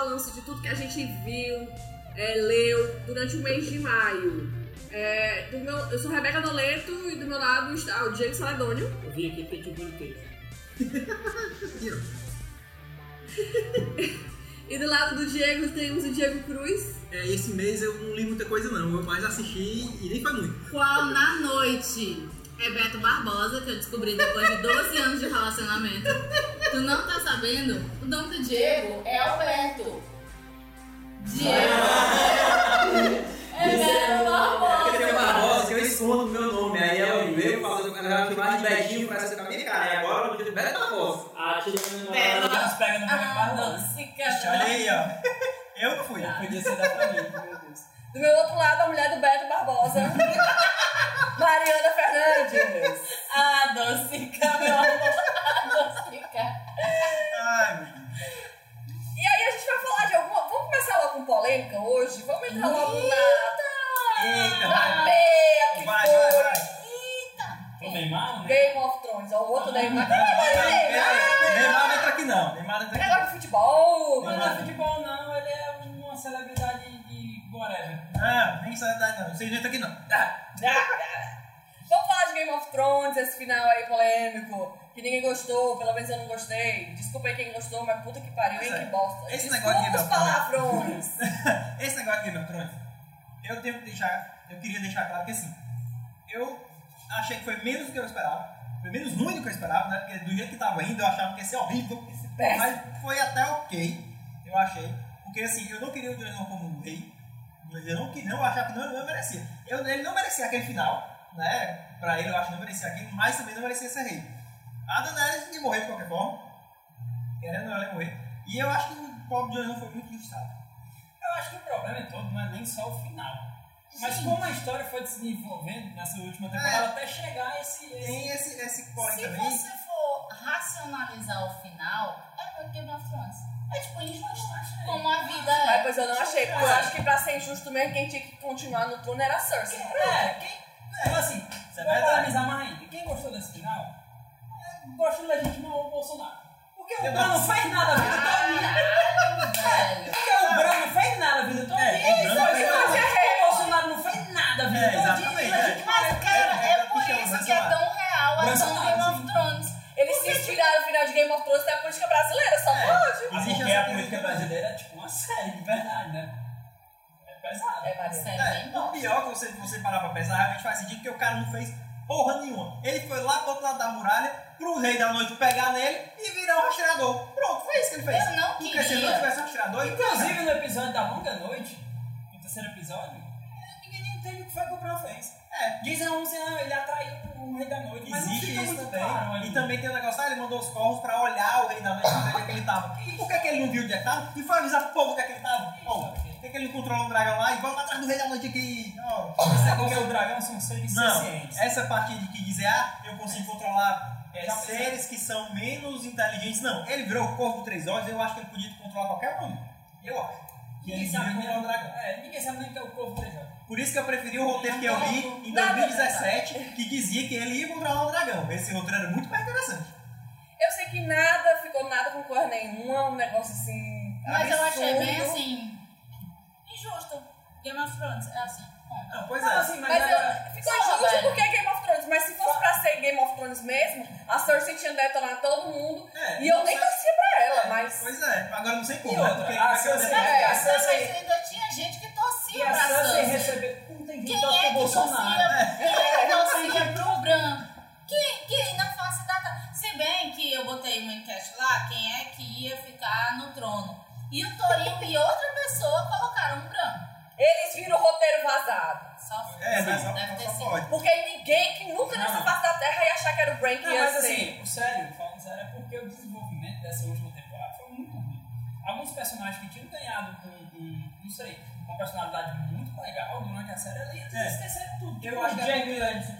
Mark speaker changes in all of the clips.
Speaker 1: balanço de tudo que a gente viu, é, leu durante o mês de maio. É, do meu, eu sou Rebeca Doleto e do meu lado está o Diego Saladônio.
Speaker 2: Eu vim aqui porque tinha de queijo.
Speaker 1: E do lado do Diego temos o Diego Cruz.
Speaker 3: É, esse mês eu não li muita coisa não, eu mais assisti e nem foi muito.
Speaker 4: Qual na noite? É Beto Barbosa, que eu descobri depois de 12 anos de relacionamento. Tu não tá sabendo? O nome do Diego é Alberto. Diego. É Beto Barbosa.
Speaker 3: Porque tem Barbosa que eu escondo o meu nome, aí eu veio falando que eu mais de Betinho, parece que a minha cara, e agora eu digo Beto Barbosa.
Speaker 2: Ah, tirando a
Speaker 4: Bela.
Speaker 2: namorada, nos pega no meu
Speaker 4: Ah.
Speaker 3: Olha aí, ó. Eu não fui.
Speaker 2: Podia ser da família, meu Deus.
Speaker 1: Do meu outro lado, a mulher do Beto Barbosa. Mariana Fernandes.
Speaker 4: Ah, meu. Ah, Dulcica.
Speaker 3: Ai, meu Deus.
Speaker 1: E aí a gente vai falar de alguma. Vamos começar logo com polêmica hoje? Vamos entrar logo na.
Speaker 3: Eita,
Speaker 1: Na peia que
Speaker 3: vai, vai, vai.
Speaker 2: O Neymar, né?
Speaker 1: Game of Thrones, ó, o outro Neymar.
Speaker 3: Não,
Speaker 1: Neymar,
Speaker 3: aí,
Speaker 1: Neymar.
Speaker 3: Neymar não entra aqui não, Neymar não entra aqui
Speaker 1: Negócio de futebol.
Speaker 2: Não é futebol, não. Ele é uma celebridade de whatever.
Speaker 3: não. Ah, nem daí não, vocês não entram aqui não. Ah,
Speaker 1: Vamos falar de Game of Thrones, esse final aí polêmico, que ninguém gostou, pelo menos eu não gostei. Desculpa aí quem gostou, mas puta que pariu, hein,
Speaker 3: é.
Speaker 1: que bosta.
Speaker 3: Esse
Speaker 1: Desculpa
Speaker 3: negócio de
Speaker 1: os
Speaker 3: Game of
Speaker 1: palavrões.
Speaker 3: Esse negócio de Game of Thrones, eu tenho que deixar, eu queria deixar claro que assim, eu achei que foi menos do que eu esperava, foi menos ruim do que eu esperava, né? Porque do jeito que tava indo, eu achava que ia ser horrível, mas foi até ok, eu achei, porque assim, eu não queria o Jon como um rei, mas eu não, não achava que não, não merecia. Eu, ele não merecia aquele final, né? Pra ele eu acho que não merecia aquilo, mas também não merecia ser rei. A Daenerys ia morrer de qualquer forma, querendo ou não, ela ia morrer, e eu acho que o pobre Jon Snow foi muito injustiçado.
Speaker 2: Eu acho que o problema todo não é nem só o final. Mas
Speaker 4: Sim.
Speaker 2: como a história foi se desenvolvendo nessa última temporada
Speaker 3: É.
Speaker 2: até chegar a esse. esse...
Speaker 3: Tem esse, esse porém
Speaker 4: Se
Speaker 3: também.
Speaker 4: você for racionalizar o final, é porque Game of Thrones. É tipo injusto, como a vida
Speaker 1: Mas
Speaker 4: é.
Speaker 1: pois eu não achei, porque eu acho que pra ser injusto mesmo, quem tinha que continuar no trono era a Cersei.
Speaker 2: É, quem. Então, assim,
Speaker 3: é
Speaker 2: vou
Speaker 3: verdade.
Speaker 2: polemizar mais ainda. Quem gostou desse final, é, gosta legitimar o Bolsonaro. Porque o
Speaker 3: Eu
Speaker 2: Bran não fez nada a vida toda.
Speaker 4: Velho.
Speaker 2: Porque o Bran não fez nada a vida toda.
Speaker 3: É,
Speaker 2: e
Speaker 3: o não
Speaker 2: Bolsonaro não fez nada a vida
Speaker 3: É, é.
Speaker 2: legitimar
Speaker 4: Mas, cara,
Speaker 3: é,
Speaker 4: é
Speaker 3: é
Speaker 4: por isso que é tão real a ação do Game of Thrones.
Speaker 1: Eles se inspiraram no final de Game of Thrones da política brasileira, só
Speaker 3: É.
Speaker 1: pode.
Speaker 2: Porque a política brasileira é tipo uma série de verdade, né? É pesado.
Speaker 1: É.
Speaker 4: Sério,
Speaker 3: É, o pior que você, você parar pra pensar, realmente faz sentido, porque o cara não fez porra nenhuma. Ele foi lá pro outro lado da muralha, pro rei da noite pegar nele e virar um rastreador. Pronto, foi isso que ele fez.
Speaker 4: Eu não
Speaker 3: Porque se ele não
Speaker 4: queria.
Speaker 3: tivesse um rastreador, ele
Speaker 2: Inclusive no episódio da Longa Noite, no terceiro episódio, ninguém nem entende o que foi que o Bran fez.
Speaker 3: É,
Speaker 2: Dizem uns assim, ah, ele atraiu o Rei da Noite, mas não
Speaker 3: Existe
Speaker 2: fica
Speaker 3: isso
Speaker 2: muito
Speaker 3: também.
Speaker 2: claro.
Speaker 3: E também tem o negócio, ah, ele mandou os corvos pra olhar o rei da noite pra ver onde é que ele tava. E por que, que ele não viu onde é que tava? E foi avisar pro povo onde é que ele tava? Que, ele não controla um dragão lá e vamos atrás do rei da noite aqui? Ó, esse
Speaker 2: Porque
Speaker 3: negócio-
Speaker 2: o dragão são seres
Speaker 3: Não, essa parte de que dizer, ah, eu consigo controlar é, seres que são menos inteligentes, não. Ele virou o corvo três olhos, eu acho que ele podia controlar qualquer um. Eu acho. Que ele
Speaker 2: Ninguém sabe,
Speaker 3: controlar o dragão.
Speaker 2: é, ninguém sabe nem o que é o corvo três olhos.
Speaker 3: Por isso que eu preferi o roteiro que eu li em
Speaker 1: Nada.
Speaker 3: 2017, que dizia que ele ia controlar o dragão. Esse roteiro era muito mais interessante.
Speaker 1: Eu sei que nada, ficou nada com cor nenhuma, um negócio assim.
Speaker 4: Mas eu achei bem
Speaker 1: absurdo.
Speaker 4: assim. Injusto. Game of Thrones é assim.
Speaker 3: Não, pois
Speaker 2: Não,
Speaker 3: é.
Speaker 2: assim, mas,
Speaker 1: Mas
Speaker 2: agora-
Speaker 1: eu, ficou injusto
Speaker 4: velho.
Speaker 1: porque é Game of Thrones, mas se fosse pra ser Game of Thrones mesmo, a Cersei tinha detonado todo mundo.
Speaker 3: É,
Speaker 1: e eu
Speaker 3: não
Speaker 1: nem torcia pra ela, mas.
Speaker 3: Pois é, agora não sei como.
Speaker 2: E
Speaker 3: né?
Speaker 2: outra,
Speaker 3: Porque
Speaker 2: a Cersei- é, a
Speaker 4: Mas
Speaker 2: Cersei-
Speaker 4: ainda tinha gente que torcia
Speaker 2: a
Speaker 4: pra
Speaker 2: Cersei
Speaker 4: Cersei.
Speaker 2: recebeu. Não tem
Speaker 4: Quem é que
Speaker 2: Bolsonaro.
Speaker 4: torcia? Quem é que torcia pro Bran? Quem, quem na face da... Se bem que eu botei uma enquete lá, quem é que ia ficar no trono. E o Torinho e outra pessoa colocaram um Bran.
Speaker 1: Eles viram o roteiro vazado.
Speaker 4: Só,
Speaker 3: É, mas só,
Speaker 4: deve ter sido.
Speaker 1: Porque ninguém que nunca
Speaker 2: Não,
Speaker 1: nessa
Speaker 2: não.
Speaker 1: face da Terra ia achar que era o Brain que
Speaker 2: Não,
Speaker 1: ia
Speaker 2: mas
Speaker 1: ser.
Speaker 2: assim, o sério, falando sério, é porque o desenvolvimento dessa última temporada foi muito ruim. Alguns personagens que tinham ganhado com, um, não sei, uma personalidade muito legal durante a série ali, eles
Speaker 3: É.
Speaker 2: esqueceram tudo.
Speaker 3: Eu acho
Speaker 2: o
Speaker 3: que-
Speaker 2: Jamie Lannister.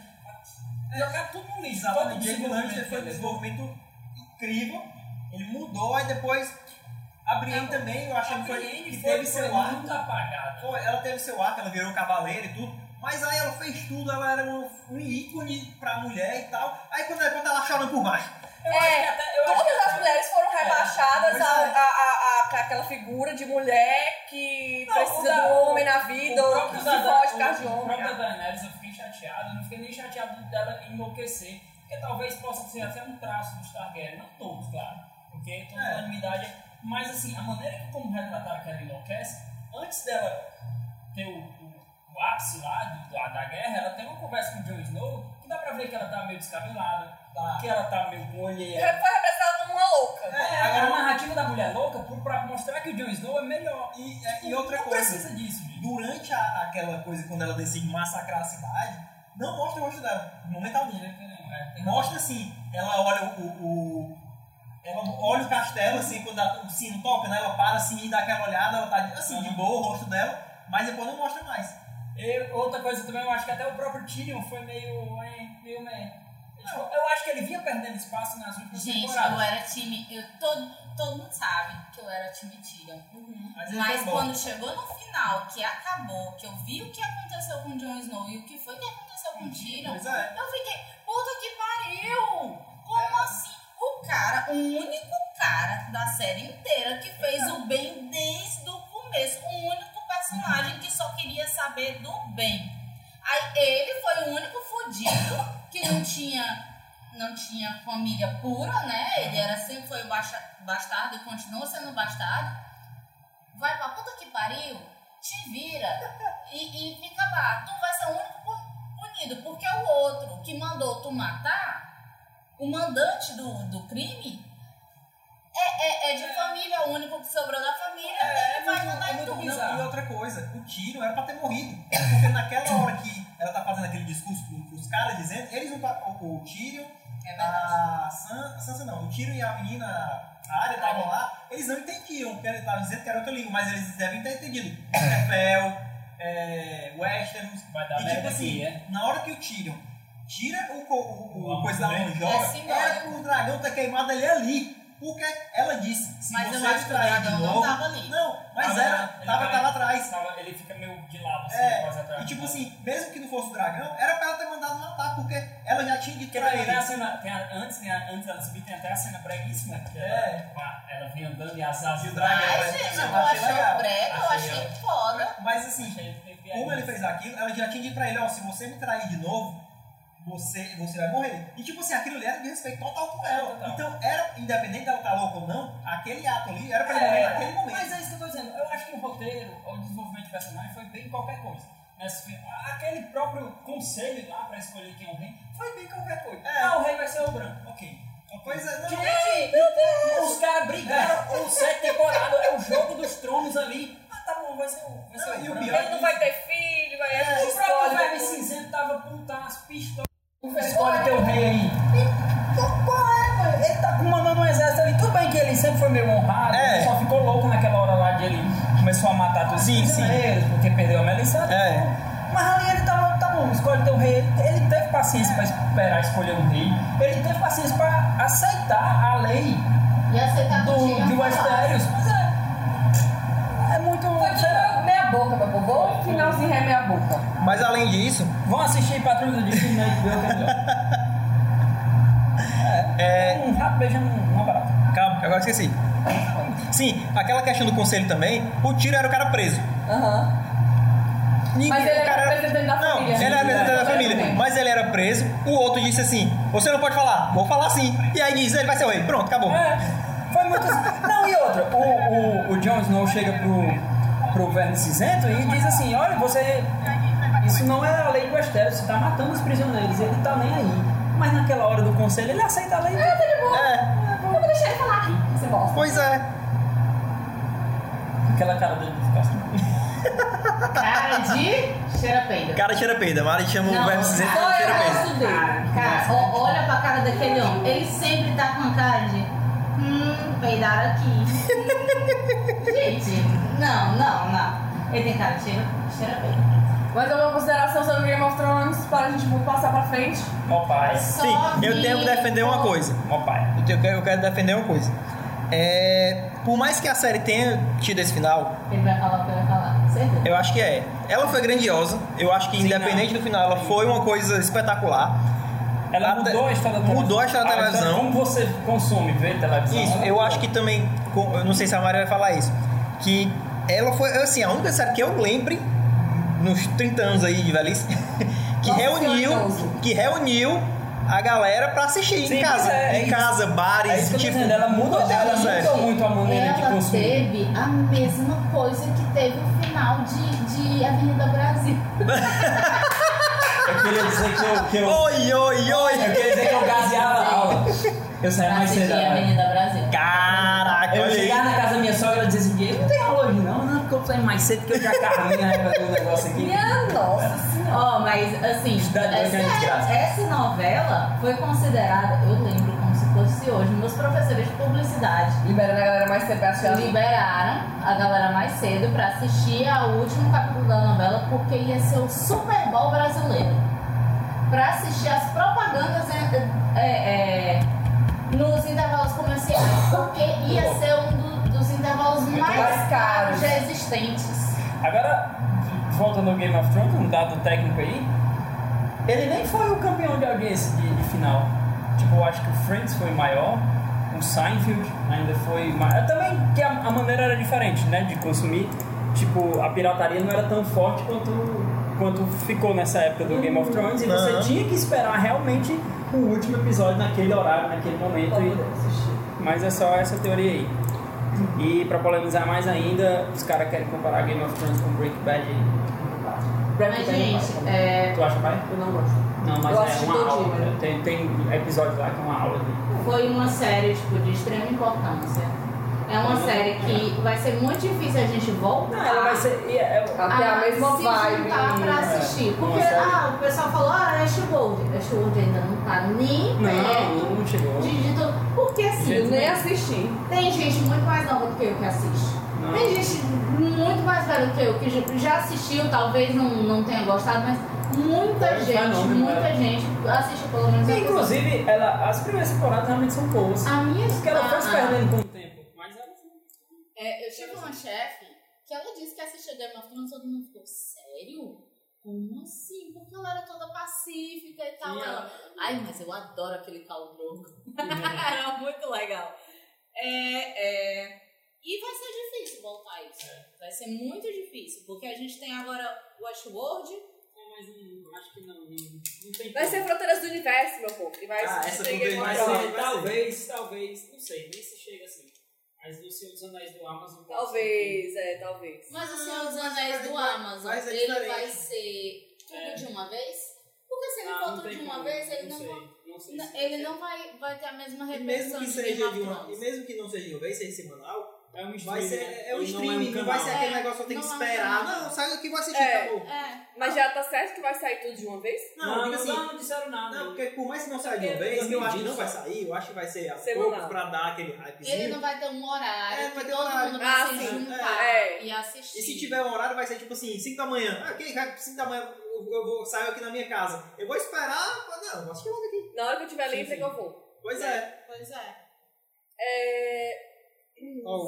Speaker 2: Jogaram tudo no lixo.
Speaker 3: Exatamente.
Speaker 2: o
Speaker 3: Diego Lannister foi um
Speaker 2: desenvolvimento
Speaker 3: desenvolvimento incrível. Ele mudou, aí depois a Brienne também, eu achei
Speaker 2: A
Speaker 3: que foi
Speaker 2: Brienne
Speaker 3: que teve
Speaker 2: foi
Speaker 3: seu arco.
Speaker 2: muito apagada.
Speaker 3: Foi, ela teve seu arco, ela virou cavaleiro e tudo. Mas aí ela fez tudo, ela era um, um ícone pra mulher e tal. Aí quando, quando ela chorando por baixo.
Speaker 2: Eu acho
Speaker 1: É,
Speaker 2: até, acho
Speaker 1: todas as mulheres foram rebaixadas
Speaker 3: Pois
Speaker 1: a,
Speaker 3: é.
Speaker 1: a, a, a
Speaker 5: aquela figura de mulher que
Speaker 2: Não,
Speaker 5: precisa
Speaker 2: o da-
Speaker 5: do homem na vida,
Speaker 2: o
Speaker 5: ou que foge por causa de
Speaker 2: o
Speaker 5: homem.
Speaker 2: próprio da Daenerys eu fiquei chateado, não fiquei nem chateado dela enlouquecer, porque talvez possa ser até um traço dos Targaryen, não todos, claro, porque toda
Speaker 3: É.
Speaker 2: unanimidade é. Mas assim, a maneira que como retrataram que ela enlouquece, antes dela ter o, o, o ápice lá do- da, da guerra, ela tem uma conversa com o Jon Snow que dá pra ver que ela tá meio descabelada,
Speaker 3: Tá.
Speaker 2: que ela tá meio com
Speaker 5: Foi
Speaker 2: olheira.
Speaker 5: representada como uma louca.
Speaker 2: É, agora a narrativa da mulher louca pra mostrar que o Jon Snow é melhor.
Speaker 3: E, é, e outra
Speaker 2: não
Speaker 3: coisa,
Speaker 2: precisa disso, gente.
Speaker 3: durante a- aquela coisa, quando ela decide massacrar a cidade, não mostra o rosto dela, em momento algum.
Speaker 2: É, tem
Speaker 3: Mostra assim, ela olha o, o- ela olha o castelo assim, quando a- o sino toca, né? Ela para assim e dá aquela olhada, ela tá assim, de
Speaker 2: Uhum.
Speaker 3: boa o rosto dela, mas depois não mostra mais.
Speaker 2: E outra coisa também, eu acho que até o próprio Tyrion foi meio. é, meio meh. Tipo, eu acho que ele vinha perdendo espaço nas últimas
Speaker 4: Gente,
Speaker 2: temporadas.
Speaker 4: eu era time. Eu, todo, todo mundo sabe que eu era time Tyrion.
Speaker 3: Mas, ele
Speaker 4: Mas
Speaker 3: bom.
Speaker 4: quando chegou no final, que acabou, que eu vi o que aconteceu com o Jon Snow e o que foi que aconteceu com o Tyrion,
Speaker 3: é.
Speaker 4: eu fiquei, puta que pariu! Como assim? O cara, o único cara da série inteira que fez o bem desde o começo, o único personagem que só queria saber do bem. Aí ele foi o único fudido que não tinha não tinha família pura, né? Ele era sempre foi bastardo e continua sendo bastardo. Vai pra puta que pariu, te vira e, e fica lá. Tu vai ser o único pu- punido, porque o outro que mandou tu matar, o mandante do, do crime, é, é, é de família, o único que sobrou da família,
Speaker 2: É,
Speaker 4: ele vai
Speaker 2: muito-
Speaker 4: mandar
Speaker 2: é
Speaker 4: em
Speaker 2: muito
Speaker 4: tu.
Speaker 2: bizarro.
Speaker 3: E outra coisa, o tiro era pra ter morrido. Porque naquela hora que ela tá fazendo aquele discurso pros caras dizendo, eles não tá. O, o Tyrion,
Speaker 4: É
Speaker 3: a San, a Sansa não, o Tyrion e a menina, a área estavam lá, eles não entendiam o que ele tava dizendo que era outra língua, mas eles devem ter entendido. Winterfell, é, Westeros.
Speaker 2: Vai dar
Speaker 3: e tipo assim,
Speaker 2: aqui, é?
Speaker 3: na hora que o Tyrion tira o, o, o
Speaker 2: O
Speaker 3: coisa da mão e joga,
Speaker 4: É simbólico.
Speaker 3: era pro dragão ter queimado ele ali. Porque ela disse, se
Speaker 4: Mas
Speaker 3: você trair de
Speaker 4: dragão não
Speaker 3: novo...
Speaker 4: tava ali.
Speaker 3: Não, mas
Speaker 2: Tava-
Speaker 3: era,
Speaker 2: ele
Speaker 3: tava, tava atrás.
Speaker 2: tava- ele fica meio de lado, assim,
Speaker 3: É,
Speaker 2: quase atrás.
Speaker 3: e tipo assim, mesmo que não fosse o dragão, era pra ela ter mandado matar, porque ela já tinha
Speaker 2: Porque
Speaker 3: pra
Speaker 2: tem até a
Speaker 3: ele.
Speaker 2: cena, tem a- antes, tem a- antes dela subir, tem até a cena breguíssima, que
Speaker 3: É.
Speaker 2: ela, ela vem andando e as asas
Speaker 3: E o dragão,
Speaker 2: dragão.
Speaker 4: Mas,
Speaker 3: é,
Speaker 4: gente, eu
Speaker 3: achei
Speaker 4: achei
Speaker 3: legal.
Speaker 4: o brega, eu
Speaker 2: Achei
Speaker 4: foda.
Speaker 3: Mas assim, como ele fez aquilo, ela já tinha dito pra ele, ó, se você me trair de novo, você, você vai morrer. E tipo assim, aquilo ali era de respeito total com ela.
Speaker 2: Total.
Speaker 3: Então, era, independente dela estar louca ou não, aquele ato ali era pra ele
Speaker 2: É,
Speaker 3: morrer naquele momento.
Speaker 2: Mas é isso que eu tô dizendo. Eu acho que o roteiro, o desenvolvimento de personagem foi bem qualquer coisa. Aquele próprio conselho lá pra escolher quem é o rei foi bem qualquer coisa.
Speaker 3: É.
Speaker 2: Ah, o rei vai ser o branco. Ok.
Speaker 3: Pois é, não.
Speaker 2: Gente, os caras brigaram os sete temporadas, é o jogo dos tronos ali. Ah, tá bom, vai ser o, vai ser
Speaker 3: Não,
Speaker 2: o
Speaker 3: e o pior
Speaker 5: Ele não vai ter filho, vai
Speaker 3: É,
Speaker 2: O próprio
Speaker 5: depois.
Speaker 2: cinzento tava putaço, pistola. Escolhe teu rei aí. Qual é, mano? Ele tá comandando um exército ali. Tudo bem que ele sempre foi meio honrado,
Speaker 3: É.
Speaker 2: ele só ficou louco naquela hora lá de ele começou a matar todos os
Speaker 3: Sim, sim.
Speaker 2: prisioneiros, porque perdeu a Melisandre.
Speaker 3: É.
Speaker 2: Mas ali ele tava, tá bom, escolhe teu rei. Ele teve paciência pra esperar escolher um rei. Ele teve paciência pra aceitar a lei
Speaker 4: E aceitar
Speaker 2: do, de. Westeros. Mas é. É muito.
Speaker 5: Foi
Speaker 2: sei lá.
Speaker 5: tipo meia boca, meu povo. Ou finalzinho é meia boca.
Speaker 3: Mas além disso,
Speaker 2: Vão assistir Patrulha do Destino na HBO, que é melhor.
Speaker 3: é,
Speaker 2: Um rato beijando uma barata.
Speaker 3: Calma, agora esqueci. Sim, aquela questão do conselho também, o tiro era o cara preso.
Speaker 5: Aham.
Speaker 3: Ninguém-
Speaker 5: Mas ele era representante da
Speaker 3: não,
Speaker 5: família.
Speaker 3: Ele era representante da família.
Speaker 5: também.
Speaker 3: Mas ele era preso, o outro disse assim: Você não pode falar, vou falar sim. E aí diz: Ele vai ser o rei. Pronto, acabou.
Speaker 2: É, foi muito assim. Não, e outra, o, o, o Jon Snow chega pro, pro Verme Cinzento e diz assim, olha, você... Isso não é a lei do você tá matando os prisioneiros, ele tá nem aí. Mas naquela hora do conselho ele aceita a lei.
Speaker 3: É,
Speaker 5: Eu vou deixar ele falar aqui. Você gosta.
Speaker 3: pois é.
Speaker 2: Aquela cara dele de ficar assim.
Speaker 4: Cara de cheira peida.
Speaker 3: Cara cheira peida, Mari chama o
Speaker 4: Não,
Speaker 3: verme cinzento
Speaker 4: cara,
Speaker 3: de cheira peida.
Speaker 4: Cara, ó- olha pra cara daquele homem. Ele sempre tá com a cara de. Peidaram aqui. Gente, não, não, não. Ele tem cara de cheira, cheira peida.
Speaker 5: Mais alguma consideração sobre Game of Thrones para a gente passar pra frente?
Speaker 2: Mó pai.
Speaker 4: Só
Speaker 3: Sim, eu tenho que defender uma coisa.
Speaker 2: Mó pai.
Speaker 3: Eu, tenho- eu quero- eu quero defender uma coisa. É, por mais que a série tenha tido esse final,
Speaker 4: Ele vai falar o que vai falar, certeza.
Speaker 3: eu acho que é. Ela foi grandiosa. Eu acho que,
Speaker 2: Sim,
Speaker 3: independente
Speaker 2: não.
Speaker 3: do final, ela foi uma coisa espetacular.
Speaker 2: Ela mudou a história da televisão.
Speaker 3: mudou a história da
Speaker 2: Ah, então
Speaker 3: televisão.
Speaker 2: Como você consome, vê televisão?
Speaker 3: Isso, eu acho que também, eu não sei se a Maria vai falar isso, que ela foi, assim, a única série que eu lembre, nos 30 anos aí de velhice, que
Speaker 5: Nossa
Speaker 3: reuniu, que reuniu a galera pra assistir
Speaker 2: Sim,
Speaker 3: em casa.
Speaker 2: é
Speaker 3: em
Speaker 2: isso.
Speaker 3: casa, bares,
Speaker 2: É isso que eu tô
Speaker 3: tipo.
Speaker 2: dizendo, ela mudou,
Speaker 3: muita
Speaker 2: ela mudou muito a maneira de
Speaker 4: Ela
Speaker 2: consumir.
Speaker 4: teve a mesma coisa que teve o final de, de Avenida Brasil.
Speaker 2: Eu queria dizer que eu, que eu,
Speaker 3: Oi, oi, oi!
Speaker 2: eu queria dizer que eu gaseava a aula. Eu saía
Speaker 4: Pra
Speaker 2: mais cedo.
Speaker 4: Avenida Brasil.
Speaker 3: Caraca,
Speaker 2: Eu
Speaker 3: aí.
Speaker 2: chegava na casa da minha sogra e dizia assim, não tem aula hoje não, não, porque eu saí mais cedo que eu já carrinho né, fazer um negócio aqui.
Speaker 5: Minha nossa senhora.
Speaker 4: Ó, mas assim, essa, essa novela foi considerada, eu lembro fosse hoje, meus professores de publicidade
Speaker 5: Liberando a galera mais cedo pra assistir.
Speaker 4: liberaram a galera mais cedo pra assistir ao último capítulo da novela porque ia ser o Super Bowl brasileiro. Pra assistir as propagandas é, é, é, nos intervalos comerciais, porque ia ser um do- dos intervalos mais,
Speaker 5: mais caros.
Speaker 4: caros já existentes.
Speaker 2: Agora, voltando ao Game of Thrones, um dado técnico aí, ele nem foi o campeão de audiência de, de final. Tipo, eu acho que o Friends foi maior, o Seinfeld ainda foi maior. Também que a, a maneira era diferente, né, de consumir. Tipo, a pirataria não era tão forte quanto, quanto ficou nessa época do Game of Thrones. E você tinha que esperar realmente o último episódio naquele horário, naquele momento. E, mas é só essa teoria aí. E pra polemizar mais ainda, os caras querem comparar Game of Thrones com Breaking Bad aí.
Speaker 4: Mas, gente, é,
Speaker 2: Tu acha, pai?
Speaker 5: Eu não gosto.
Speaker 2: Não, mas
Speaker 5: Eu
Speaker 2: é uma aula.
Speaker 5: né?
Speaker 2: Tem, tem episódio lá que é uma aula de.
Speaker 4: foi uma série tipo, de extrema importância. É uma série que vai ser muito difícil a gente voltar.
Speaker 2: Não, ela vai ser. é- é-
Speaker 5: Ela tem a mesma
Speaker 4: se
Speaker 5: vibe.
Speaker 4: juntar pra assistir.
Speaker 2: É,
Speaker 4: Porque ah, o pessoal falou, ah, Ashwood. Ashwood ainda não tá nem perto
Speaker 2: Não, não chegou.
Speaker 4: de, de. Porque assim,
Speaker 5: Eu nem assisti.
Speaker 4: tem gente muito mais nova do que eu que assiste.
Speaker 2: Não.
Speaker 4: Tem gente muito mais velha do que eu que já- assistiu, talvez não, não tenha gostado, mas muita
Speaker 2: É,
Speaker 4: gente,
Speaker 2: fenômeno,
Speaker 4: muita
Speaker 2: é.
Speaker 4: gente assiste pelo menos
Speaker 2: E, inclusive, ela, as primeiras temporadas realmente são boas.
Speaker 4: A minha
Speaker 2: Porque ela foi se perdendo com o tempo. Mas ela
Speaker 4: É, eu tive uma chefe que ela disse que assistia Game of Thrones todo mundo ficou, sério? Como assim? Porque ela era toda pacífica e tal.
Speaker 2: Sim,
Speaker 4: Ela, Ai, mas eu adoro aquele Drogo. era muito legal. É, é, E vai ser difícil voltar a isso. Vai ser muito difícil, porque a gente tem agora o Westworld.
Speaker 2: mas não, acho que não. Não, não tem
Speaker 5: Vai ser Fronteiras do Universo, meu povo. E vai
Speaker 3: Ah,
Speaker 5: ser
Speaker 3: essa
Speaker 2: Vai
Speaker 3: Universo.
Speaker 5: Thrones.
Speaker 2: ser, talvez, talvez, não sei, nem se chega assim. Mas o Senhor dos Anéis do Amazon.
Speaker 5: Talvez, é, talvez.
Speaker 4: Mas o
Speaker 3: Ah,
Speaker 4: Senhor dos
Speaker 3: mas
Speaker 4: Anéis
Speaker 3: vai-
Speaker 4: do
Speaker 3: vai-
Speaker 4: Amazon,
Speaker 3: vai ser
Speaker 4: ele vai ser tudo
Speaker 2: É.
Speaker 4: de uma vez? Porque se ele
Speaker 2: Ah,
Speaker 4: for
Speaker 2: não
Speaker 4: tudo de uma
Speaker 2: como,
Speaker 4: vez, ele não,
Speaker 2: sei,
Speaker 4: vai.
Speaker 2: não sei
Speaker 4: Não,
Speaker 2: se-
Speaker 4: Ele não vai, vai ter a mesma
Speaker 3: E
Speaker 4: repercussão
Speaker 3: mesmo que
Speaker 4: de
Speaker 3: seja de uma, e mesmo que não seja de uma vez, seja semanal,
Speaker 2: É um
Speaker 3: vai
Speaker 2: streaming,
Speaker 3: ser
Speaker 2: né?
Speaker 3: é um streaming, não, vai ser aquele
Speaker 4: É,
Speaker 3: negócio que eu tenho que
Speaker 4: não é um
Speaker 3: esperar. Não, sai aqui e vou assistir,
Speaker 5: É.
Speaker 3: acabou.
Speaker 4: É.
Speaker 5: Mas já tá certo que vai sair tudo de uma vez?
Speaker 3: Não,
Speaker 2: Não,
Speaker 3: digo assim,
Speaker 2: não, não disseram nada.
Speaker 3: Não, porque por mais que não saia de uma vez, eu acho que
Speaker 2: 2020
Speaker 3: não vai sair, eu acho que vai ser
Speaker 5: Semanal.
Speaker 3: poucos pra dar aquele hypezinho.
Speaker 4: Ele não vai ter um horário
Speaker 3: É, não vai ter
Speaker 4: todo
Speaker 3: horário.
Speaker 4: mundo
Speaker 5: Ah,
Speaker 4: vai se
Speaker 5: sim.
Speaker 4: juntar
Speaker 5: É.
Speaker 4: e assistir.
Speaker 3: E se tiver um horário, vai ser tipo assim, 5 da manhã. Ah, ok, 5 da manhã eu, eu vou, saio aqui na minha casa. Eu vou esperar. Não, eu vou assistir logo aqui.
Speaker 5: Na hora que eu tiver livre, é que eu vou.
Speaker 3: Pois é.
Speaker 4: Pois é.
Speaker 5: É...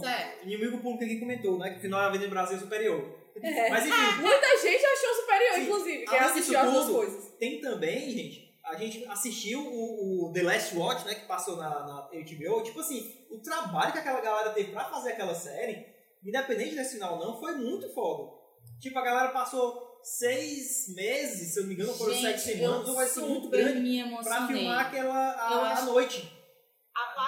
Speaker 4: Certo.
Speaker 3: o inimigo público aqui comentou, né? Que o final da Avenida Brasil é superior.
Speaker 5: É.
Speaker 3: Mas enfim,
Speaker 5: Muita gente achou superior,
Speaker 3: Sim.
Speaker 5: inclusive. Quem assistiu as duas coisas.
Speaker 3: tem também, gente. A gente assistiu o, o The Last Watch, né? Que passou na, na HBO. Tipo assim, o trabalho que aquela galera teve pra fazer aquela série, independente desse final ou não, foi muito foda. Tipo, a galera passou seis meses, se eu não me engano, foram sete semanas, ou vai ser muito grande pra filmar aquela a, a noite.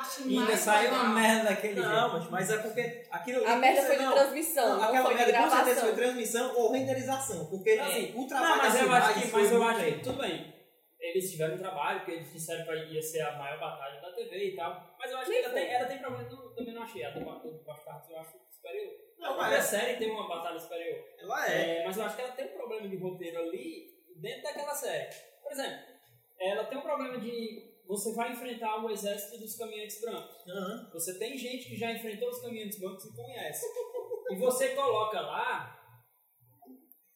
Speaker 4: A parte
Speaker 2: E ainda
Speaker 4: mais
Speaker 2: saiu
Speaker 4: legal-
Speaker 2: uma merda daquele
Speaker 3: Não,
Speaker 2: jeito.
Speaker 3: mas, mas é porque aquilo.
Speaker 5: A merda foi de transmissão,
Speaker 3: Não, aquela
Speaker 5: foi de
Speaker 3: merda com certeza foi
Speaker 5: gravação.
Speaker 3: transmissão ou renderização. Porque assim, o trabalho
Speaker 2: Não, mas
Speaker 3: das
Speaker 2: eu acho que, mas eu acho que tudo bem. Eles tiveram um trabalho, porque eles disseram que ia ser a maior batalha da TV e tal. Mas eu acho que ela tem, ela tem problema, eu também não achei. A do do Bastardos eu acho superior.
Speaker 3: Não,
Speaker 2: a própria
Speaker 3: mas
Speaker 2: série tem uma batalha superior.
Speaker 3: ela é.
Speaker 2: É, mas eu acho que ela tem um problema de roteiro ali dentro daquela série. Por exemplo, ela tem um problema de você vai enfrentar o exército dos caminhantes brancos.
Speaker 3: Aham.
Speaker 2: Você tem gente que já enfrentou os caminhantes brancos e conhece. E você coloca lá.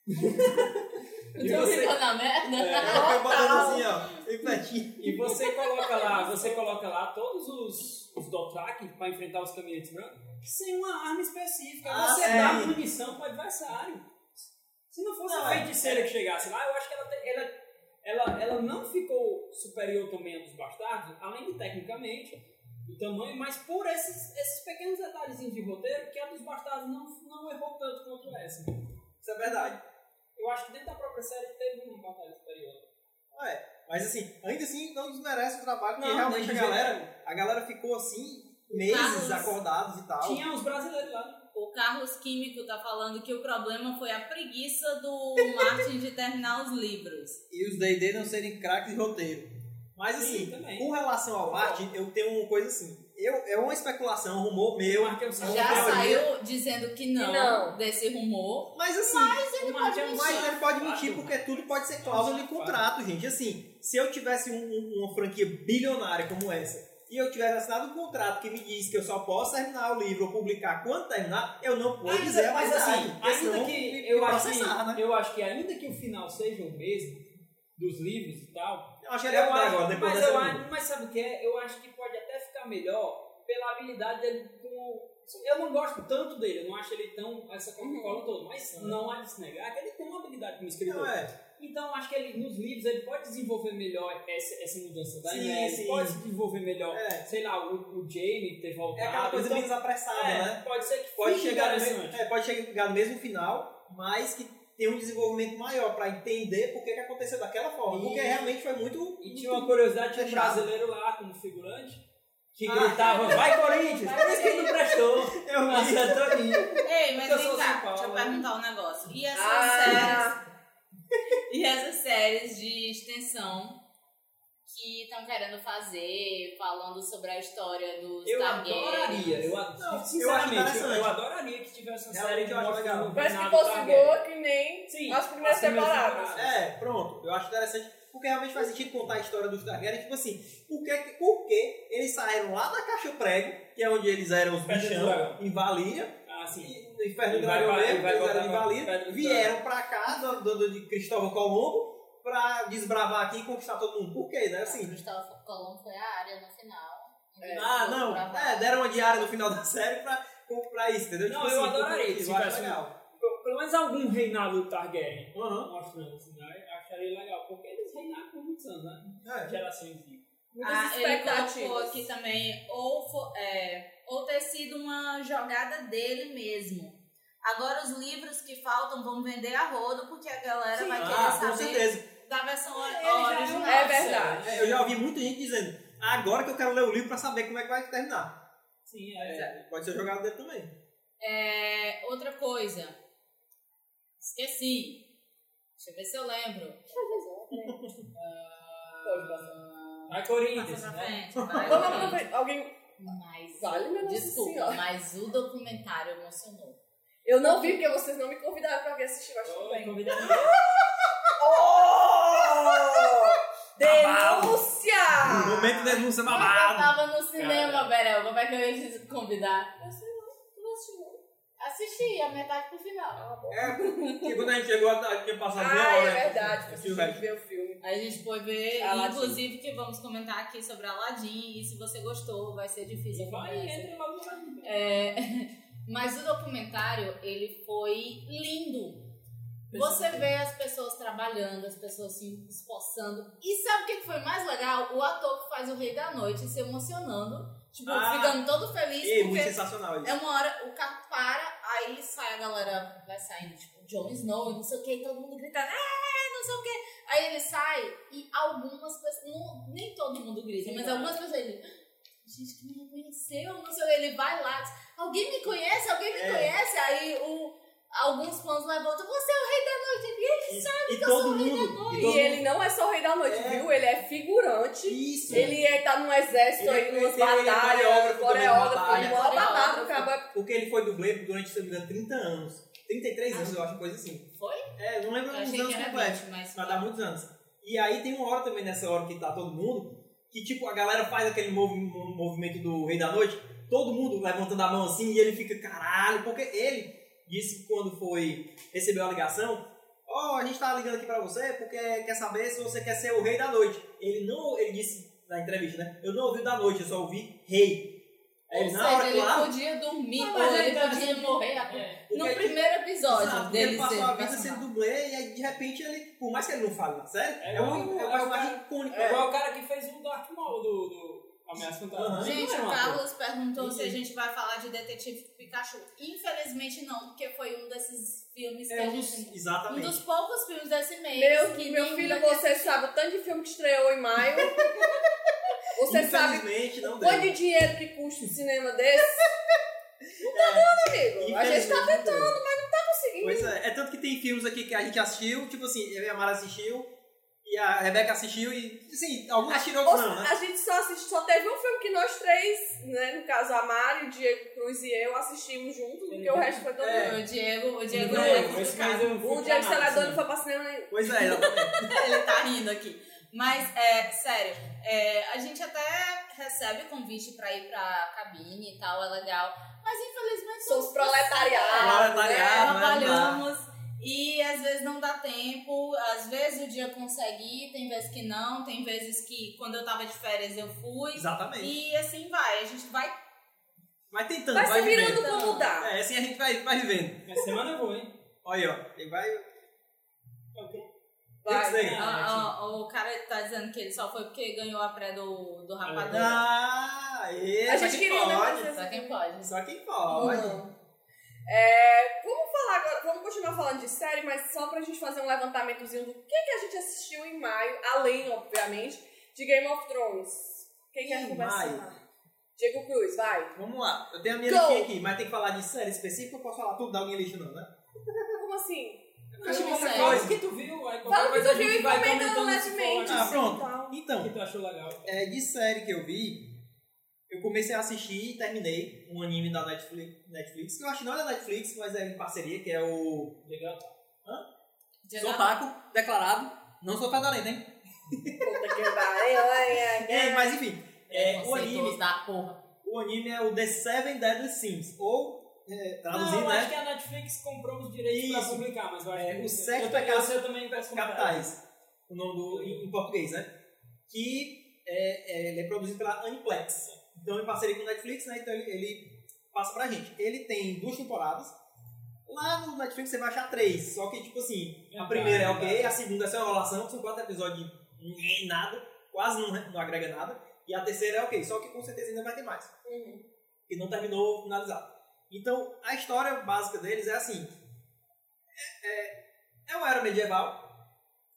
Speaker 2: e
Speaker 4: Eu
Speaker 2: você,
Speaker 4: tô na merda?
Speaker 3: É, assim, ó,
Speaker 2: e você coloca lá, você coloca lá todos os, os Dothraki para enfrentar os caminhantes brancos sem uma arma específica.
Speaker 3: Ah,
Speaker 2: você dá munição para o adversário. Se não fosse
Speaker 3: Não,
Speaker 2: a
Speaker 3: é-
Speaker 2: feiticeira que chegasse lá, eu acho que ela, te- ela, ela, ela não ficou superior também a dos bastardos, além de tecnicamente o tamanho, mas por esses, esses pequenos detalhezinhos de roteiro que a dos bastardos não, não errou tanto quanto essa.
Speaker 3: Isso é verdade.
Speaker 2: Eu acho que dentro da própria série teve uma batalha superior.
Speaker 3: É, mas assim, ainda assim não desmerece o trabalho, porque realmente a galera, a galera ficou assim, meses acordados e tal.
Speaker 2: Tinha os brasileiros lá.
Speaker 4: O Carlos Químico tá falando que o problema foi a preguiça do Martin de terminar os livros.
Speaker 3: E os D&D não serem craques de roteiro. Mas assim,
Speaker 2: Sim,
Speaker 3: com relação ao Martin, eu tenho uma coisa assim. Eu, é uma especulação, um rumor meu.
Speaker 2: É um
Speaker 3: é
Speaker 2: Já
Speaker 4: saiu dizendo que não,
Speaker 1: não.
Speaker 4: desse rumor.
Speaker 3: Mas assim,
Speaker 2: O Martin é um
Speaker 3: mas
Speaker 2: safado.
Speaker 3: ele pode mentir porque tudo pode ser cláusula de contrato, gente. Assim, se eu tivesse um- um- uma franquia bilionária como essa e eu tivesse assinado um contrato que me diz que eu só posso terminar o livro ou publicar quando terminar, eu não posso dizer a
Speaker 2: mas assim, ainda que eu acho que,
Speaker 3: né?
Speaker 2: eu acho que ainda que o final seja o mesmo dos livros e tal,
Speaker 3: Eu acho que ele é agora, depois
Speaker 2: mas, eu acho, mas sabe o que é? Eu acho que pode até ficar melhor pela habilidade dele com. Eu não gosto tanto dele, eu não acho ele tão essa Coca-Cola todo, mas não há de se negar que ele tem uma habilidade como escritor.
Speaker 3: Não, é.
Speaker 2: Então eu acho que ele nos livros ele pode desenvolver melhor essa, essa mudança da
Speaker 3: Sim, sim.
Speaker 2: pode desenvolver melhor,
Speaker 3: É.
Speaker 2: sei lá, o, o Jamie ter voltado.
Speaker 3: É aquela coisa
Speaker 2: então,
Speaker 3: menos apressada,
Speaker 2: é,
Speaker 3: né?
Speaker 2: Pode ser que
Speaker 3: Pode
Speaker 2: fique
Speaker 3: chegar, mesmo, é, pode chegar no mesmo final, mas que tem um desenvolvimento maior pra entender por que, que aconteceu daquela forma.
Speaker 2: E-
Speaker 3: Porque realmente foi muito.
Speaker 2: E tinha uma curiosidade, tinha um brasileiro lá como figurante que
Speaker 3: Ah.
Speaker 2: gritava, vai Corinthians! Por isso que ele não prestou.
Speaker 3: Eu vi.
Speaker 2: Santorini.
Speaker 4: Ei, mas
Speaker 2: Eu
Speaker 4: vem
Speaker 2: sou
Speaker 4: cá, deixa eu
Speaker 2: né?
Speaker 4: perguntar um negócio. E essas
Speaker 1: Ah.
Speaker 4: séries. E essas séries de extensão que estão querendo fazer, falando sobre a história dos
Speaker 2: Eu adoraria, eu,
Speaker 3: Não,
Speaker 2: ad-
Speaker 3: eu
Speaker 2: sinceramente, eu, adoraria que tivesse uma série de
Speaker 3: eu acho legal.
Speaker 1: Parece que fosse boa que nem
Speaker 2: Sim,
Speaker 1: as primeiras
Speaker 2: as primeiras
Speaker 1: temporadas.
Speaker 3: É, pronto. Eu acho interessante. Porque realmente faz sentido contar a história dos Targaryen. Tipo assim, por que, por que eles saíram lá da Caixa Prego, que é onde eles eram os bichão, em Valíria,
Speaker 2: Ah, sim.
Speaker 3: No Inferno do
Speaker 2: do
Speaker 3: vieram pra cá, do, do- do- de Cristóvão Colombo, pra desbravar aqui e conquistar todo mundo. Por quê, né?
Speaker 4: Assim. Cristóvão Colombo foi a área no final.
Speaker 3: ah, não, é, deram uma diária no final da série pra, pra isso, entendeu?
Speaker 2: Não,
Speaker 3: Tipo
Speaker 2: eu
Speaker 3: assim,
Speaker 2: adoraria
Speaker 3: eu
Speaker 2: que
Speaker 3: acho legal.
Speaker 2: Pelo menos algum reinado Targaryen
Speaker 3: Aham.
Speaker 2: mostrando assim, né? Eu acharia legal, porque eles reinaram por muitos anos, né?
Speaker 3: É.
Speaker 2: Gerações de.
Speaker 1: Muitas
Speaker 4: Ah, ele colocou
Speaker 1: expectativas.
Speaker 4: aqui também, ou, é, ou ter sido uma jogada dele mesmo. Agora os livros que faltam vão vender a rodo, porque a galera vai querer
Speaker 3: Ah, com
Speaker 4: saber
Speaker 3: certeza.
Speaker 4: da versão
Speaker 2: é
Speaker 4: original.
Speaker 1: É verdade.
Speaker 3: É, eu já ouvi muita gente dizendo, agora que eu quero ler o livro pra saber como é que vai terminar.
Speaker 2: Sim, é.
Speaker 3: Pode ser jogado dele também.
Speaker 4: É, outra coisa. Esqueci. Deixa eu ver se eu lembro.
Speaker 1: Passar.
Speaker 2: Vai Corinthians, né?
Speaker 4: frente. vai
Speaker 1: aproveitar. Alguém.
Speaker 4: Mas,
Speaker 1: Vale, do
Speaker 4: desculpa,
Speaker 1: Senhor.
Speaker 4: mas o documentário emocionou.
Speaker 1: Eu não vi porque vocês não me convidaram pra vir assistir, mas tudo
Speaker 2: Ô,
Speaker 1: bem.
Speaker 2: convidado.
Speaker 1: Oh! Denúncia!
Speaker 3: Momento de denúncia
Speaker 4: eu
Speaker 3: babado.
Speaker 4: tava no cinema,
Speaker 2: Cara.
Speaker 4: Berel. Como é que eu ia te convidar?
Speaker 1: Eu sei não, tu não assistiu não.
Speaker 4: Assisti a metade pro final.
Speaker 3: É, porque quando a gente chegou, a tinha passado meia
Speaker 1: Ah,
Speaker 3: hora.
Speaker 1: é
Speaker 3: né?
Speaker 1: verdade,
Speaker 3: Assistiu
Speaker 1: você
Speaker 3: o
Speaker 1: tem
Speaker 3: resto.
Speaker 1: que ver o filme.
Speaker 4: Aí a gente foi ver,
Speaker 1: Aladdin.
Speaker 4: inclusive que vamos comentar aqui sobre Aladdin. E se você gostou, vai ser difícil.
Speaker 2: Vai, entra logo então.
Speaker 4: É, mas o documentário, ele foi lindo. Você vê as pessoas trabalhando, as pessoas se esforçando. E sabe o que que foi mais legal? O ator que faz o Rei da Noite se emocionando. Tipo,
Speaker 3: Ah.
Speaker 4: ficando todo feliz.
Speaker 3: E muito sensacional isso.
Speaker 4: é uma hora, o carro para, aí sai a galera, vai saindo, tipo, Jon Snow, não sei o que, e todo mundo gritando, é, não sei o que. Aí ele sai e algumas pessoas, não- nem todo mundo grita,
Speaker 2: Sim,
Speaker 4: mas algumas pessoas ele, gente, que me reconheceu, não sei o que. Ele vai lá, diz, alguém me conhece, alguém me
Speaker 3: É.
Speaker 4: conhece. Aí o, alguns fãs levantam, você é o rei da noite. E ele sabe
Speaker 3: E
Speaker 4: que eu sou o rei
Speaker 3: mundo.
Speaker 4: da noite.
Speaker 3: E
Speaker 1: E ele não é só o rei da noite,
Speaker 3: É.
Speaker 1: viu? Ele é figurante.
Speaker 3: Isso.
Speaker 1: Ele é, tá num exército
Speaker 3: Ele é-
Speaker 1: aí, numas
Speaker 3: ele é
Speaker 1: batalhas,
Speaker 3: coreógrafo
Speaker 1: coreógrafo, um babado,
Speaker 4: Coreógrafo.
Speaker 1: o cabo
Speaker 3: Porque ele foi dublê durante, se não me engano, 30 anos. 33 anos, eu acho, coisa assim.
Speaker 4: Foi?
Speaker 3: É, não lembro
Speaker 4: Eu
Speaker 3: os
Speaker 4: achei que
Speaker 3: anos completos.
Speaker 4: 20, mas...
Speaker 3: Dá muitos anos. E aí tem uma hora também nessa hora que tá todo mundo, que tipo, a galera faz aquele movi- mo- movimento do Rei da Noite, todo mundo levantando a mão assim, e ele fica, caralho, porque ele disse que quando foi, recebeu a ligação, ó, a gente tá ligando aqui pra você porque quer saber se você quer ser o Rei da Noite. Ele não, ele disse na entrevista, né, eu não ouvi da noite, eu só ouvi Rei. Aí Ele,
Speaker 4: Ou seja,
Speaker 3: hora,
Speaker 4: ele
Speaker 3: claro.
Speaker 4: podia dormir, ou
Speaker 2: mas
Speaker 4: ele
Speaker 2: ele
Speaker 4: podia
Speaker 2: assim,
Speaker 4: morrer
Speaker 2: É.
Speaker 4: no primeiro episódio
Speaker 3: Exato,
Speaker 4: dele
Speaker 3: ele passou
Speaker 4: ser
Speaker 3: a vida sendo dublê e aí de repente ele, por mais que ele não fale na série,
Speaker 2: É
Speaker 3: é, um, é um
Speaker 2: é o
Speaker 3: personagem
Speaker 2: cara-
Speaker 3: icônico.
Speaker 2: É igual o cara que fez o Dark Maul do, do Ameaça Fantasma.
Speaker 4: Gente,
Speaker 2: não é
Speaker 4: o
Speaker 2: ator.
Speaker 4: Carlos perguntou se a gente vai falar de Detetive Pikachu. Infelizmente não, porque foi um desses filmes que
Speaker 3: É
Speaker 4: a
Speaker 3: um
Speaker 4: gente...
Speaker 3: dos,
Speaker 4: Um
Speaker 3: exatamente.
Speaker 4: dos poucos filmes desse mês
Speaker 1: Meu,
Speaker 4: que
Speaker 1: meu filho, você sabe o tanto de filme que estreou em maio. Você sabe
Speaker 3: Infelizmente não
Speaker 1: o
Speaker 3: deu.
Speaker 1: quanto de dinheiro que custa um cinema desse? Não tá dando, amigo. A gente tá
Speaker 3: não
Speaker 1: tentando, mas não tá conseguindo.
Speaker 3: Pois é, é tanto que tem filmes aqui que a gente assistiu, tipo assim, eu e a Mara assistiu, e a Rebeca assistiu, e assim, alguns assistiram, outros não, né?
Speaker 1: A gente só assistiu, só teve um filme que nós três, né? No caso, a Mari, o Diego Cruz e eu assistimos juntos, porque o resto foi todo
Speaker 3: É.
Speaker 1: mundo.
Speaker 4: O Diego, o Diego
Speaker 3: Não,
Speaker 4: é
Speaker 2: Esse
Speaker 4: complicado.
Speaker 2: mês eu fui
Speaker 1: O Diego Celador não foi pra cinema nenhum.
Speaker 3: Pois é.
Speaker 4: Ele tá rindo aqui. Mas, é, sério, é, a gente até recebe convite pra ir pra cabine e tal, é legal. Mas infelizmente
Speaker 1: Somos
Speaker 4: somos
Speaker 1: proletariado.
Speaker 3: Proletariado,
Speaker 1: né?
Speaker 3: não dá.
Speaker 4: trabalhamos e às vezes não dá tempo, às vezes o dia consegue ir, tem vezes que não, tem vezes que quando eu tava de férias eu fui.
Speaker 3: Exatamente.
Speaker 4: E assim vai, a gente vai.
Speaker 3: Vai tentando,
Speaker 1: Vai
Speaker 3: vai,
Speaker 1: se virando
Speaker 3: vivendo.
Speaker 1: como dá.
Speaker 3: É, assim a gente vai, vai vivendo.
Speaker 2: Essa semana eu vou, hein?
Speaker 3: Olha aí, ó, ele vai...
Speaker 1: Vai.
Speaker 3: Isso aí.
Speaker 4: Ah, ah, o cara tá dizendo que ele só foi porque ganhou a pré do, do Rapadura.
Speaker 3: Ah, é,
Speaker 1: A
Speaker 3: só
Speaker 1: gente
Speaker 3: quem
Speaker 1: queria, né,
Speaker 3: pode.
Speaker 4: Só quem pode.
Speaker 3: Só quem pode.
Speaker 1: Não. É, vamos falar agora, vamos continuar falando de série, mas só pra gente fazer um levantamentozinho do que, que a gente assistiu em maio, além, obviamente, de Game of Thrones. Quem quer
Speaker 3: Em
Speaker 1: começar?
Speaker 3: maio?
Speaker 1: Diego Cruz, vai.
Speaker 3: Vamos lá, eu tenho a minha
Speaker 1: Go.
Speaker 3: listinha aqui, mas tem que falar de série específica ou posso falar tudo da minha lista não, né?
Speaker 1: Como assim?
Speaker 3: Eu achei
Speaker 4: não
Speaker 3: pouca
Speaker 4: sei.
Speaker 2: Fala
Speaker 3: coisa.
Speaker 2: o que tu viu, aí
Speaker 1: Fala
Speaker 2: qualquer
Speaker 1: o que tu
Speaker 2: a
Speaker 1: viu
Speaker 2: gente
Speaker 1: e
Speaker 2: vai
Speaker 1: comenta levemente.
Speaker 3: Ah, pronto.
Speaker 1: Tal.
Speaker 2: O
Speaker 3: Então,
Speaker 2: que tu achou legal?
Speaker 3: é, de série que eu vi, eu comecei a assistir e terminei um anime da Netflix, Netflix que eu acho que não é da Netflix, mas é em parceria, que é o
Speaker 2: Legal.
Speaker 3: Sou Taco, declarado. Não sou fedorento, hein?
Speaker 1: Puta que pariu,
Speaker 3: É, mas enfim, é, o
Speaker 4: Preconceituoso
Speaker 3: anime,
Speaker 4: da porra.
Speaker 3: o anime é o The Seven Deadly Sins, ou, é, traduzindo,
Speaker 2: não, eu acho
Speaker 3: né,
Speaker 2: que a Netflix comprou os direitos pra
Speaker 3: Isso.
Speaker 2: publicar, mas eu acho
Speaker 3: É,
Speaker 2: que...
Speaker 3: os sete
Speaker 2: eu,
Speaker 3: pecados
Speaker 2: eu, eu também peço.
Speaker 3: Capitais, o nome do, em, em português, né? Que é, é, ele é produzido pela Aniplex. Então, em parceria com o Netflix, né? Então, ele, ele passa pra gente. Ele tem duas temporadas. Lá no Netflix você vai achar três. Só que, tipo assim, a primeira é ok, a segunda é só enrolação, são quatro episódios em nada, quase não, não agrega nada. E a terceira é ok, só que com certeza ainda vai ter mais.
Speaker 1: Uhum.
Speaker 3: E não terminou finalizado. Então, a história básica deles é assim: é, é, é uma era medieval,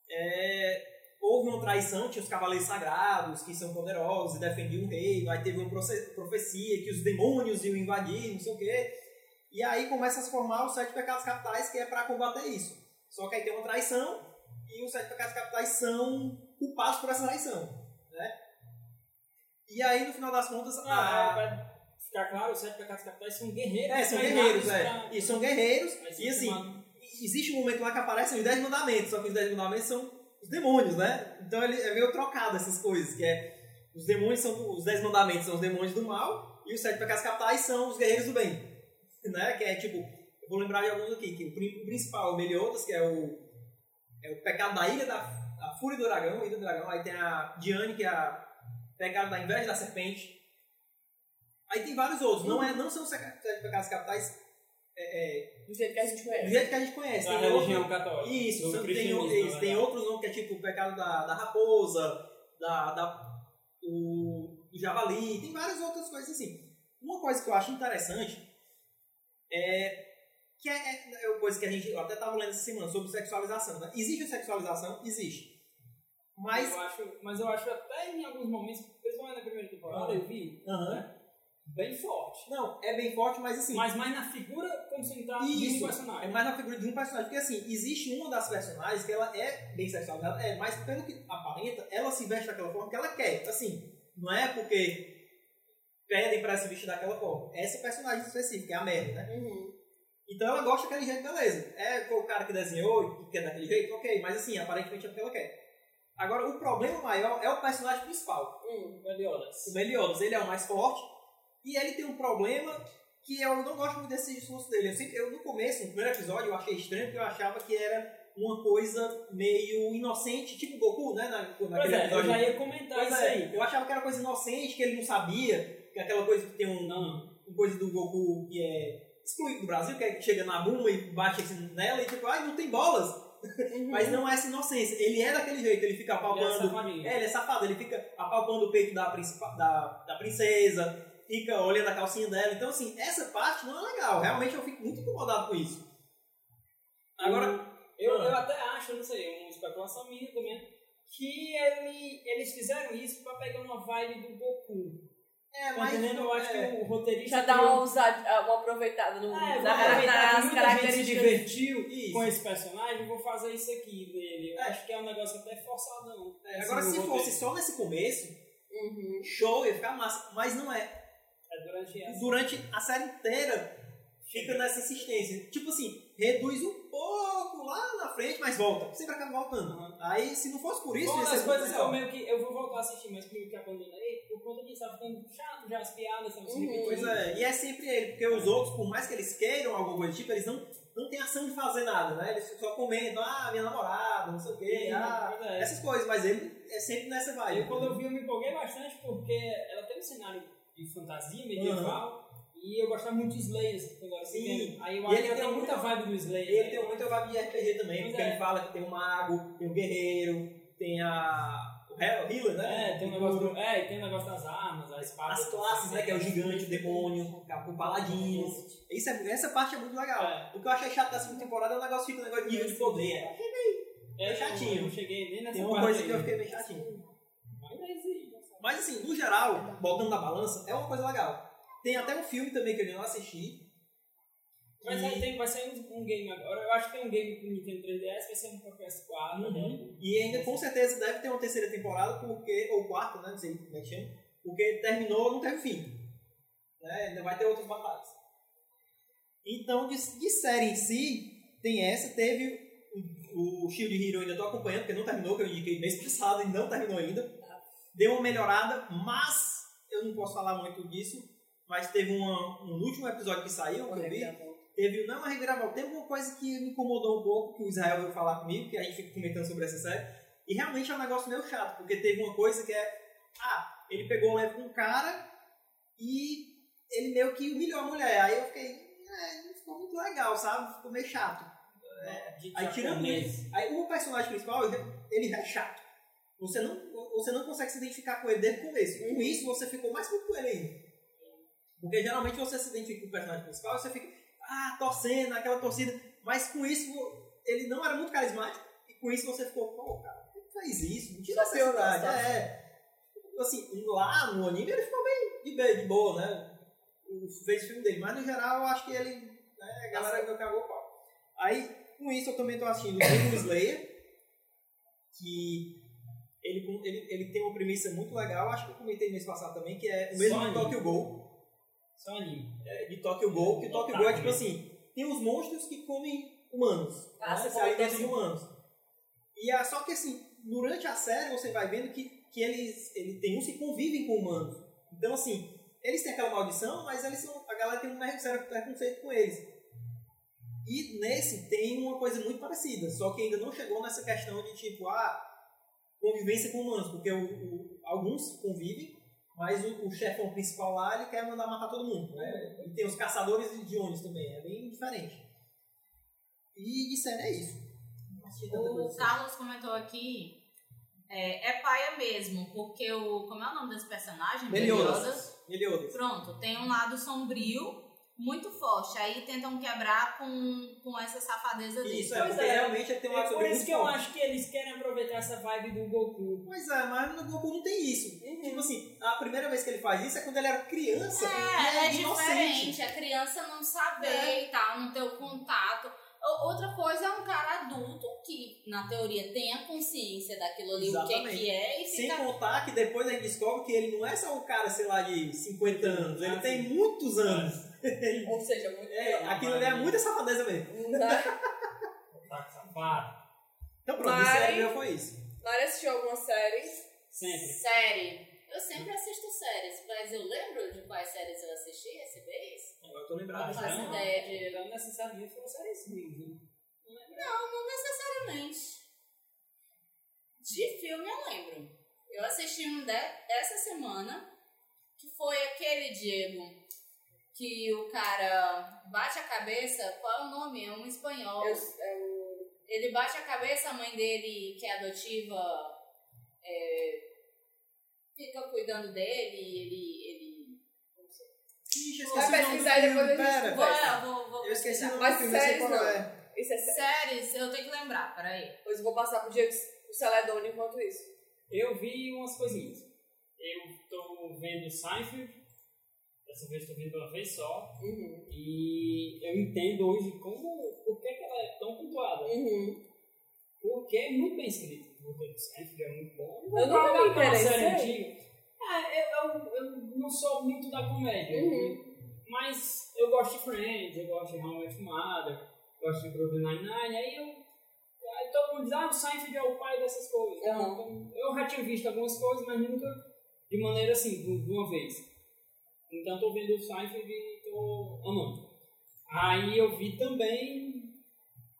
Speaker 3: é, houve uma traição, tinha os cavaleiros sagrados que são poderosos e defendiam o rei, aí teve uma profecia que os demônios iam invadir, não sei o quê. E aí começa a se formar os sete pecados capitais, que é para combater isso. Só que aí tem uma traição e os sete pecados capitais são culpados por essa traição. Né? E aí, no final das contas, a-
Speaker 2: Ah, pra ficar claro, os sete pecados capitais são guerreiros.
Speaker 3: é, são guerreiros, é.
Speaker 2: pra-
Speaker 3: E são guerreiros. E assim, existe um momento lá que aparecem os 10 mandamentos, só que os 10 mandamentos são os demônios, né? Então ele é meio trocado essas coisas, que é os demônios são os 10 mandamentos são os demônios do mal e os sete pecados capitais são os guerreiros do bem, né? Que é tipo, eu vou lembrar de alguns aqui, que o pri- o principal, o Meliodas, que é o é o pecado da ilha da a fúria do dragão, ilha do dragão, aí tem a Diane, que é a pecado da inveja da serpente. Aí tem vários outros, não é não são os sete pecados capitais é, é,
Speaker 1: Do jeito que a gente
Speaker 3: do
Speaker 1: conhece.
Speaker 3: jeito que a gente conhece.
Speaker 2: Da
Speaker 3: Tem
Speaker 2: religião
Speaker 3: outro-
Speaker 2: católica.
Speaker 3: isso,
Speaker 2: do
Speaker 3: tem, isso,
Speaker 2: na
Speaker 3: tem outros nomes que é tipo o pecado da, da raposa, da, da, o, do javali, tem várias outras coisas assim. Uma coisa que eu acho interessante é que é, é, é uma coisa que a gente eu até estava lendo essa semana sobre sexualização. Né? Existe sexualização? Existe. Mas.
Speaker 2: Eu acho, mas eu acho até em alguns momentos, principalmente na primeira temporada,
Speaker 3: Ah.
Speaker 2: eu vi
Speaker 3: Aham.
Speaker 2: né, bem forte.
Speaker 3: Não, é bem forte, mas assim.
Speaker 2: Mas mais na figura concentrada de um
Speaker 3: Isso, é
Speaker 2: personagem.
Speaker 3: mais na figura de um personagem. Porque assim, existe uma das personagens que ela é bem sexualizada, é, mas pelo que aparenta, ela se veste daquela forma que ela quer. Assim, não é porque pedem pra se vestir daquela forma. Essa personagem específica, é a Mary, né?
Speaker 1: Uhum.
Speaker 3: Então ela gosta daquele jeito, beleza. É foi o cara que desenhou e quer daquele jeito, ok. Mas assim, aparentemente é porque ela quer. Agora, o problema maior é o personagem principal.
Speaker 1: Hum.
Speaker 2: Meliodas.
Speaker 3: O Meliodas, ele é o mais forte e ele tem um problema que eu não gosto muito desse discurso dele. Eu, sempre, eu no começo, no primeiro episódio, eu achei estranho porque eu achava que era uma coisa meio inocente, tipo Goku, né? Na,
Speaker 2: Pois
Speaker 3: naquele
Speaker 2: é, eu
Speaker 3: episódio.
Speaker 2: já ia comentar
Speaker 3: Pois
Speaker 2: isso
Speaker 3: é,
Speaker 2: aí.
Speaker 3: eu achava que era coisa inocente, que ele não sabia. Que é aquela coisa que tem um,
Speaker 2: Não,
Speaker 3: uma coisa do Goku que é excluído do Brasil, que é que chega na Buma e bate assim nela e tipo, ai, não tem bolas.
Speaker 1: Uhum.
Speaker 3: Mas não é essa inocência. Ele é daquele jeito, ele fica
Speaker 2: Ele é
Speaker 3: apalpando. É, ele é safado, ele fica apalpando o peito da, da, da princesa, fica olhando a calcinha dela. Então, assim, essa parte não é legal. Realmente eu fico muito incomodado com isso. Agora,
Speaker 2: Eu,
Speaker 3: Ah.
Speaker 2: eu até acho, não sei, uma especulação minha também, que ele, eles fizeram isso pra pegar uma vibe do Goku.
Speaker 3: é,
Speaker 2: Tá
Speaker 3: mas.
Speaker 2: entendendo? Eu acho
Speaker 3: é,
Speaker 2: que o roteirista.
Speaker 1: Já dá
Speaker 2: criou-
Speaker 1: uma, usada, uma aproveitada no,
Speaker 2: É,
Speaker 1: na,
Speaker 2: aproveitar
Speaker 1: nas
Speaker 2: gente se divertiu
Speaker 3: Isso.
Speaker 2: com esse personagem, vou fazer isso aqui dele. Eu
Speaker 3: É.
Speaker 2: acho que é um negócio até forçadão.
Speaker 3: é, agora, se
Speaker 2: roteiro.
Speaker 3: fosse só nesse começo,
Speaker 1: Uhum.
Speaker 3: show, ia ficar massa. Mas não é.
Speaker 2: É durante essa.
Speaker 3: Durante a série inteira, fica nessa insistência. Tipo assim, reduz um pouco lá na frente, mas volta. Sempre acaba voltando.
Speaker 2: Uhum.
Speaker 3: Aí, se não fosse por isso,
Speaker 2: Uma das coisas que eu meio que. Eu vou voltar a assistir, mas meio que abandonei, por conta disso, tá ficando chato já as piadas,
Speaker 1: Uhum.
Speaker 3: Pois é, e é sempre ele, porque os outros, por mais que eles queiram alguma coisa do tipo, eles não, não têm ação de fazer nada, né? Eles só comentam, ah, minha namorada, não sei o quê, ah,
Speaker 2: Pois é.
Speaker 3: essas coisas, mas ele é sempre nessa vibe.
Speaker 2: Aí quando eu vi, eu me empolguei bastante porque ela tem um cenário de fantasia medieval e eu gostava muito de Slayers eu era
Speaker 3: Sim.
Speaker 2: Aí eu
Speaker 3: E
Speaker 2: acho
Speaker 3: ele
Speaker 2: que
Speaker 3: tem
Speaker 2: muita vibe do Slayer.
Speaker 3: Ele tem muita vibe de RPG também,
Speaker 2: Pois
Speaker 3: porque
Speaker 2: é.
Speaker 3: ele fala que tem um mago, tem um guerreiro, tem a. o He- healer, né?
Speaker 2: É, tem um negócio do, é, tem o negócio das armas, a espada.
Speaker 3: As classes, né? Que é o gigante, o demônio, o paladino. Isso é, essa parte é muito legal.
Speaker 2: É.
Speaker 3: O que eu achei chato da segunda temporada é o negócio, fica o negócio de nível de poder.
Speaker 2: É
Speaker 3: chatinho.
Speaker 2: Eu não cheguei nem nessa
Speaker 3: Tem uma
Speaker 2: parte
Speaker 3: coisa que eu fiquei meio chatinho.
Speaker 2: Mas é.
Speaker 3: Mas assim, no geral, botando na balança, é uma coisa legal. Tem até um filme também que eu não assisti.
Speaker 2: Mas
Speaker 3: E-
Speaker 2: aí tem, vai sair um, um game agora. Eu acho que tem um game pro Nintendo 3DS, vai ser um pro PS4. né?
Speaker 3: Uhum. E ainda com certeza deve ter uma terceira temporada, porque, ou quarta, né? Não sei como é que chama. Porque terminou, não teve fim. Né? Ainda vai ter outras batalhas. Então, de, de série em si, tem essa, teve o, o Shield Hero ainda tô acompanhando, porque não terminou, que eu indiquei mês passado e não terminou ainda. Deu uma melhorada, mas eu não posso falar muito disso. Mas teve uma, um último episódio que saiu, que eu vi, Teve, não uma reviravolta, teve uma coisa que me incomodou um pouco, que o Israel veio falar comigo, que a gente fica comentando sobre essa série, e realmente é um negócio meio chato, porque teve uma coisa que é, ah, ele pegou um leve com um cara e ele meio que humilhou a mulher, aí eu fiquei, é, não ficou muito legal, sabe? Ficou meio chato.
Speaker 2: De
Speaker 3: Aí tirando isso, aí o personagem principal, ele é chato. Você não, você não consegue se identificar com ele desde o começo. Com isso, você ficou mais puto com ele ainda. Porque geralmente você se identifica com o personagem principal e você fica, ah, torcendo, aquela torcida. Mas com isso, ele não era muito carismático. E com isso você ficou, pô, cara, por que fez isso? Não
Speaker 1: piorou a
Speaker 3: necessidade. É. Assim, lá no anime ele ficou bem de, bem, de boa, né? Fez o filme dele. Mas no geral eu acho que ele. Né, a galera que cagou o pau. Aí, com isso eu também tô assistindo o Demon Slayer. Que ele, ele, ele tem uma premissa muito legal, acho que eu comentei mês passado também, que é o mesmo de. Tokyo Ghoul.
Speaker 2: Só anime.
Speaker 3: É, de Tokyo Ghoul, que Tokyo Ghoul é tipo assim, tem os monstros que comem humanos.
Speaker 1: Ah,
Speaker 3: né,
Speaker 1: você
Speaker 3: de
Speaker 1: comentou
Speaker 3: humanos. E é, só que assim, durante a série você vai vendo que, que eles, ele tem uns que convivem com humanos. Então assim, eles têm aquela maldição, mas eles são, a galera tem um certo preconceito com eles. E nesse tem uma coisa muito parecida, só que ainda não chegou nessa questão de tipo, ah, convivência com humanos, porque o, o- alguns convivem, mas o, o chefão principal lá, ele quer mandar matar todo mundo. Né? E tem os caçadores de ônibus também, é bem diferente. E de série é isso.
Speaker 4: O. Carlos comentou aqui, é, é paia mesmo, porque o. Como é o nome desse personagem?
Speaker 3: Meliodas. Meliodas.
Speaker 4: Pronto, tem um lado sombrio muito forte. Aí tentam quebrar com, com essa safadeza dele.
Speaker 3: Isso, é,
Speaker 2: Pois
Speaker 3: porque
Speaker 2: é.
Speaker 3: realmente tem um lado
Speaker 2: É por isso que eu
Speaker 3: forte.
Speaker 2: acho que eles querem aproveitar essa vibe do Goku.
Speaker 3: Pois é, mas no Goku não tem isso. Tipo assim, a primeira vez que ele faz isso é quando ele era criança. e
Speaker 4: É, é
Speaker 3: inocente.
Speaker 4: diferente. A criança não saber
Speaker 3: É.
Speaker 4: e tal, não ter o contato. Outra coisa é um cara adulto que, na teoria, tem a consciência daquilo ali, o que,
Speaker 3: Exatamente.
Speaker 4: que é, e
Speaker 3: Sem
Speaker 4: fica.
Speaker 3: contar que depois a gente descobre que ele não é só um cara, sei lá, de 50 anos. Ele
Speaker 2: Ah,
Speaker 3: tem
Speaker 2: sim.
Speaker 3: muitos anos.
Speaker 1: Ou seja, muito
Speaker 3: É,
Speaker 1: pior.
Speaker 3: aquilo ali é muita safadeza mesmo.
Speaker 1: Né?
Speaker 2: Tá safado.
Speaker 3: Então pronto,
Speaker 1: Mas-
Speaker 3: série meu foi isso.
Speaker 1: Lara assistiu algumas séries.
Speaker 2: Sempre.
Speaker 4: Série. Eu sempre assisto séries, mas eu lembro de quais séries eu assisti esse mês?
Speaker 3: Agora eu tô lembrado dessa
Speaker 4: faço
Speaker 2: não.
Speaker 4: ideia de-
Speaker 2: Não necessariamente foram séries ruins, né?
Speaker 4: Não, não necessariamente. De filme eu lembro. Eu assisti um de, essa semana Que foi aquele, Diego, que o cara bate a cabeça. Qual é o nome? É um espanhol.
Speaker 1: Eu, eu,
Speaker 4: Ele bate a cabeça, a mãe dele, que é adotiva, é, fica cuidando dele, ele. ele
Speaker 3: Ixi, eu
Speaker 1: Vai
Speaker 3: esqueci o nome do
Speaker 1: pesquisar depois
Speaker 3: filme,
Speaker 1: a gente
Speaker 3: pera.
Speaker 4: vou, é, vou, vou
Speaker 3: Eu esqueci o nome
Speaker 1: Mas
Speaker 3: do filme, eu sei
Speaker 1: séries
Speaker 3: qual
Speaker 1: não.
Speaker 3: é.
Speaker 1: isso é.
Speaker 4: Séries, eu tenho que lembrar, peraí.
Speaker 1: Depois eu vou passar pro Diego o Celedônio enquanto isso.
Speaker 2: Eu vi umas coisinhas. Eu tô vendo Seinfeld, dessa vez tô vendo uma vez só,
Speaker 1: Uhum.
Speaker 2: e eu entendo hoje como, por que, ela é tão pontuada.
Speaker 1: Uhum.
Speaker 2: Porque é muito bem escrito. O Seinfeld é muito bom.
Speaker 1: Eu nunca me interessei.
Speaker 2: Ah, eu, eu, eu não sou muito da comédia,
Speaker 1: Uhum.
Speaker 2: mas eu gosto de Friends, eu gosto de How I Met Your Mother, gosto de Brooklyn Nine-Nine, aí eu... Aí todo mundo diz, ah, o Seinfeld é o pai dessas coisas.
Speaker 1: Uhum.
Speaker 2: Então, eu já tinha visto algumas coisas, mas nunca de maneira assim, de uma vez. Então tô vendo o Seinfeld e tô amando. Aí eu vi também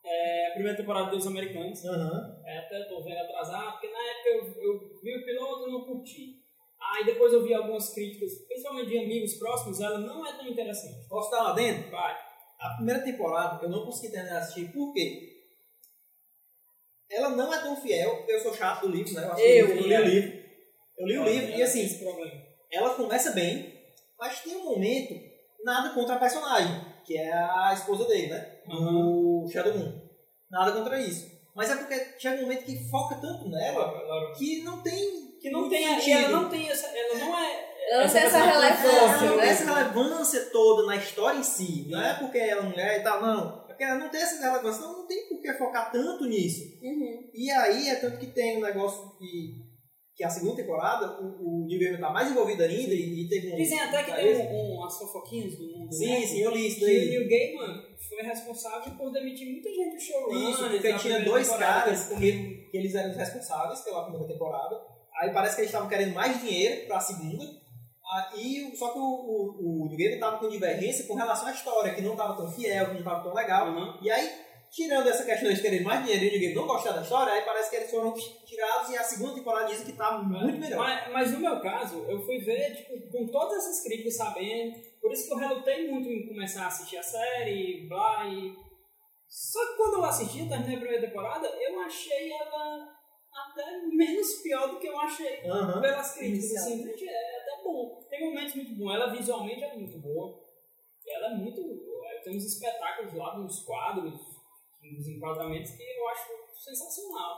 Speaker 2: é, a primeira temporada dos Americanos.
Speaker 3: Aham.
Speaker 2: É, até tô vendo atrasado, porque na época eu, eu vi o piloto e não curti. Aí depois eu vi algumas críticas, principalmente de amigos próximos, ela não é tão interessante.
Speaker 3: Posso dar lá dentro?
Speaker 2: Vai.
Speaker 3: A primeira temporada eu não consegui terminar de assistir, por quê? Ela não é tão fiel, eu sou chato do livro, né? acho que
Speaker 1: Eu.
Speaker 3: eu li o livro. Eu li o livro e
Speaker 2: Ela
Speaker 3: assim,
Speaker 2: tem esse problema.
Speaker 3: ela começa bem, mas tem um momento, nada contra a personagem, que é a esposa dele, né? O Shadow Moon. Nada contra isso. Mas é porque chega um momento que foca tanto nela
Speaker 2: Ela-
Speaker 3: que não tem.
Speaker 2: Que não tem,
Speaker 3: sentido.
Speaker 2: ela não tem essa, ela não é
Speaker 1: Ela não tem essa
Speaker 2: personagem
Speaker 1: relevância,
Speaker 3: não
Speaker 1: né?
Speaker 3: tem essa relevância toda na história em si. Não é porque ela é mulher e tal, não. É porque ela não tem essa relevância. Então não tem por que focar tanto nisso.
Speaker 1: Uhum.
Speaker 3: E aí é tanto que tem um negócio que, que a segunda temporada, o, o New tá mais envolvido ainda e, e teve um.
Speaker 2: Dizem até que tem um, um, umas fofoquinhas do mundo.
Speaker 3: Sim,
Speaker 2: né?
Speaker 3: sim, eu li isso
Speaker 2: Que o
Speaker 3: daí.
Speaker 2: Neil Gaiman foi responsável por demitir muita gente do showrunner.
Speaker 3: Isso, porque
Speaker 2: na
Speaker 3: tinha dois caras que, que eles eram os responsáveis pela primeira temporada. Aí parece que eles estavam querendo mais dinheiro pra segunda. Aí, o- só que o, o, o New Game tava com divergência com relação à história, que não tava tão fiel, que não tava tão legal.
Speaker 2: Aham.
Speaker 3: E aí, tirando essa questão de eles quererem mais dinheiro e Game não gostar da história, aí parece que eles foram tirados e a segunda temporada dizem que tá muito melhor.
Speaker 2: Mas, mas no meu caso, eu fui ver, tipo, com todas essas críticas sabendo, por isso que eu relutei muito em começar a assistir a série, blá, e... Só que quando eu assisti, eu terminei a primeira temporada, eu achei ela até menos pior do que eu achei
Speaker 3: Aham.
Speaker 2: pelas críticas,
Speaker 1: Inicial.
Speaker 2: assim, gente, é até bom. Tem momentos muito bons, ela visualmente é muito boa, ela é muito... Tem uns espetáculos lá, uns quadros, uns enquadramentos que eu acho sensacional.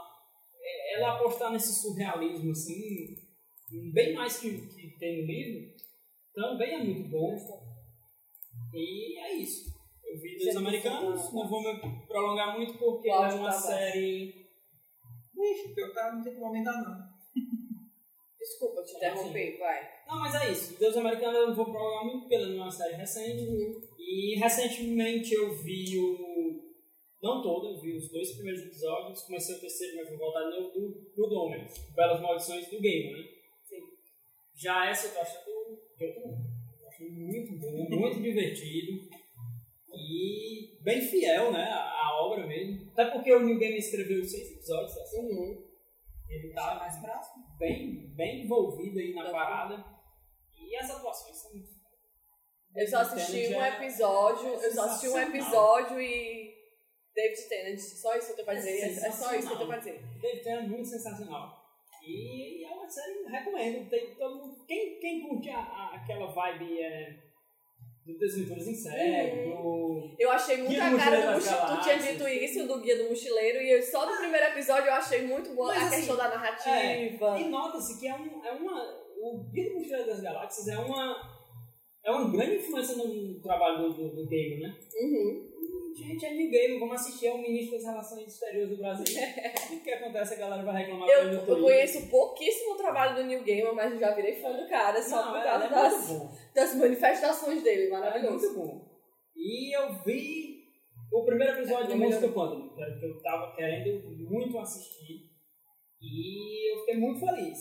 Speaker 2: É, Ela apostar nesse surrealismo, assim, bem mais que, que tem no livro, também é muito bom. E é isso. Eu vi dos
Speaker 1: Gente,
Speaker 2: americanos, não vou me prolongar muito porque ela é uma
Speaker 1: tá
Speaker 2: série.
Speaker 3: Ixi, eu tava, não tem como aumentar, não.
Speaker 1: Desculpa te interromper, vai.
Speaker 2: Não, mas é isso. Deus Americanos eu não vou prolongar muito porque ela não é uma série recente. E recentemente eu vi o. Não todo, eu vi os dois primeiros episódios. Comecei o terceiro, mas vou voltar de novo do, do Domen. Belas Maldições do Game, né? Sim. Já essa eu tô achando. Eu tô, tô achando muito bom, muito divertido. E bem fiel, né? A, a obra mesmo. Até porque o New Game escreveu seis episódios, assim.
Speaker 1: Uhum.
Speaker 2: Ele tá mais próximo. Bem, bem envolvido aí na parada. E as atuações são muito
Speaker 1: Eu só assisti um
Speaker 2: é
Speaker 1: episódio, eu só assisti um episódio e David Tennant, só isso que eu tenho pra
Speaker 2: É
Speaker 1: dizer, é, é só isso que eu tenho pra dizer.
Speaker 2: David Tennant é muito sensacional. E é uma série que eu recomendo. Tem todo mundo, quem, quem curte a, a- aquela vibe é, do Desventuras em Série, do...
Speaker 1: Eu achei muito a cara do
Speaker 2: Mochileiro.
Speaker 1: Tu tinha dito isso do Guia do Mochileiro e eu, só no primeiro episódio eu achei muito boa
Speaker 2: Mas,
Speaker 1: a
Speaker 2: assim,
Speaker 1: questão da narrativa.
Speaker 2: E nota-se que é, um, é uma... O Guia do Mochileiro das Galáxias é uma... É uma grande influência no trabalho do, do, do Gaiman, né?
Speaker 1: Uhum.
Speaker 2: Gente, é New Game, vamos assistir ao ministro das Relações Exteriores do Brasil. o que acontece? A galera vai reclamar
Speaker 1: Eu,
Speaker 2: no
Speaker 1: eu conheço pouquíssimo o trabalho do Neil Gaiman, mas eu já virei fã do cara só
Speaker 2: Não,
Speaker 1: por
Speaker 2: é,
Speaker 1: causa
Speaker 2: é
Speaker 1: das, das manifestações dele,
Speaker 2: É
Speaker 1: maravilhoso.
Speaker 2: muito bom. E eu vi o primeiro episódio
Speaker 1: É,
Speaker 2: Música Pântano, que era o que eu tava querendo muito assistir. E eu fiquei muito feliz.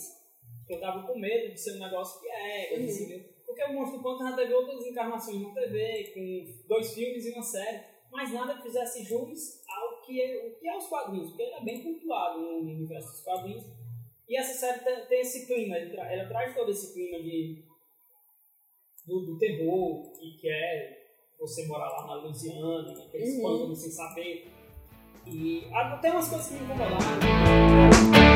Speaker 2: Porque eu tava com medo de ser um negócio que é,
Speaker 1: Uhum.
Speaker 2: porque o Monstro do Pântano já teve outras encarnações na TV, com dois filmes e uma série, mas nada que fizesse jus ao que é, o que é os quadrinhos, porque ele é bem cultuado no universo dos quadrinhos. E essa série tem, tem esse clima, tra- ela traz todo esse clima de do, do terror, que, que é você morar lá na Louisiana, aqueles
Speaker 1: Uhum.
Speaker 2: pântanos sem saber. E ah, tem umas coisas que me incomodaram.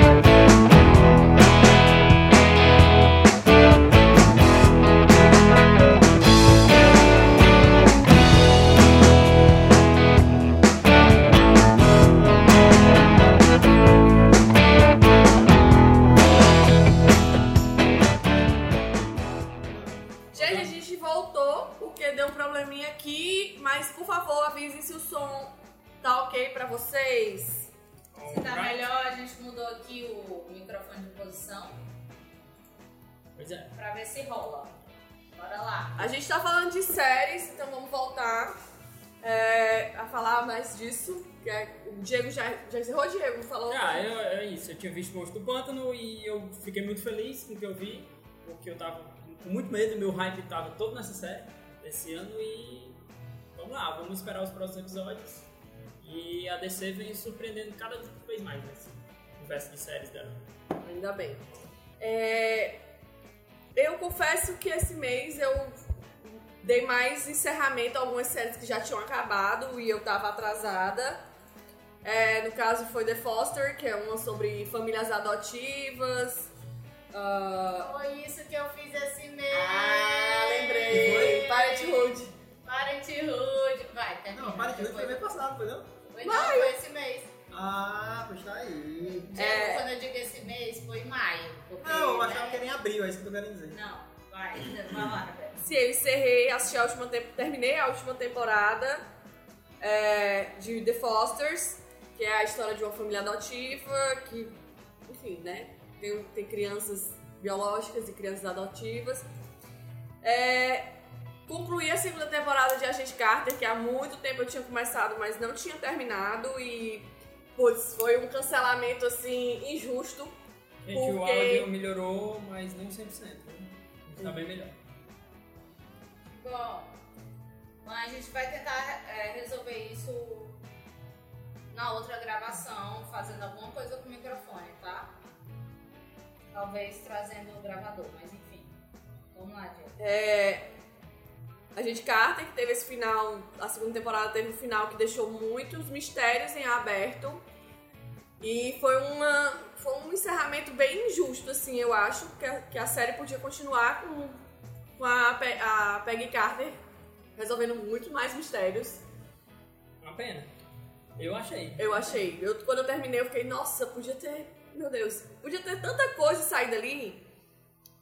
Speaker 1: A gente tá falando de séries, então vamos voltar é, a falar mais disso. Que é- o Diego já, já encerrou, Diego? Falou?
Speaker 2: Ah, eu- é isso. Eu tinha visto o Monstro do Pântano e eu fiquei muito feliz com o que eu vi, porque eu tava com muito medo, meu hype tava todo nessa série esse ano e vamos lá, vamos esperar os próximos episódios. E a DC vem surpreendendo cada vez mais nesse universo de séries dela.
Speaker 1: Ainda bem. É, eu confesso que esse mês eu dei mais encerramento a algumas séries que já tinham acabado e eu tava atrasada. É, no caso foi The Foster, que é uma sobre famílias adotivas. Ah,
Speaker 4: Foi isso que eu fiz esse mês.
Speaker 1: ah, lembrei. Parenthood.
Speaker 4: Parenthood. Vai, termina.
Speaker 3: Não, ver, foi mês passado, foi não?
Speaker 4: Foi não, foi esse mês.
Speaker 3: Ah, pois tá aí.
Speaker 1: É.
Speaker 4: quando eu digo esse mês, foi em maio. Porque,
Speaker 3: Não, eu
Speaker 4: né?
Speaker 3: achava que era em abril, é isso que eu tô querendo dizer.
Speaker 4: Não, vai, vai lá, Rebeca.
Speaker 1: Se eu encerrei, assisti a última terminei a última temporada é, de The Fosters, que é a história de uma família adotiva que, enfim, né, tem, tem crianças biológicas e crianças adotivas. É, concluí a segunda temporada de Agente Carter, que há muito tempo eu tinha começado, mas não tinha terminado e, putz, foi um cancelamento, assim, injusto.
Speaker 2: Gente, o
Speaker 1: Porque-
Speaker 2: áudio melhorou, mas não 100%. Tá bem melhor.
Speaker 4: Bom, mas a gente vai tentar é, resolver isso na outra gravação, fazendo alguma coisa com o microfone, tá? Talvez trazendo o gravador, mas enfim. Vamos lá, Diego.
Speaker 1: É, a gente Carter, que teve esse final, a segunda temporada teve um final que deixou muitos mistérios em aberto. E foi, uma, foi um encerramento bem injusto, assim, eu acho, que a, que a série podia continuar com, com a, Pe- a Peggy Carter resolvendo muito mais mistérios.
Speaker 2: Uma pena. Eu achei.
Speaker 1: Eu achei. Eu, quando eu terminei, eu fiquei, nossa, podia ter. Meu Deus, podia ter tanta coisa saída ali.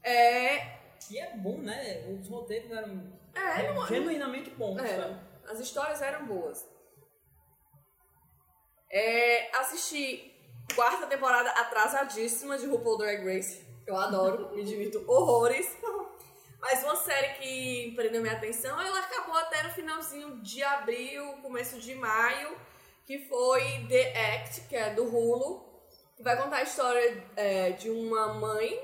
Speaker 1: É.
Speaker 2: E é bom, né? Os roteiros eram
Speaker 1: É, não,
Speaker 2: genuinamente bons.
Speaker 1: É,
Speaker 2: sabe?
Speaker 1: as histórias eram boas. É, assisti quarta temporada atrasadíssima de RuPaul Drag Race. Eu adoro, me divirto horrores. Mas uma série que prendeu minha atenção, ela acabou até no finalzinho de abril, começo de maio, que foi The Act, que é do Hulu, que vai contar a história é, de uma mãe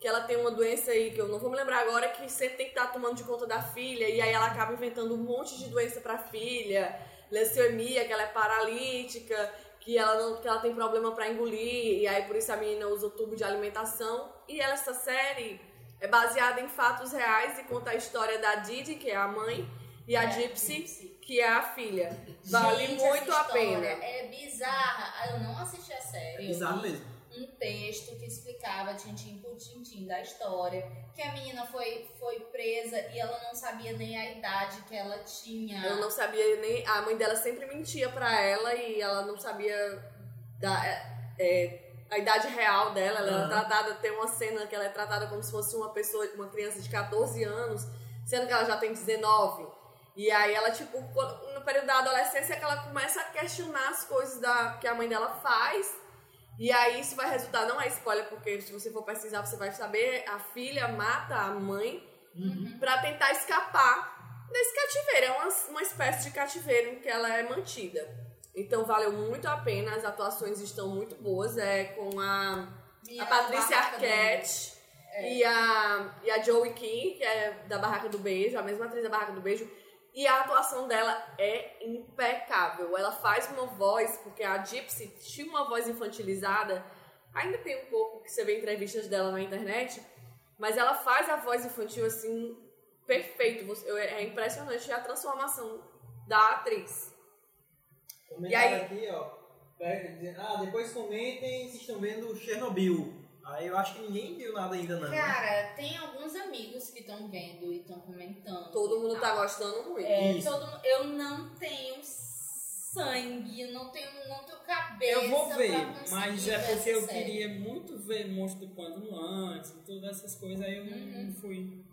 Speaker 1: que ela tem uma doença aí que eu não vou me lembrar agora, que sempre tem que estar tomando de conta da filha, e aí ela acaba inventando um monte de doença pra filha, leucemia, que ela é paralítica, que ela não que ela tem problema pra engolir, e aí por isso a menina usa o tubo de alimentação. E ela, essa série é baseada em fatos reais e conta a história da Didi, que é a mãe, e a
Speaker 4: É,
Speaker 1: Gypsy,
Speaker 4: Gypsy.
Speaker 1: que é a filha. Vale
Speaker 4: Gente,
Speaker 1: muito
Speaker 4: essa
Speaker 1: a pena.
Speaker 4: É bizarra. Eu não assisti a
Speaker 3: É
Speaker 4: série.
Speaker 3: bizarro
Speaker 4: eu li
Speaker 3: mesmo.
Speaker 4: Um texto que explicava tintim por tintim da história, que a menina foi, foi presa e ela não sabia nem a idade que ela tinha.
Speaker 1: Eu não sabia nem. A mãe dela sempre mentia pra ela e ela não sabia da, é, é, a idade real dela. Ela era
Speaker 3: Aham.
Speaker 1: tratada, tem uma cena que ela é tratada como se fosse uma pessoa, uma criança de 14 anos, sendo que ela já tem 19. E aí ela, tipo, no período da adolescência, que ela começa a questionar as coisas da, que a mãe dela faz. E aí isso vai resultar, não é spoiler, porque se você for pesquisar, você vai saber, a filha mata a mãe pra tentar escapar desse cativeiro. É uma, uma espécie de cativeiro em que ela é mantida. Então valeu muito a pena, as atuações estão muito boas. É com a, a Patrícia Arquette e, a, e a Joey King, que é da Barraca do Beijo, a mesma atriz da Barraca do Beijo. E a atuação dela é impecável. Ela faz uma voz, porque a Gypsy tinha uma voz infantilizada. Ainda tem um pouco que você vê entrevistas dela na internet. Mas ela faz a voz infantil assim perfeito. É impressionante a transformação da atriz.
Speaker 3: Comentário
Speaker 1: E aí?
Speaker 3: aqui, ó. Ah, depois comentem se estão vendo Chernobyl. Aí eu acho que ninguém viu nada ainda não. né?
Speaker 4: Cara, tem alguns amigos que estão vendo e estão comentando.
Speaker 1: Todo mundo tá gostando muito.
Speaker 4: É,
Speaker 3: Isso.
Speaker 4: todo eu não tenho sangue, eu não tenho, não tenho cabeça.
Speaker 2: Eu vou ver, mas é porque eu
Speaker 4: série.
Speaker 2: queria muito ver Monstro do Pântano antes e todas essas coisas, aí eu não-
Speaker 4: Uhum.
Speaker 2: não fui.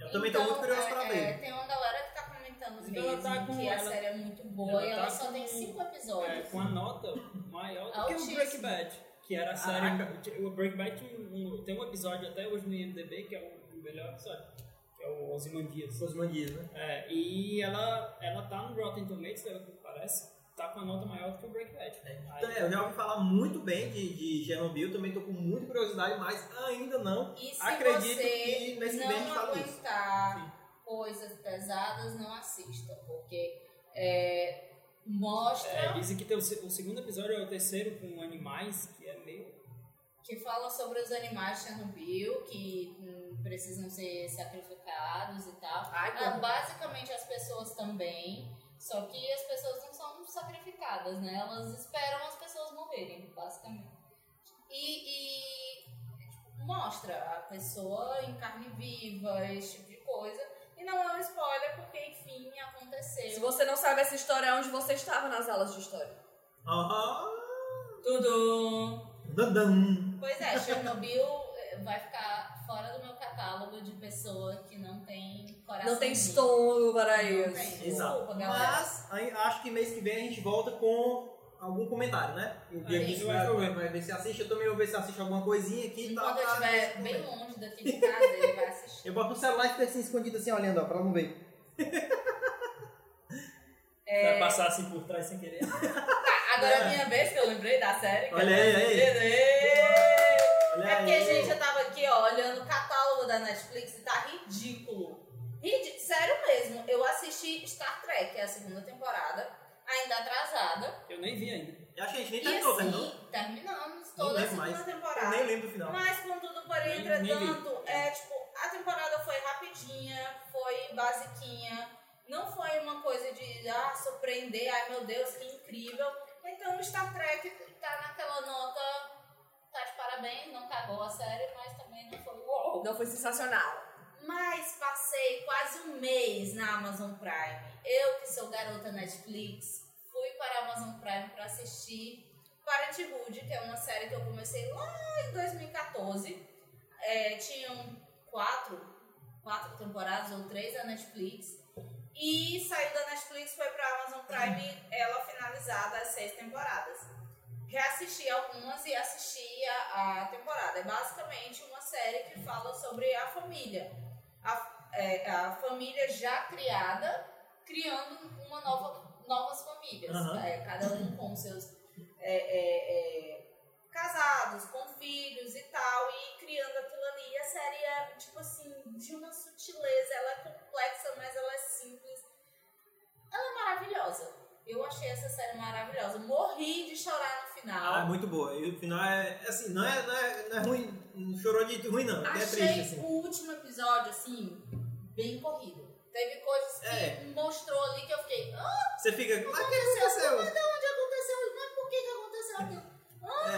Speaker 3: Eu também tô muito curioso
Speaker 4: é,
Speaker 3: pra
Speaker 4: é,
Speaker 3: ver.
Speaker 4: tem uma galera que tá comentando
Speaker 2: Então
Speaker 4: mesmo
Speaker 2: ela tá com-
Speaker 4: que a
Speaker 2: ela-
Speaker 4: série é muito boa
Speaker 2: ela
Speaker 4: e ela
Speaker 2: tá
Speaker 4: só
Speaker 2: com-
Speaker 4: tem cinco
Speaker 2: É,
Speaker 4: episódios.
Speaker 2: com a nota maior do que o. Breaking Bad, que era a série.
Speaker 3: Caraca.
Speaker 2: O Breaking Bad tem um, tem um episódio até hoje no IMDB que é o melhor episódio, que é o Ozymandias.
Speaker 3: Suas manias, né?
Speaker 2: É, e ela, ela tá no Rotten Tomatoes, parece, tá com a nota maior do que o Breaking Bad.
Speaker 3: Então, é, eu já ouvi falar muito bem de, de Chernobyl, também tô com muita curiosidade, mas ainda não.
Speaker 4: E se
Speaker 3: Acredito
Speaker 4: você
Speaker 3: que gente
Speaker 4: não
Speaker 3: fala isso.
Speaker 4: coisas pesadas, não assista, porque é, mostra
Speaker 2: É, dizem que tem o, o segundo episódio é o terceiro com animais, que é meio.
Speaker 4: que fala sobre os animais de Chernobyl que hum, precisam ser sacrificados e tal.
Speaker 1: Ai,
Speaker 4: Ah, basicamente as pessoas também, só que as pessoas não são sacrificadas, né? Elas esperam as pessoas morrerem, basicamente. E, e, tipo, mostra a pessoa em carne viva, esse tipo de coisa. E não é um spoiler porque, enfim, aconteceu.
Speaker 1: Se você não sabe essa história, é onde você estava nas aulas de história.
Speaker 3: Aham.
Speaker 2: Tudo!
Speaker 3: Dandam.
Speaker 4: Pois é, Chernobyl eh, vai ficar fora do meu catálogo de pessoa que não tem coração.
Speaker 1: Não tem estômago para
Speaker 4: Não
Speaker 1: isso.
Speaker 4: tem.
Speaker 3: Exato.
Speaker 4: Desculpa, galera.
Speaker 3: Mas aí, acho que mês que vem a gente volta com algum comentário, né? O
Speaker 2: Sim.
Speaker 3: que isso vai, vai, vai ver se assiste, eu também vou ver se assiste alguma coisinha aqui e tal.
Speaker 4: Enquanto eu
Speaker 3: ver se
Speaker 4: estiver bem longe daqui de casa, ele vai assistir.
Speaker 3: Eu boto o celular e fico assim escondido assim olhando, ó, pra não ver.
Speaker 2: Vai passar assim por trás sem querer.
Speaker 4: Tá, agora é a minha vez que eu lembrei da série.
Speaker 3: Olha
Speaker 4: eu
Speaker 3: aí, aí. Olha
Speaker 4: É porque,
Speaker 3: aí.
Speaker 4: gente, eu tava aqui, ó, olhando o catálogo da Netflix e tá ridículo. Ridi- Sério mesmo, eu assisti Star Trek, a segunda temporada, ainda atrasada.
Speaker 2: Eu nem vi ainda.
Speaker 3: Eu acho que a gente nem terminou,
Speaker 4: assim,
Speaker 3: terminou?
Speaker 4: terminamos toda a segunda
Speaker 3: mais.
Speaker 4: temporada.
Speaker 3: Eu nem lembro do final.
Speaker 4: Mas, contudo, porém,
Speaker 2: Nem- nem
Speaker 4: entretanto, é tipo, a temporada foi rapidinha, foi basiquinha, não foi uma coisa de, ah, surpreender, ai meu Deus, que incrível. Então, o Star Trek tá naquela nota, tá de parabéns, não cagou a série, mas também não foi uou.
Speaker 1: Não foi sensacional.
Speaker 4: Mas passei quase um mês na Amazon Prime. Eu, que sou garota Netflix, fui para a Amazon Prime para assistir Parenthood, que é uma série que eu comecei lá em 2014. É, tinham quatro, quatro temporadas ou três da Netflix. E saiu da Netflix, foi para a Amazon Prime, ela finalizada as seis temporadas. Reassisti algumas e assisti a, a temporada. É basicamente uma série que fala sobre a família. A, é, a família já criada, criando uma nova, novas famílias.
Speaker 3: Aham.
Speaker 4: É, cada um com seus é, é, é, casados, com filhos e tal, e criando aquilo ali. E a série é, tipo assim, de uma sutileza. Ela é complexa, mas ela é simples. Ela é maravilhosa. Eu achei essa série maravilhosa. Morri de chorar no final.
Speaker 3: Ah, é muito boa. E o final é, é assim, não é, não é, não é ruim, não chorou de ruim não, é
Speaker 4: Achei
Speaker 3: triste assim.
Speaker 4: o último episódio, assim, bem corrido. Teve coisas que
Speaker 3: É.
Speaker 4: mostrou ali que eu fiquei, ah,
Speaker 3: Você fica, mas o que
Speaker 4: aconteceu? Mas de onde aconteceu? Mas por que que aconteceu aquilo?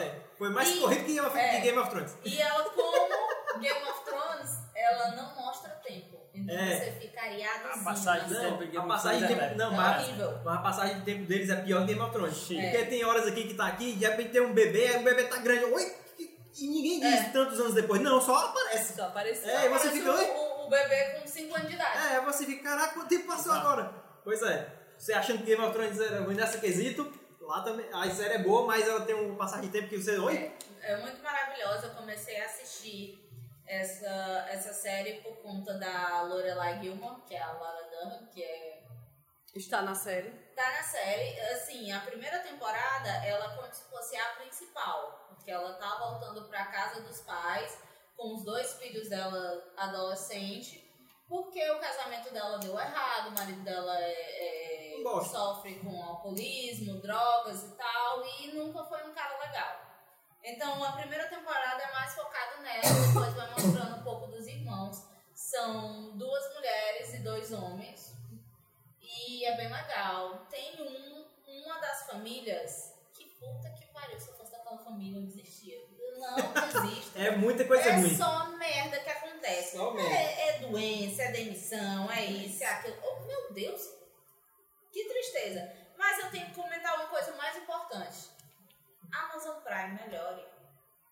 Speaker 3: É, foi mais
Speaker 4: E-
Speaker 3: corrido que Game of,
Speaker 4: é.
Speaker 3: que Game of Thrones.
Speaker 4: E ela, como Game of Thrones, ela não mostra tempo. Então
Speaker 3: É.
Speaker 4: você ficaria
Speaker 2: A passagem de
Speaker 4: assim.
Speaker 2: tempo.
Speaker 3: Não,
Speaker 2: Game
Speaker 3: a passagem de
Speaker 2: é
Speaker 3: tempo,
Speaker 2: velho.
Speaker 3: não,
Speaker 4: É
Speaker 3: mas,
Speaker 4: horrível.
Speaker 3: mas a passagem de tempo deles é pior que Game of Thrones.
Speaker 2: Sim.
Speaker 3: Porque tem horas aqui que tá aqui, de repente tem um bebê, aí o bebê tá grande, oi, e ninguém diz
Speaker 4: É.
Speaker 3: tantos anos depois, não, só aparece.
Speaker 1: Só apareceu.
Speaker 3: É, e você fica,
Speaker 4: o? O, bebê com 5 anos de idade.
Speaker 3: É, você fica, caraca, quanto tempo passou agora? Pois é, você achando que Game of Thrones era ruim nessa quesito, lá também, a série é boa, mas ela tem um passagem de tempo que você, oi?
Speaker 4: É, é muito maravilhosa. Eu comecei a assistir essa, essa série por conta da Lorelai Gilmore, que é a Lara Dunham, que é
Speaker 1: Está na série.
Speaker 4: tá na série. Assim, a primeira temporada, ela é como se fosse a principal, porque ela tá voltando pra casa dos pais com os dois filhos dela adolescente, porque o casamento dela deu errado, o marido dela é- é- sofre com alcoolismo, drogas e tal, e nunca foi um cara legal. Então a primeira temporada é mais focada nela, depois vai mostrando um pouco dos irmãos. São duas mulheres e dois homens. E é bem legal. Tem um, uma das famílias que puta que pariu. Se eu fosse daquela família, eu desistia. Não desisto.
Speaker 3: É muita coisa
Speaker 4: é
Speaker 3: ruim.
Speaker 4: só merda que acontece.
Speaker 3: Só merda.
Speaker 4: É, é doença, é demissão, é isso, é aquilo. Oh, meu Deus, que tristeza. Mas eu tenho que comentar uma coisa mais importante. Amazon Prime, melhore.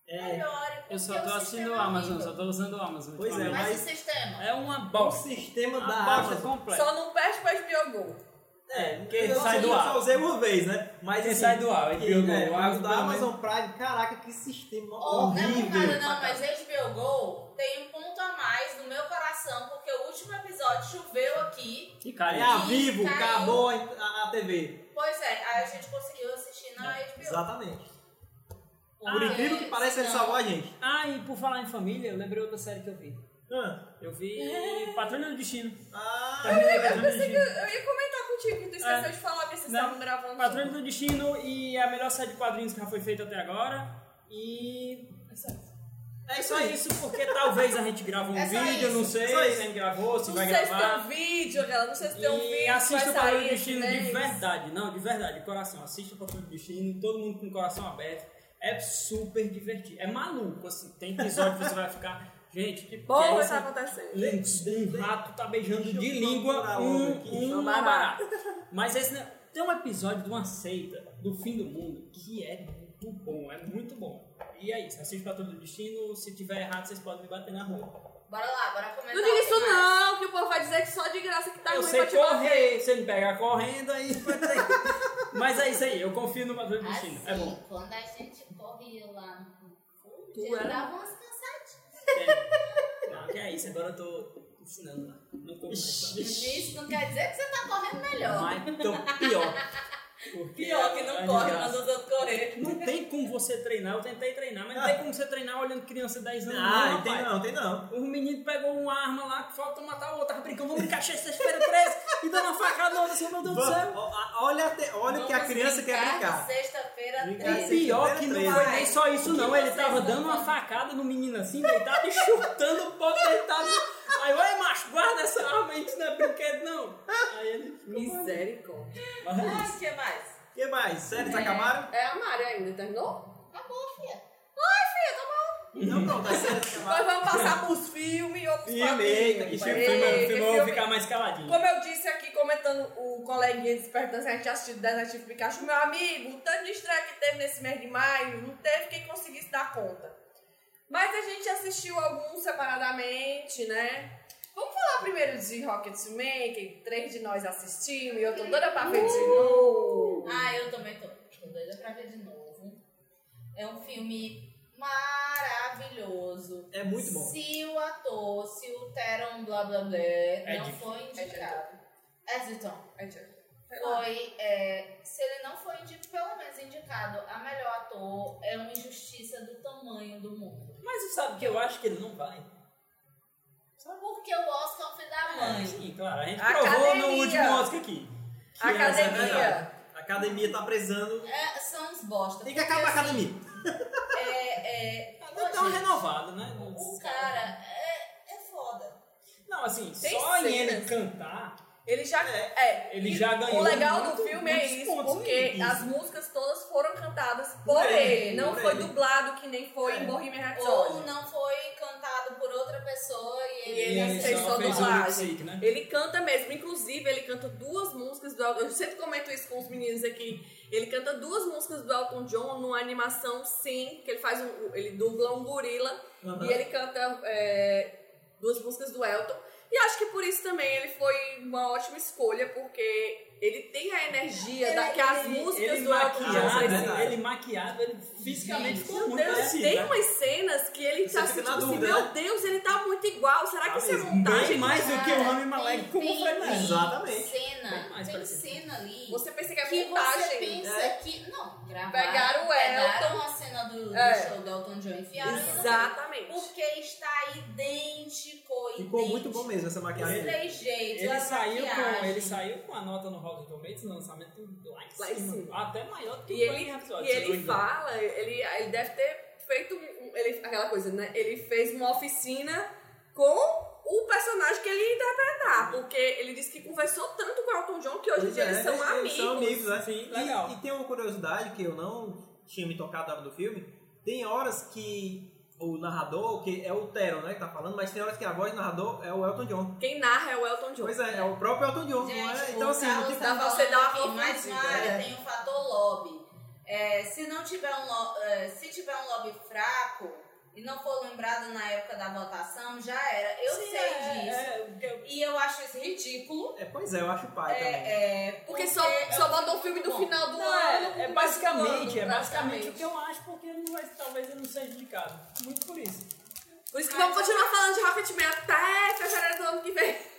Speaker 3: É,
Speaker 4: Melhore.
Speaker 2: Eu só tô
Speaker 4: o
Speaker 2: assistindo
Speaker 4: sistema
Speaker 2: o
Speaker 4: é
Speaker 2: Amazon, só tô usando o Amazon.
Speaker 3: Pois é.
Speaker 4: Mas
Speaker 3: mas-
Speaker 4: o sistema.
Speaker 2: É uma
Speaker 3: o
Speaker 2: bosta.
Speaker 3: sistema
Speaker 2: Uma
Speaker 3: da
Speaker 2: bosta
Speaker 3: Amazon.
Speaker 2: completa.
Speaker 1: Só não perde pra HBO Go.
Speaker 3: É, porque eu
Speaker 2: sai do
Speaker 3: só
Speaker 2: ar.
Speaker 3: usei uma vez, né? Mas
Speaker 2: Quem
Speaker 3: assim,
Speaker 2: sai do ar,
Speaker 3: que-
Speaker 2: HBO Go,
Speaker 3: é,
Speaker 2: o
Speaker 3: mas
Speaker 2: Amazon
Speaker 3: o da Amazon Prime, caraca, que sistema
Speaker 4: Oh, não é por
Speaker 3: horrível.
Speaker 4: nada não, mas HBO Go tem um ponto a mais no meu coração, porque o último episódio choveu aqui.
Speaker 2: Que
Speaker 3: É
Speaker 2: cara.
Speaker 3: a Vivo,
Speaker 4: Caiu.
Speaker 3: acabou a, a- a TV.
Speaker 4: Pois é, aí a gente conseguiu assistir na HBO.
Speaker 3: Exatamente. Por
Speaker 4: Porque
Speaker 3: incrível que pareça, ele salvou a gente.
Speaker 2: Ah, e por falar em família, eu lembrei outra série que eu vi.
Speaker 3: Ah,
Speaker 2: Eu vi Patrulha do Destino.
Speaker 3: ah,
Speaker 2: Terminei Patrulha do
Speaker 1: Pensei que
Speaker 2: Destino.
Speaker 1: eu ia comentar contigo que tu esqueceu
Speaker 2: É.
Speaker 1: de falar que vocês
Speaker 2: Não.
Speaker 1: estavam gravando.
Speaker 2: Patrulha do Destino e a melhor série de quadrinhos que já foi feita até agora. E. É só isso, porque talvez a gente grave um
Speaker 4: É só
Speaker 2: vídeo,
Speaker 4: isso.
Speaker 2: não sei
Speaker 3: Só
Speaker 2: se
Speaker 3: isso.
Speaker 2: a gente gravou, se
Speaker 1: Não
Speaker 2: vai
Speaker 1: sei se tem
Speaker 2: gravar.
Speaker 1: um vídeo, aquela, não sei se tem um vídeo.
Speaker 2: E assista o Patrulha do Destino de
Speaker 1: mês.
Speaker 2: verdade, não, de verdade, de coração. Assista o Patrulha do Destino, todo mundo com o coração aberto. É super divertido. É maluco, assim. Tem episódio que você vai ficar. Gente, que
Speaker 1: Porra,
Speaker 2: que é
Speaker 1: tá
Speaker 2: isso?
Speaker 1: acontecendo.
Speaker 2: Um, um rato tá beijando de língua um, um
Speaker 1: Uma
Speaker 2: barata. Mas esse, né, tem um episódio de uma seita do fim do mundo que é muito bom, é muito bom. E é isso, assiste Patrulha do Destino. Se tiver errado, vocês podem me bater na rua.
Speaker 4: Bora lá, bora comentar.
Speaker 1: Não diga isso
Speaker 4: mais.
Speaker 1: não, que o povo vai dizer que só de graça que tá
Speaker 2: eu
Speaker 1: ruim
Speaker 2: sei
Speaker 1: pra te bater.
Speaker 2: correr, você me pega correndo aí. Mas é isso aí, eu confio no Patrulha do Destino. É
Speaker 4: Assim,
Speaker 2: bom.
Speaker 4: quando a gente corria lá no fundo,
Speaker 1: Tu era?
Speaker 4: dava umas.
Speaker 2: É. Não, que é isso, agora eu tô ensinando lá. Não como mais.
Speaker 4: Isso não quer dizer que você tá correndo melhor.
Speaker 2: Mas então pior. Porque
Speaker 1: Pior que não
Speaker 2: é
Speaker 1: corre, manda os outros correr.
Speaker 2: Não tem como você treinar, eu tentei treinar, mas não
Speaker 3: Ah.
Speaker 2: tem como você treinar olhando criança de 10 anos.
Speaker 3: Ah,
Speaker 2: não,
Speaker 3: tem
Speaker 2: rapaz.
Speaker 3: não, tem não.
Speaker 2: O menino pegou uma arma lá que falta matar o outro, tava brincando, vamos brincar sexta-feira 13 e dando uma facada no outro, assim, meu Deus do céu.
Speaker 3: Olha, até- olha o que a criança quer
Speaker 4: brincar Sexta-feira
Speaker 3: Brincar
Speaker 4: 13.
Speaker 3: de
Speaker 2: Pior que não foi nem só isso, não. Ele tava dando uma facada no menino assim, deitado e chutando o pau deitado. Aí, oi, macho, guarda essa arma aí, isso não é brinquedo, não. Aí ele.
Speaker 1: Misericórdia.
Speaker 2: Mas é
Speaker 1: Ai, que mais?
Speaker 3: O que mais? Séries acabaram?
Speaker 1: É a Mari ainda, terminou?
Speaker 4: Acabou, filha.
Speaker 3: Não, pronto, as séries
Speaker 1: Nós
Speaker 3: acabaram.
Speaker 1: vamos passar pros filmes e outros
Speaker 3: Filme, eita, que
Speaker 2: Filme,
Speaker 3: filme,
Speaker 2: filme, ficar mais caladinho.
Speaker 1: Como eu disse aqui, comentando o coleguinha despertando, a gente assistiu Detetive Pikachu, meu amigo, o tanto de estreia que teve nesse mês de maio, não teve quem conseguisse dar conta. Mas a gente assistiu alguns separadamente, né? Vamos falar primeiro de Rocketman, que três de nós assistimos e eu tô doida pra ver de novo.
Speaker 4: Ah, eu também tô, tô doida pra ver de novo. É um filme maravilhoso.
Speaker 3: É muito bom.
Speaker 4: Se o ator, se o Teron blá blá blá não
Speaker 2: Edgerton.
Speaker 4: foi indicado. Edgerton.
Speaker 1: Aí, tchau. Sei lá.
Speaker 4: Foi, é, se ele não foi indi- pelo menos indicado a melhor ator, é uma injustiça do tamanho do mundo.
Speaker 2: Mas você sabe que eu acho que ele não vai.
Speaker 4: Porque o Oscar é um filho da mãe.
Speaker 2: Sim, claro. A gente
Speaker 1: Academia.
Speaker 2: provou no último Oscar aqui. É a
Speaker 1: Academia.
Speaker 3: A academia tá precisando.
Speaker 4: É, são uns bosta.
Speaker 3: Tem que acabar a
Speaker 4: assim,
Speaker 3: academia.
Speaker 4: É, é,
Speaker 2: uma
Speaker 4: gente,
Speaker 2: renovada, né?
Speaker 4: O cara é, é foda.
Speaker 2: Não, assim,
Speaker 1: Tem
Speaker 2: só em ele cantar,
Speaker 1: Ele já.
Speaker 3: É,
Speaker 1: É,
Speaker 2: ele
Speaker 1: e
Speaker 2: já ganhou
Speaker 1: O legal do
Speaker 2: muito-
Speaker 1: filme é isso, porque
Speaker 2: aí.
Speaker 1: as músicas todas foram cantadas por,
Speaker 3: Por ele,
Speaker 1: ele. Não
Speaker 3: por
Speaker 1: foi
Speaker 3: ele.
Speaker 1: dublado que nem foi
Speaker 3: É.
Speaker 1: em Bohemian
Speaker 4: Ou
Speaker 1: Rhapsody.
Speaker 4: não foi cantado por outra pessoa e
Speaker 1: E
Speaker 4: ele,
Speaker 1: ele fez
Speaker 2: só
Speaker 1: só
Speaker 2: fez o
Speaker 1: dublagem.
Speaker 2: né?
Speaker 1: Ele canta mesmo, inclusive ele canta duas músicas do Elton Eu sempre comento isso com os meninos aqui. Ele canta duas músicas do Elton John numa animação sim, que ele faz um. Ele dubla um gorila
Speaker 3: Aham.
Speaker 1: e ele canta é, duas músicas do Elton. E acho que por isso também ele foi uma ótima escolha, porque ele tem a energia da, que as músicas
Speaker 2: ele
Speaker 1: do Elton John
Speaker 2: né? ele maquiado, ele fisicamente ficou
Speaker 1: Meu
Speaker 2: muito
Speaker 1: Deus,
Speaker 2: parecido,
Speaker 1: tem
Speaker 2: né?
Speaker 1: umas cenas que ele
Speaker 3: Você
Speaker 1: tá assim, tipo assim, meu
Speaker 3: né?
Speaker 1: Deus, ele tá muito igual. Será que
Speaker 3: Tá
Speaker 1: isso é montagem?
Speaker 2: Bem mais do que o Rami Malek
Speaker 4: tem-
Speaker 2: como foi mesmo.
Speaker 3: Exatamente.
Speaker 4: Cena,
Speaker 2: mais
Speaker 4: tem
Speaker 2: parecido.
Speaker 4: cena ali
Speaker 1: Você pensa que é
Speaker 4: que você
Speaker 1: montagem.
Speaker 4: pensa
Speaker 3: É.
Speaker 4: que. Não, gravaram.
Speaker 1: Pegaram o
Speaker 4: pegaram
Speaker 1: Elton.
Speaker 4: a cena do, do
Speaker 1: É.
Speaker 4: show do Elton John e enfiaram.
Speaker 1: Exatamente.
Speaker 4: Porque está idêntico,
Speaker 3: Ficou
Speaker 4: idêntico.
Speaker 3: muito bom mesmo essa
Speaker 4: Os
Speaker 3: maquiagem.
Speaker 4: três jeitos,
Speaker 2: Ele saiu, com, ele saiu com a nota no Rotten Tomatoes no lançamento lá em
Speaker 1: Lá em
Speaker 2: cima.
Speaker 1: cima.
Speaker 2: Até maior do que
Speaker 1: E
Speaker 2: o
Speaker 1: ele,
Speaker 2: Rhapsody,
Speaker 1: e
Speaker 2: me
Speaker 1: ele fala, ele, ele deve ter feito um- ele, aquela coisa, né? Ele fez uma oficina com o personagem que ele ia interpretar. Porque ele disse que conversou tanto com o Elton John que hoje em dia
Speaker 3: é,
Speaker 1: eles são amigos.
Speaker 3: Eles são amigos, né?
Speaker 2: Sim,
Speaker 3: E-
Speaker 2: legal.
Speaker 3: E, tem uma curiosidade que eu não tinha me tocado do filme. Tem horas que o narrador, que é o Teron, né, que tá falando, mas tem horas que a voz do narrador é o Elton John.
Speaker 1: Quem narra é o Elton John.
Speaker 3: Pois é, é o próprio Elton John, não é?
Speaker 4: Gente,
Speaker 3: Então assim,
Speaker 4: Carlos
Speaker 3: tipo,
Speaker 1: dá
Speaker 4: tá
Speaker 1: você dar uma
Speaker 4: mais uma área
Speaker 3: é.
Speaker 4: tem o fator lobby. É, se não tiver um lo- é, se tiver um lobby fraco e não for lembrado na época da votação, já era. Eu
Speaker 2: Sim,
Speaker 4: sei
Speaker 2: é,
Speaker 4: disso.
Speaker 2: é, o que eu-
Speaker 4: E eu acho isso ridículo.
Speaker 3: é, pois é, eu acho pai também.
Speaker 4: É, é,
Speaker 1: Porque só,
Speaker 4: é
Speaker 1: só
Speaker 4: um
Speaker 1: bota o
Speaker 4: filme
Speaker 1: do
Speaker 4: bom.
Speaker 1: final do
Speaker 2: Não,
Speaker 1: ano.
Speaker 2: é, é basicamente, é basicamente o que eu acho, porque não vai, talvez ele não seja indicado. Muito por isso.
Speaker 1: Por isso que vamos continuar falando de Rocketman até fevereiro do ano que vem.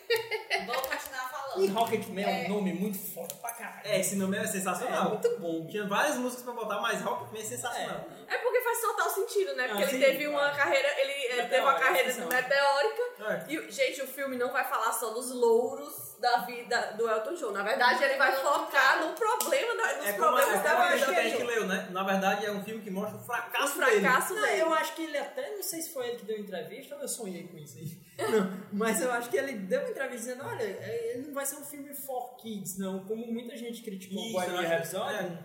Speaker 4: Vou continuar
Speaker 2: E
Speaker 4: falando.
Speaker 2: Rocketman é um nome muito foda pra caralho.
Speaker 3: É, esse nome é
Speaker 2: É
Speaker 3: sensacional.
Speaker 2: muito bom.
Speaker 3: Tinha várias músicas pra botar, mas Rocketman é sensacional.
Speaker 1: É porque faz total sentido, né? Porque
Speaker 2: Ah,
Speaker 1: ele
Speaker 2: sim,
Speaker 1: teve uma
Speaker 2: claro.
Speaker 1: carreira, ele, ele teve uma
Speaker 2: Meteórica,
Speaker 1: carreira meteórica.
Speaker 3: É.
Speaker 1: E, gente, o filme não vai falar só dos louros da vida do Elton John. Na verdade, ele vai focar no problema da, nos
Speaker 3: É como, é
Speaker 1: problemas
Speaker 3: como
Speaker 1: da vida
Speaker 3: gente que a gente
Speaker 1: dele.
Speaker 3: leu, né? Na verdade, é um filme que mostra o
Speaker 1: O
Speaker 3: fracasso, dele.
Speaker 1: fracasso
Speaker 2: Não,
Speaker 1: dele.
Speaker 2: eu acho que ele até, não sei se foi ele que deu entrevista ou eu sonhei com isso aí. Não, mas eu acho que ele deu uma entrevista dizendo, olha, é, ele não vai ser um filme for kids, não. Como muita gente criticou
Speaker 3: Isso,
Speaker 2: o Bohemian Rhapsody,
Speaker 3: é.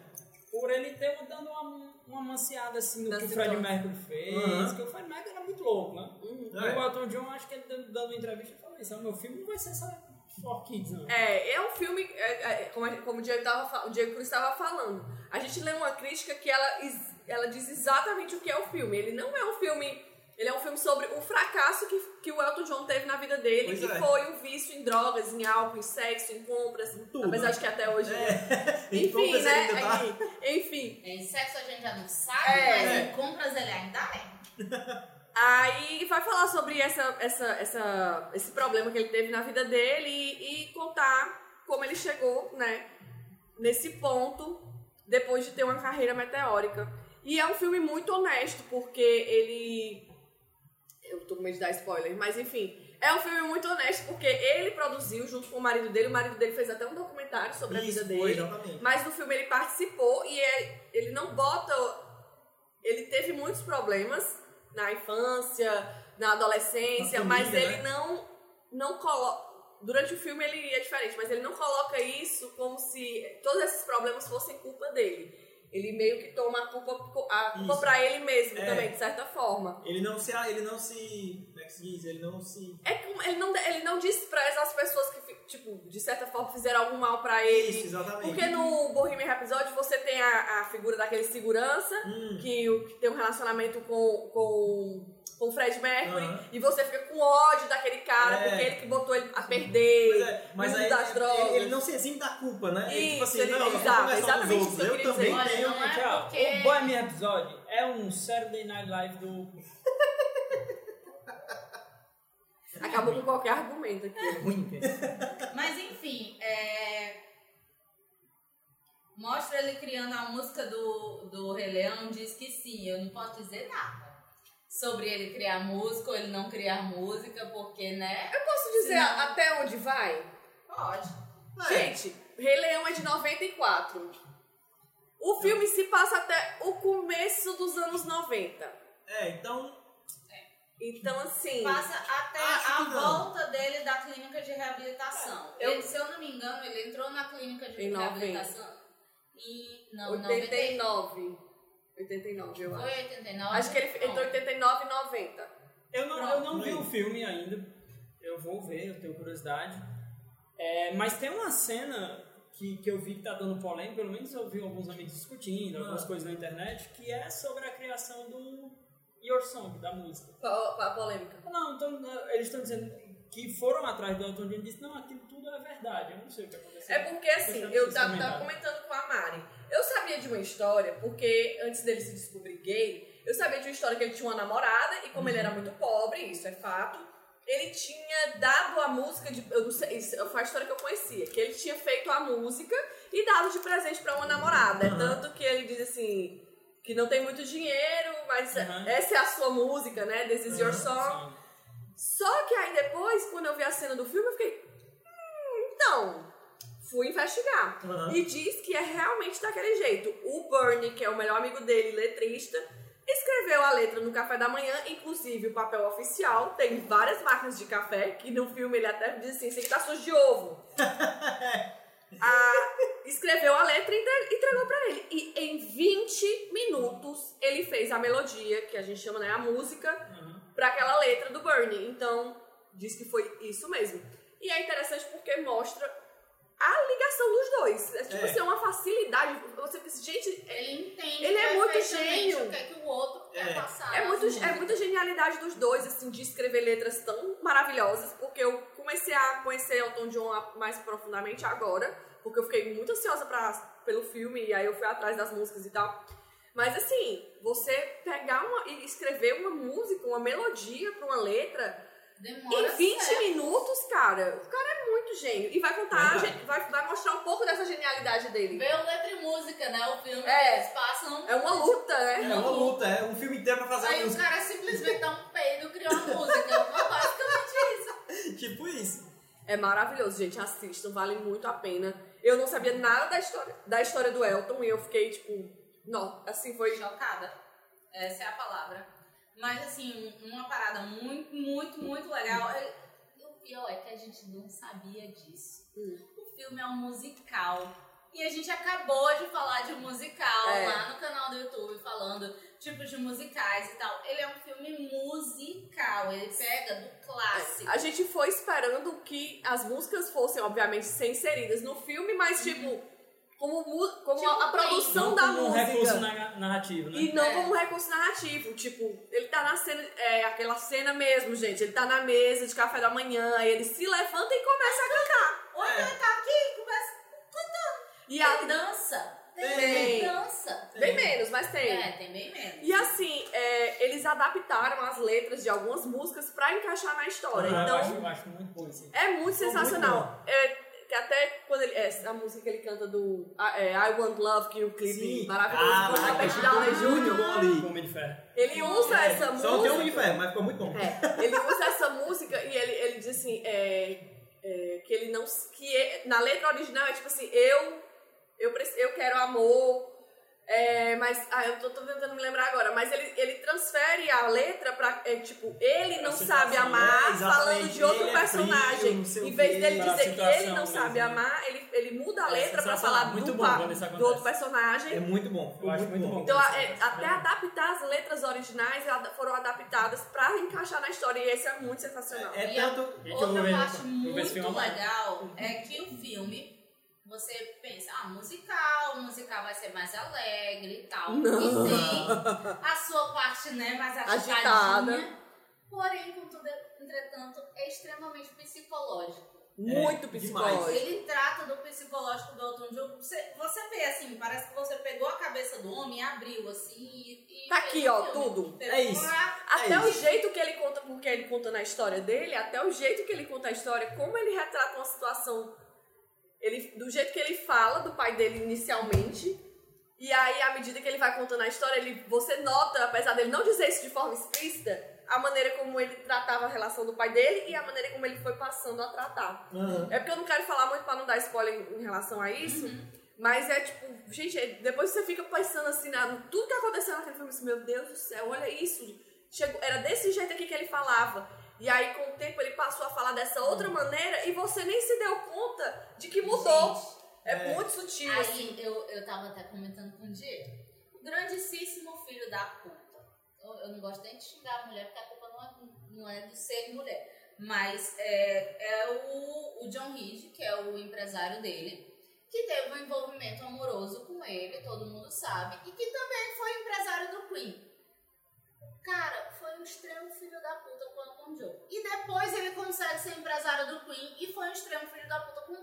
Speaker 2: por ele ter dando uma, uma manciada assim no que o Freddie
Speaker 1: situação.
Speaker 2: Mercury fez,
Speaker 3: Uhum.
Speaker 2: que o Freddie Mercury era muito louco, né?
Speaker 1: Uhum.
Speaker 2: E
Speaker 3: É.
Speaker 2: o Elton John, acho que ele dando, uma entrevista, falou isso, "Ah, meu filme não vai ser só for kids, não.
Speaker 1: É, é um filme, é, é, como, como o Diego, tava, o Diego Cruz estava falando. A gente lê uma crítica que ela, ela diz exatamente o que é o filme. Ele não é um filme. Ele é um filme sobre o fracasso que, que o Elton John teve na vida dele,
Speaker 3: Pois
Speaker 1: que
Speaker 3: é.
Speaker 1: foi o vício em drogas, em álcool, em sexo, em compras.
Speaker 3: tudo,
Speaker 1: apesar
Speaker 3: né?
Speaker 1: de que até hoje.
Speaker 3: É. Em
Speaker 1: Enfim, né?
Speaker 3: tá-
Speaker 1: Enfim.
Speaker 4: Em sexo a gente já não sabe,
Speaker 1: É.
Speaker 4: mas em compras ele ainda é.
Speaker 1: Aí vai falar sobre essa, essa, essa, esse problema que ele teve na vida dele e, e contar como ele chegou, né, nesse ponto depois de ter uma carreira meteórica. E é um filme muito honesto, porque ele. Eu tô com medo de dar spoiler, mas enfim. É um filme muito honesto, porque ele produziu junto com o marido dele. O marido dele fez até um documentário sobre a
Speaker 3: Isso,
Speaker 1: vida
Speaker 3: foi,
Speaker 1: dele.
Speaker 3: exatamente.
Speaker 1: Mas no filme ele participou e é- ele não bota. Ele teve muitos problemas na infância, na adolescência,
Speaker 3: Na
Speaker 1: mas
Speaker 3: família,
Speaker 1: ele
Speaker 3: né?
Speaker 1: não, não coloca. Durante o filme ele é diferente, mas ele não coloca isso como se todos esses problemas fossem culpa dele. Ele meio que toma a culpa, a culpa
Speaker 3: Isso.
Speaker 1: pra ele mesmo
Speaker 3: É.
Speaker 1: também, de certa forma.
Speaker 3: Ele não se. Ele não se. Como é que se diz? Ele não se.
Speaker 1: É ele não, ele não despreza as pessoas que, tipo, de certa forma fizeram algum mal pra ele.
Speaker 3: Isso, exatamente.
Speaker 1: Porque no Bohemian Rhapsody você tem a, a figura daquele segurança
Speaker 3: Hum.
Speaker 1: que, que tem um relacionamento com, com, com o Fred Mercury e você fica com ódio daquele cara
Speaker 3: É.
Speaker 1: porque ele que botou ele a perder
Speaker 3: Pois é, mas aí
Speaker 1: das drogas.
Speaker 3: ele, ele não se exime da culpa, né? ele, tipo
Speaker 1: Isso,
Speaker 3: assim,
Speaker 1: ele-
Speaker 3: não,
Speaker 1: exato,
Speaker 3: é
Speaker 1: exatamente isso que eu
Speaker 3: Eu
Speaker 1: queria
Speaker 3: também
Speaker 4: dizer.
Speaker 3: tenho.
Speaker 4: Olha, não é
Speaker 2: Tchau.
Speaker 4: porque-
Speaker 2: O Bohemian Episode é um Saturday Night Live do...
Speaker 1: Acabou com qualquer argumento aqui.
Speaker 2: Ruim,
Speaker 4: Mas enfim, é... mostra ele criando a música do, do Rei Leão, diz que sim, eu não posso dizer nada sobre ele criar música ou ele não criar música, porque, né?
Speaker 1: Eu posso dizer
Speaker 4: Não.
Speaker 1: até onde vai?
Speaker 4: Pode.
Speaker 1: Gente, Rei Leão é de 94. O filme se passa até o começo dos anos 90.
Speaker 3: É, então.
Speaker 1: Então, assim.
Speaker 4: Passa até
Speaker 3: Acho
Speaker 4: a
Speaker 3: que não.
Speaker 4: volta dele da clínica de reabilitação.
Speaker 1: Eu-
Speaker 4: Ele, se eu não me engano, ele entrou na clínica de
Speaker 1: Em 90.
Speaker 4: reabilitação e não,
Speaker 1: 89. 89, eu
Speaker 4: 90.
Speaker 1: acho.
Speaker 4: Foi 89.
Speaker 1: Acho que ele entrou em 89 e 90.
Speaker 2: Eu não,
Speaker 4: Pronto.
Speaker 2: eu não vi o filme ainda. Eu vou ver, eu tenho curiosidade. É, mas tem uma cena que, que eu vi que tá dando polêmica, pelo menos eu vi alguns amigos discutindo, algumas
Speaker 3: Ah.
Speaker 2: coisas na internet, que é sobre a criação do Your Song, da música.
Speaker 1: Qual a polêmica?
Speaker 2: Não, então, eles estão dizendo que foram atrás do Elton John e disse, não, aquilo tudo é verdade, eu não sei o que aconteceu.
Speaker 1: É porque, assim, eu
Speaker 2: vocês
Speaker 1: tava, comentando com a Mari. Eu sabia de uma história, porque antes dele se descobrir gay, eu sabia de uma história que ele tinha uma namorada e como ele era muito pobre, isso é fato, ele tinha dado a música de. Eu não sei, isso foi a história que eu conhecia, que ele tinha feito a música e dado de presente pra uma namorada. É tanto que ele diz assim. Que não tem muito dinheiro, mas
Speaker 2: Uhum.
Speaker 1: essa é a sua música, né? This is your
Speaker 2: Sim.
Speaker 1: song. Só que aí depois, quando eu vi a cena do filme, eu fiquei. Hum, então. Fui investigar.
Speaker 3: Uhum.
Speaker 1: E diz que é realmente daquele jeito. O Bernie, que é o melhor amigo dele, letrista, escreveu a letra no café da manhã, inclusive o papel oficial, tem várias máquinas de café, que no filme ele até diz assim, sem tá sujo de ovo. Ah, escreveu a letra e entre- entregou pra ele. E em 20 minutos ele fez a melodia, que a gente chama, né, a música, pra aquela letra do Bernie. Então, diz que foi isso mesmo. E é interessante porque mostra a ligação dos dois. É tipo
Speaker 3: É.
Speaker 1: assim, uma facilidade. Você pensa, gente, é,
Speaker 4: Ele entende
Speaker 1: Ele é muito gênio.
Speaker 4: o que, é que o outro
Speaker 3: É.
Speaker 4: quer passar.
Speaker 1: é, muito, é muita genialidade dos dois, assim, de escrever letras tão maravilhosas, porque eu comecei a conhecer Elton John mais profundamente agora, porque eu fiquei muito ansiosa pra, pelo filme, e aí eu fui atrás das músicas e tal. Mas assim, você pegar uma, e escrever uma música, uma melodia pra uma letra,
Speaker 4: Demora
Speaker 1: em 20
Speaker 4: certo.
Speaker 1: minutos, cara, o cara é muito gênio. E vai contar, gen- vai, vai mostrar um pouco dessa genialidade dele.
Speaker 4: Vê o letra e música, né? O filme
Speaker 1: É.
Speaker 4: eles passam.
Speaker 1: É uma luta, né?
Speaker 3: É uma luta, é um filme inteiro pra fazer
Speaker 4: Aí
Speaker 3: uma
Speaker 4: o
Speaker 3: música.
Speaker 4: cara simplesmente dá um peido e cria uma música. Foi basicamente isso.
Speaker 3: Tipo isso.
Speaker 1: É maravilhoso, gente. Assistam, vale muito a pena. Eu não sabia nada da história, da história do Elton e eu fiquei, tipo, não, assim, foi.
Speaker 4: Chocada. Essa é a palavra. Mas, assim, uma parada muito, muito, muito legal. E o pior é que a gente não sabia disso.
Speaker 1: Hum.
Speaker 4: O filme é um musical. E a gente acabou de falar de um musical
Speaker 1: É.
Speaker 4: lá no canal do YouTube, falando tipos de musicais e tal. Ele é um filme musical. Ele pega do clássico.
Speaker 1: A gente foi esperando que as músicas fossem, obviamente, ser inseridas no filme, mas, tipo, como, como
Speaker 4: Tipo,
Speaker 1: a, produção
Speaker 2: Não
Speaker 1: da
Speaker 2: como um
Speaker 1: música.
Speaker 2: recurso na- narrativo, né?
Speaker 1: E não
Speaker 4: É.
Speaker 1: como um recurso narrativo. Tipo, ele tá na cena, é aquela cena mesmo, gente. Ele tá na mesa de café da manhã, aí ele se levanta e começa a cantar.
Speaker 4: Ou então ele tá aqui, começa cantando.
Speaker 1: E
Speaker 4: Tem
Speaker 1: a,
Speaker 4: dança. Tem,
Speaker 1: Tem.
Speaker 4: dança.
Speaker 1: bem menos, mas tem.
Speaker 4: É, tem bem menos.
Speaker 1: E assim, é, eles adaptaram as letras de algumas músicas pra encaixar na história.
Speaker 2: Ah,
Speaker 1: então,
Speaker 2: eu, acho, eu acho muito bom isso.
Speaker 1: é muito
Speaker 2: Ficou
Speaker 1: sensacional. É, que até quando ele. É, a música que ele canta do é, I Want Love, que o clipe
Speaker 3: Sim.
Speaker 1: maravilhoso
Speaker 3: Ah,
Speaker 1: o
Speaker 3: mas
Speaker 1: Robert Downey Jr.
Speaker 2: Homem de ferro.
Speaker 1: Ele usa
Speaker 3: É,
Speaker 1: essa
Speaker 3: Só não tem um
Speaker 1: música.
Speaker 3: de ferro, mas ficou muito bom.
Speaker 1: É, ele usa essa música e ele, ele diz assim, é, é, que ele não. que é- na letra original é tipo assim, eu. Eu, eu quero amor. É, mas, ah, eu tô, tô tentando me lembrar agora, mas ele, ele transfere a letra pra, é, tipo, ele não
Speaker 2: A
Speaker 1: sabe
Speaker 2: situação,
Speaker 1: amar,
Speaker 3: é,
Speaker 1: falando de outro
Speaker 3: ele é
Speaker 1: personagem.
Speaker 3: frio,
Speaker 1: em vez dele dizer que ele não sabe
Speaker 2: mesmo, né?
Speaker 1: amar, ele, ele muda a
Speaker 2: É
Speaker 1: letra pra falar
Speaker 2: muito
Speaker 1: do,
Speaker 2: bom
Speaker 1: do outro personagem.
Speaker 3: É muito bom.
Speaker 2: Eu acho
Speaker 3: muito,
Speaker 2: muito
Speaker 3: bom.
Speaker 1: Então, é, até
Speaker 2: é.
Speaker 1: adaptar as letras originais foram adaptadas pra encaixar na história. E esse é muito sensacional.
Speaker 3: É tanto.
Speaker 4: Outra parte muito legal é que o filme, você pensa, ah, musical, o musical vai ser mais alegre e tal.
Speaker 1: Não.
Speaker 4: E tem a sua parte, né, mais agitadinha.
Speaker 1: Agitada.
Speaker 4: Porém, contudo, entretanto, é extremamente psicológico.
Speaker 1: muito
Speaker 3: demais.
Speaker 1: psicológico.
Speaker 4: Ele trata do psicológico do Elton John. Você, você vê assim, parece que você pegou a cabeça do homem e abriu assim e. e
Speaker 1: Tá aqui, ó,
Speaker 4: filme.
Speaker 1: tudo.
Speaker 3: É isso.
Speaker 4: uma-
Speaker 1: Até
Speaker 3: É
Speaker 1: o
Speaker 3: isso.
Speaker 1: jeito que ele conta, porque ele conta na história dele, até o jeito que ele conta a história, como ele retrata uma situação. Ele, do jeito que ele fala do pai dele inicialmente. E aí, à medida que ele vai contando a história, ele, você nota, apesar dele não dizer isso de forma explícita, a maneira como ele tratava a relação do pai dele e a maneira como ele foi passando a tratar.
Speaker 3: Aham.
Speaker 1: É porque eu não quero falar muito pra não dar spoiler em, em relação a isso. Mas é tipo, gente, é- depois você fica pensando assim, na, tudo que aconteceu naquele filme, assim, meu Deus do céu, olha isso. Chegou, era desse jeito aqui que ele falava. E aí, com o tempo, ele passou a falar dessa outra maneira e você nem se deu conta de que mudou.
Speaker 4: Gente,
Speaker 1: é,
Speaker 3: É.
Speaker 1: muito sutil, assim.
Speaker 4: Aí eu, eu tava até comentando com o Diego. O grandíssimo filho da puta. Eu, eu não gosto nem de xingar a mulher, porque a culpa não é, não é de ser mulher. Mas é, é o, o John Reed, que é o empresário dele, que teve um envolvimento amoroso com ele, todo mundo sabe, e que também foi empresário do Queen. Cara, foi um extremo filho da puta com o Elton John. E depois ele consegue ser empresário do Queen e foi um extremo filho da puta com,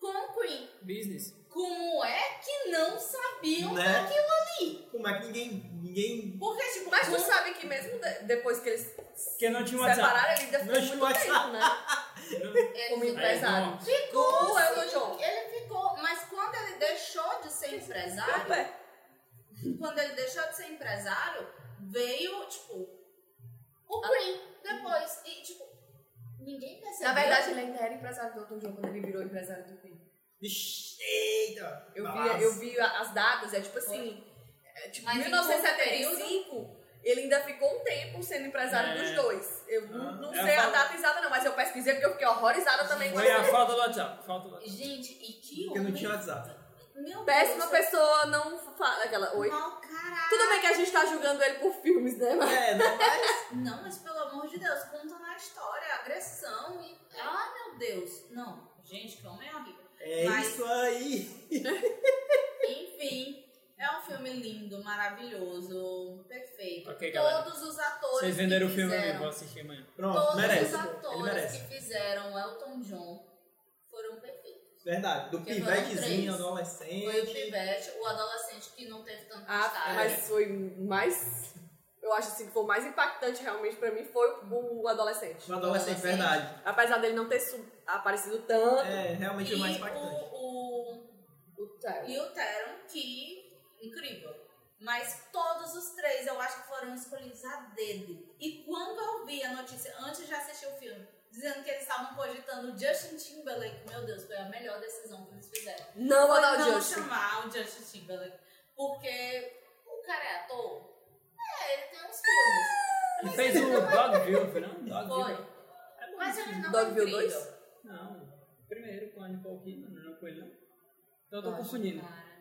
Speaker 4: com o Queen.
Speaker 2: Business.
Speaker 4: Como é que não sabiam
Speaker 3: Né?
Speaker 4: daquilo ali?
Speaker 3: Como é que ninguém. ninguém...
Speaker 4: Porque, tipo,
Speaker 1: Mas tu sabe que mesmo de- depois que eles
Speaker 2: Porque não tinha WhatsApp.
Speaker 1: separaram, ele ainda
Speaker 3: Não
Speaker 1: ficou
Speaker 3: tinha
Speaker 1: muito
Speaker 3: WhatsApp.
Speaker 1: tempo, né?
Speaker 4: ele
Speaker 1: Como empresário.
Speaker 2: não.
Speaker 4: Ficou,
Speaker 1: Do Elton
Speaker 4: sim,
Speaker 1: John.
Speaker 4: Ele ficou, mas quando ele deixou de ser empresário,
Speaker 1: É.
Speaker 4: quando ele deixou de ser empresário, veio, tipo, o Queen depois. E, tipo, ninguém percebeu.
Speaker 1: Na verdade, ele ainda era empresário do Elton John quando ele virou empresário do Queen.
Speaker 3: Ixi, Eita!
Speaker 1: Eu vi, eu vi as datas, é tipo assim, é tipo
Speaker 4: Mas em
Speaker 1: 1975, Ele ainda ficou um tempo sendo empresário
Speaker 2: É.
Speaker 1: dos dois. Eu não, não
Speaker 2: É a
Speaker 1: sei a
Speaker 2: falta-
Speaker 1: data exata, não, mas eu pesquisei porque eu fiquei horrorizada também
Speaker 2: Foi a falta do WhatsApp. Falta do WhatsApp.
Speaker 4: Gente, e que
Speaker 3: Porque não
Speaker 4: homem-
Speaker 3: tinha WhatsApp.
Speaker 4: Meu
Speaker 1: Péssima
Speaker 4: Deus,
Speaker 1: pessoa não fala aquela. Oi?
Speaker 4: Mau caralho.
Speaker 1: Tudo bem que a gente tá julgando ele por filmes, né? Mas...
Speaker 3: É, não, mas...
Speaker 4: Não, mas pelo amor de Deus, conta na história, agressão e. Ah, meu Deus. Não, gente, que homem horrível.
Speaker 3: É
Speaker 4: Mas-
Speaker 3: isso aí.
Speaker 4: Enfim, é um filme lindo, maravilhoso, perfeito.
Speaker 2: Ok, galera.
Speaker 4: Todos os atores.
Speaker 2: Vocês venderam
Speaker 4: que
Speaker 2: o filme
Speaker 4: fizeram,
Speaker 2: vou assistir amanhã.
Speaker 3: Pronto,
Speaker 4: Todos
Speaker 3: merece.
Speaker 4: os atores que fizeram Elton John foram perfeitos.
Speaker 3: Verdade. Do pivetezinho, adolescente.
Speaker 4: Foi o pivete, o adolescente que não teve tanto
Speaker 1: Ah,
Speaker 4: destaque.
Speaker 1: mas foi mais. Eu acho assim que foi o mais impactante realmente pra mim foi o, o adolescente.
Speaker 3: O adolescente,
Speaker 4: Adolescente.
Speaker 3: verdade.
Speaker 1: Apesar dele não ter su- aparecido tanto.
Speaker 3: É, realmente o
Speaker 4: E
Speaker 3: mais impactante.
Speaker 4: o, o,
Speaker 1: O Tyler.
Speaker 4: e o Teron, que incrível. Mas todos os três eu acho que foram escolhidos a dedo. E quando eu vi a notícia, antes de assistir o filme, dizendo que eles estavam cogitando o Justin Timberlake, meu Deus, foi a melhor decisão que eles fizeram.
Speaker 1: Não vou
Speaker 4: Foi
Speaker 1: dar o
Speaker 4: não
Speaker 1: Justin.
Speaker 4: chamar o Justin Timberlake. Porque o cara é ator. É, ele tem uns filmes.
Speaker 2: Ele fez o Dogville, foi não?
Speaker 4: Foi.
Speaker 2: Dogville. É bom
Speaker 4: Mas ele não
Speaker 1: Dogville
Speaker 4: é incrível.
Speaker 1: 2?
Speaker 2: Não, primeiro com a Nicole Kidman, não com ele não. Então eu tô confundindo.
Speaker 4: Cara.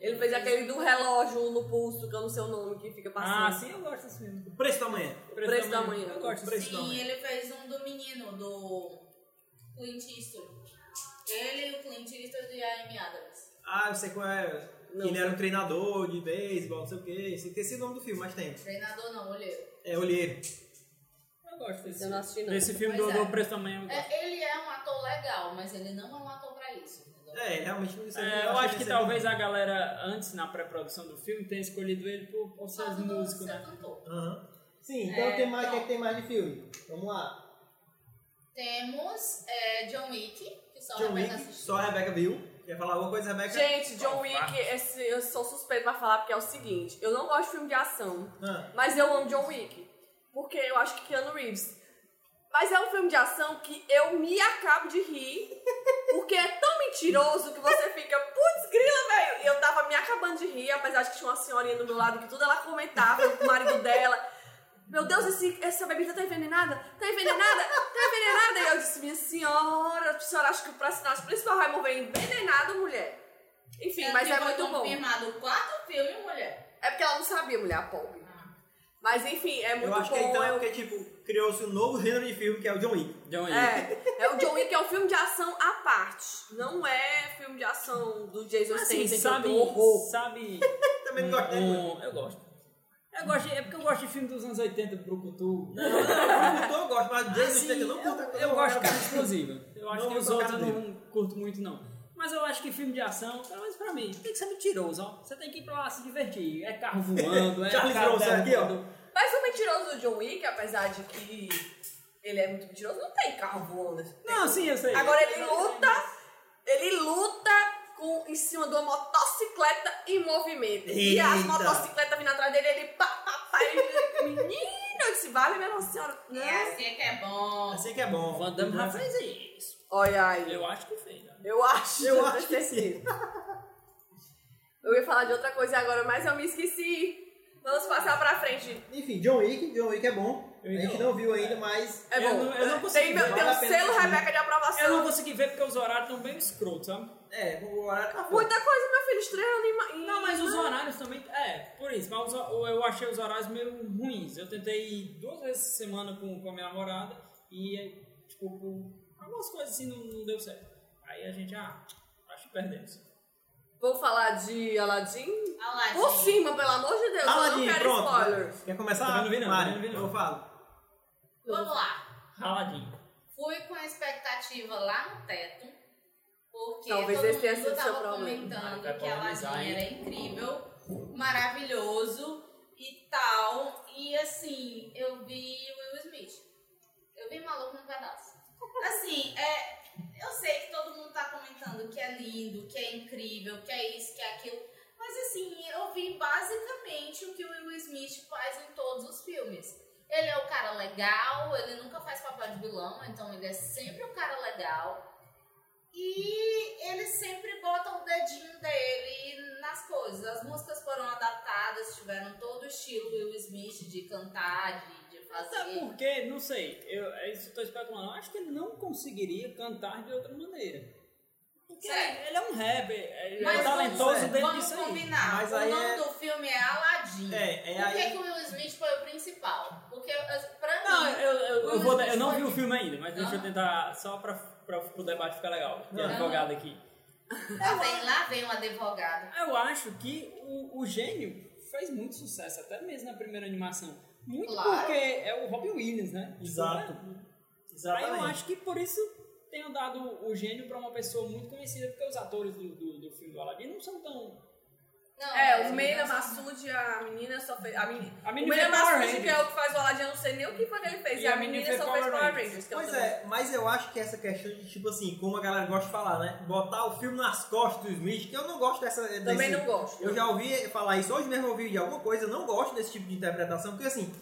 Speaker 1: Ele fez aquele do relógio no pulso, que eu não sei o nome, que fica passando.
Speaker 2: Ah, sim, eu gosto desse filme.
Speaker 3: O preço da manhã.
Speaker 2: O
Speaker 1: Preço da Manhã.
Speaker 2: Eu gosto desse
Speaker 3: Preço da
Speaker 4: Sim,
Speaker 3: Manhã.
Speaker 4: ele fez um do menino, do Clint Eastwood. Ele, o Clint Eastwood e a Amy Adams.
Speaker 3: Ah, eu sei qual é.
Speaker 1: Não.
Speaker 3: Ele era um treinador de beisebol, não sei o quê. Sei que esse é o nome do filme, mas tem.
Speaker 4: Treinador não, olheiro.
Speaker 3: É, olheiro.
Speaker 2: Eu gosto desse
Speaker 1: Eu não assisti, não.
Speaker 2: Desse filme
Speaker 4: Pois
Speaker 2: do,
Speaker 4: é.
Speaker 2: do Preço da Manhã eu gosto.
Speaker 4: É, ele é um ator legal, mas ele não é um ator pra isso.
Speaker 3: É, realmente não sei.
Speaker 2: É, eu acho que talvez a galera, antes, na pré-produção do filme, tenha escolhido ele por, por ser
Speaker 4: do
Speaker 2: músico, né?
Speaker 3: Aham. Sim, então
Speaker 4: É,
Speaker 3: tem mais, o que, é
Speaker 4: então.
Speaker 3: que tem mais de filme? Vamos lá.
Speaker 4: Temos é, John Wick, que só a
Speaker 3: John
Speaker 4: Rebeca
Speaker 3: Wick,
Speaker 4: assistiu.
Speaker 3: só a Rebeca viu. Quer falar alguma coisa, Rebeca?
Speaker 1: Gente, John Wick, esse, eu sou suspeito pra falar porque é o seguinte: eu não gosto de filme de ação,
Speaker 3: Ah,
Speaker 1: mas eu amo John Wick. Porque eu acho que Keanu Reeves. Mas é um filme de ação que eu me acabo de rir, porque é tão mentiroso que você fica, putz, grila, velho. E eu tava me acabando de rir, apesar de que tinha uma senhorinha do meu lado que tudo ela comentava, o marido dela. Meu Deus, esse, essa bebida tá envenenada? Tá envenenada? Tá envenenada? E eu disse, minha senhora, a senhora acha que o personagem principal vai morrer envenenado, mulher? Enfim, mas é muito bom.
Speaker 4: confirmado quatro filmes, mulher.
Speaker 1: É porque ela não sabia, mulher pobre. Mas enfim, é muito
Speaker 3: eu acho
Speaker 1: bom.
Speaker 3: que então é
Speaker 1: eu-
Speaker 3: porque, tipo, criou-se um novo gênero de filme que é o John Wick.
Speaker 2: John Wick.
Speaker 1: É, é o John Wick é um filme de ação à parte. Não é filme de ação do Jason
Speaker 2: Assim,
Speaker 1: Statham,
Speaker 2: sabe,
Speaker 1: que eu tenho horror.
Speaker 2: sabe
Speaker 3: Também não gosto
Speaker 2: um, eu gosto. Eu gosto de- é porque eu gosto de filme dos anos 80 do Brucutu.
Speaker 3: Não, não, não, eu gosto, mas Jason
Speaker 2: Assim,
Speaker 3: Statham eu não curto.
Speaker 2: eu, eu gosto de carne explosiva. Eu acho
Speaker 3: Não
Speaker 2: que os outros eu não curto muito, não. Mas eu acho que filme de ação, pelo menos pra mim, tem que ser mentiroso, ó. Você tem que ir pra lá se divertir. É carro voando, é
Speaker 3: Charles
Speaker 2: carro
Speaker 3: Bronson aqui, ó.
Speaker 1: Mas o mentiroso do John Wick, apesar de que ele é muito mentiroso, não tem carro voando.
Speaker 2: Não, sim, eu sei.
Speaker 1: Agora ele luta, ele luta com, em cima de uma motocicleta em movimento. E as
Speaker 3: Eita.
Speaker 1: motocicletas vindo atrás dele, ele pá, pá, pá, ele, menino, eu disse, vale minha nossa senhora.
Speaker 4: É assim que é bom.
Speaker 3: Assim que é bom.
Speaker 2: Van Damme já fez isso.
Speaker 1: Olha aí.
Speaker 2: Eu acho que fez. ó.
Speaker 1: Eu acho.
Speaker 3: Eu acho que sim.
Speaker 1: Eu ia falar de outra coisa agora, mas eu me esqueci. Vamos passar pra frente.
Speaker 3: Enfim, John Wick, John Wick é bom. A
Speaker 2: Eu
Speaker 3: gente
Speaker 2: não.
Speaker 3: não viu ainda, mas
Speaker 1: É
Speaker 2: Eu
Speaker 1: bom.
Speaker 2: não- eu não consegui
Speaker 1: tem
Speaker 2: ver,
Speaker 1: tem um selo. Rebeca de aprovação.
Speaker 2: Eu não consegui ver porque os horários estão bem escrotos, sabe?
Speaker 3: é, o horário tá
Speaker 1: Muita coisa, meu filho, estreando em.
Speaker 2: Não, mas os horários também. É, por isso. Mas eu achei os horários meio ruins. Eu tentei ir duas vezes por semana com, com a minha namorada e, tipo, algumas coisas assim não, não deu certo. Aí a gente, ah, acho que perdemos.
Speaker 1: Vou falar de Aladdin.
Speaker 4: Aladdin.
Speaker 1: Por cima, pelo amor de Deus, eu
Speaker 3: Aladdin,
Speaker 1: não quero
Speaker 3: pronto.
Speaker 1: spoilers.
Speaker 3: Quer começar?
Speaker 2: Também não vi não, também não vi não.
Speaker 3: Eu falo.
Speaker 4: Vamos lá.
Speaker 2: Raladinho.
Speaker 4: Fui com a expectativa lá no teto. Porque
Speaker 1: Talvez
Speaker 4: todo
Speaker 1: esse
Speaker 4: mundo
Speaker 1: sido seu
Speaker 4: tava
Speaker 1: problema.
Speaker 4: comentando
Speaker 2: Vai
Speaker 4: que Aladdin era incrível, maravilhoso e tal. E assim, eu vi Will Smith. Eu vi maluco no pedaço. Assim, é, eu sei que todo mundo tá comentando que é lindo, que é incrível, que é isso, que é aquilo. Mas assim, eu vi basicamente o que o Will Smith faz em todos os filmes. Ele é o cara legal, ele nunca faz papel de vilão, então ele é sempre o cara legal. E ele sempre bota o dedinho dele nas coisas. As músicas foram adaptadas, tiveram todo o estilo Will Smith. de cantar, de, de
Speaker 2: Até porque, não sei, eu, é tô especulando, eu acho que ele não conseguiria cantar de outra maneira. Porque ele é um rapper, ele é
Speaker 4: Mas
Speaker 2: talentoso
Speaker 4: vamos,
Speaker 2: dentro
Speaker 4: vamos combinar.
Speaker 3: Mas
Speaker 4: o nome
Speaker 3: é-
Speaker 4: do filme é Aladdin.
Speaker 3: É, é
Speaker 4: Por que,
Speaker 3: aí-
Speaker 4: que o Will Smith foi o principal? Porque, pra
Speaker 2: Não,
Speaker 4: mim...
Speaker 2: eu, eu,
Speaker 4: o
Speaker 2: eu, vou, eu não vi o filme ainda, mas deixa eu tentar, só pra, pra, pro debate ficar legal, é
Speaker 3: Aham.
Speaker 2: advogado aqui.
Speaker 4: Lá vem, lá vem um advogado.
Speaker 2: Eu acho que o, o gênio fez muito sucesso, até mesmo na primeira animação. Muito
Speaker 4: Claro.
Speaker 2: porque é o Robin Williams, né?
Speaker 3: Exato.
Speaker 2: Aí eu
Speaker 3: Exatamente.
Speaker 2: acho que por isso tenho dado o gênio pra uma pessoa muito conhecida, porque os atores do, do, do filme do Aladdin não são tão.
Speaker 4: Não,
Speaker 1: É,
Speaker 4: mas-
Speaker 1: o Meira Massoud, a menina só fez. A menina,
Speaker 2: A
Speaker 1: o
Speaker 2: menina
Speaker 1: Meira
Speaker 2: fez Power
Speaker 1: Massoud, que é o que faz o Aladdin, eu não sei nem o que foi que ele fez.
Speaker 2: E
Speaker 1: E,
Speaker 2: a
Speaker 1: a
Speaker 2: menina
Speaker 1: menina só fez
Speaker 2: Power Rangers.
Speaker 1: Rangers. que eu
Speaker 3: Pois
Speaker 1: também-
Speaker 3: é, mas eu acho que essa questão de, tipo assim, como a galera gosta de falar, né? Botar o filme nas costas do Smith, que eu não gosto dessa.
Speaker 1: Também
Speaker 3: desse-
Speaker 1: não gosto.
Speaker 3: Eu já ouvi falar isso, hoje mesmo eu ouvi de alguma coisa, eu não gosto desse tipo de interpretação, porque assim,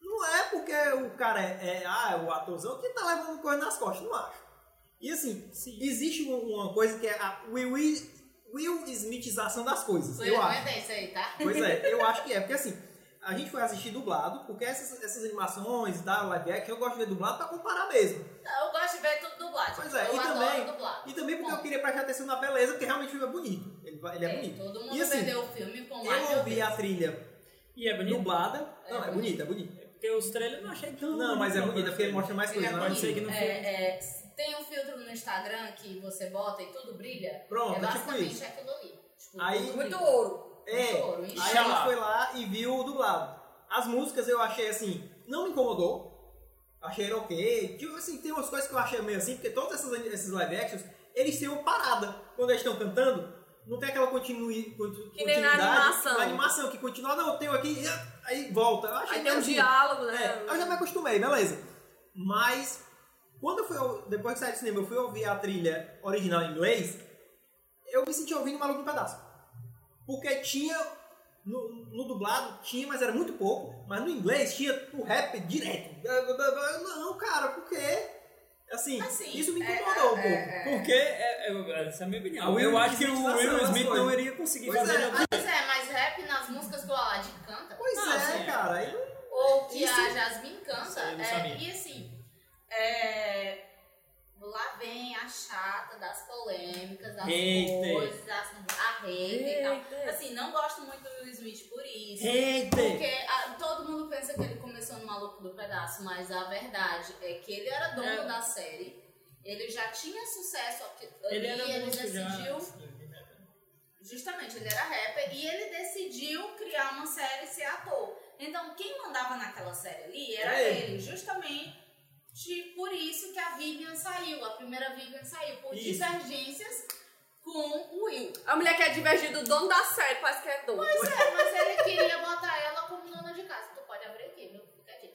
Speaker 3: não é porque o cara é, é ah, o atorzão que tá levando coisa nas costas, não acho. E assim, existe uma, uma coisa que é a Will, Will Smithização das coisas,
Speaker 4: Foi
Speaker 3: eu acho.
Speaker 4: aguenta isso aí, tá?
Speaker 3: Pois é, eu acho que é, porque assim, a gente foi assistir dublado, porque essas, essas animações e tal, live action, eu gosto de ver dublado pra comparar mesmo.
Speaker 4: Eu gosto de ver tudo dublado.
Speaker 3: Pois é,
Speaker 4: eu
Speaker 3: e
Speaker 4: adoro
Speaker 3: também,
Speaker 4: dublado.
Speaker 3: e também porque eu
Speaker 4: Bom,
Speaker 3: queria prestar atenção na beleza, porque realmente o filme é bonito. Ele, ele é,
Speaker 4: é,
Speaker 3: bonito.
Speaker 4: Todo mundo
Speaker 3: E assim,
Speaker 4: vendeu o filme com mais
Speaker 3: eu ouvi a trilha
Speaker 2: E é bonito.
Speaker 3: dublada.
Speaker 4: É
Speaker 3: não, é
Speaker 4: bonito.
Speaker 3: bonita, é bonita.
Speaker 2: Porque os trailers eu não achei tão.
Speaker 3: Não, mas é
Speaker 2: bonito,
Speaker 3: bonita, porque ele mostra mais coisas.
Speaker 4: é
Speaker 3: não
Speaker 2: pode ser
Speaker 4: bonito.
Speaker 2: que não
Speaker 4: É, é, tem um filtro no Instagram que você bota e tudo brilha.
Speaker 3: Pronto,
Speaker 4: é
Speaker 3: é tipo
Speaker 4: basicamente
Speaker 3: isso.
Speaker 4: aquilo ali. Tipo,
Speaker 3: Aí-
Speaker 1: Muito ouro.
Speaker 3: É,
Speaker 4: Muito ouro,
Speaker 3: aí a gente foi lá e viu o dublado. As músicas eu achei assim, não me incomodou. Achei ok. Tipo assim, tem umas coisas que eu achei meio assim, porque todos esses, esses live actions, eles têm uma parada. Quando eles estão cantando, não tem aquela continui, conti-
Speaker 1: Que nem na
Speaker 3: continuidade.
Speaker 1: animação.
Speaker 3: Na animação, que continua, não, eu tenho aqui, aí volta.
Speaker 1: Aí tem um
Speaker 3: assim.
Speaker 1: diálogo, né?
Speaker 3: É, eu já me acostumei, beleza. Mas, quando eu fui, ao- depois que saí do cinema, eu fui ouvir a trilha original em inglês, eu me senti ouvindo Maluco no Pedaço. Porque tinha, no, no dublado tinha, mas era muito pouco, mas no inglês tinha o rap direto. Não, cara, porque, assim,
Speaker 4: Assim,
Speaker 3: isso me
Speaker 4: é,
Speaker 3: incomodou um
Speaker 4: é,
Speaker 3: pouco.
Speaker 4: é.
Speaker 2: Porque, é, é, essa é a minha opinião.
Speaker 3: Will
Speaker 2: eu acho que o Will Smith não iria conseguir
Speaker 3: Pois
Speaker 2: fazer
Speaker 3: é,
Speaker 4: Pois é, mas rap nas músicas que o Aladdin canta.
Speaker 3: Pois
Speaker 2: Não,
Speaker 3: é,
Speaker 2: assim, é.
Speaker 3: cara. aí não-
Speaker 4: Ou que
Speaker 3: Isso-
Speaker 4: a Jasmine canta.
Speaker 2: Eu não
Speaker 4: é, e assim, é, lá vem a chata das polêmicas, das
Speaker 2: Hater.
Speaker 4: coisas, das, a hater e tal. Assim, não gosto muito do Will Smith por isso.
Speaker 2: Hater.
Speaker 4: Porque ah, todo mundo pensa que ele começou no Maluco do Pedaço, mas a verdade é que ele era dono
Speaker 2: É.
Speaker 4: da série. Ele já tinha sucesso aqui,
Speaker 2: Ele era
Speaker 4: ele
Speaker 2: já.
Speaker 4: decidiu Justamente, ele era rapper e ele decidiu criar uma série e ser ator. Então, quem mandava naquela série ali era
Speaker 3: É
Speaker 4: ele. Justamente por isso que a Vivian saiu, a primeira Vivian saiu, por
Speaker 3: Isso.
Speaker 4: divergências com o Will.
Speaker 1: A mulher quer divergir do dono da série, parece que é doido.
Speaker 4: Pois é, mas ele queria botar ela como dona de casa. Tu pode abrir aqui, viu? Fica aqui.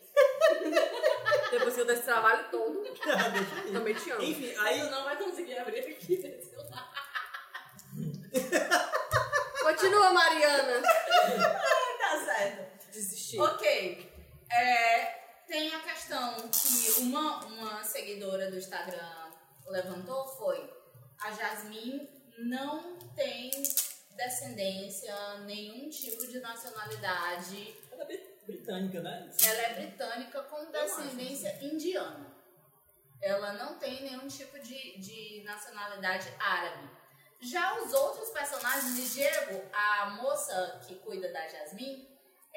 Speaker 1: Depois que eu desse trabalho todo,
Speaker 3: Deixa aí.
Speaker 1: também te amo.
Speaker 3: Enfim, aí
Speaker 4: Tu não vai conseguir abrir aqui desse lado.
Speaker 1: Continua, Mariana.
Speaker 4: Tá certo.
Speaker 1: Desistir.
Speaker 4: Ok. É, tem a questão que uma, uma seguidora do Instagram levantou foi a Jasmine não tem descendência, nenhum tipo de nacionalidade.
Speaker 2: Ela é britânica, né?
Speaker 4: Ela é britânica com descendência indiana. Ela não tem nenhum tipo de, de nacionalidade árabe. Já os outros personagens de Diego, a moça que cuida da Jasmine,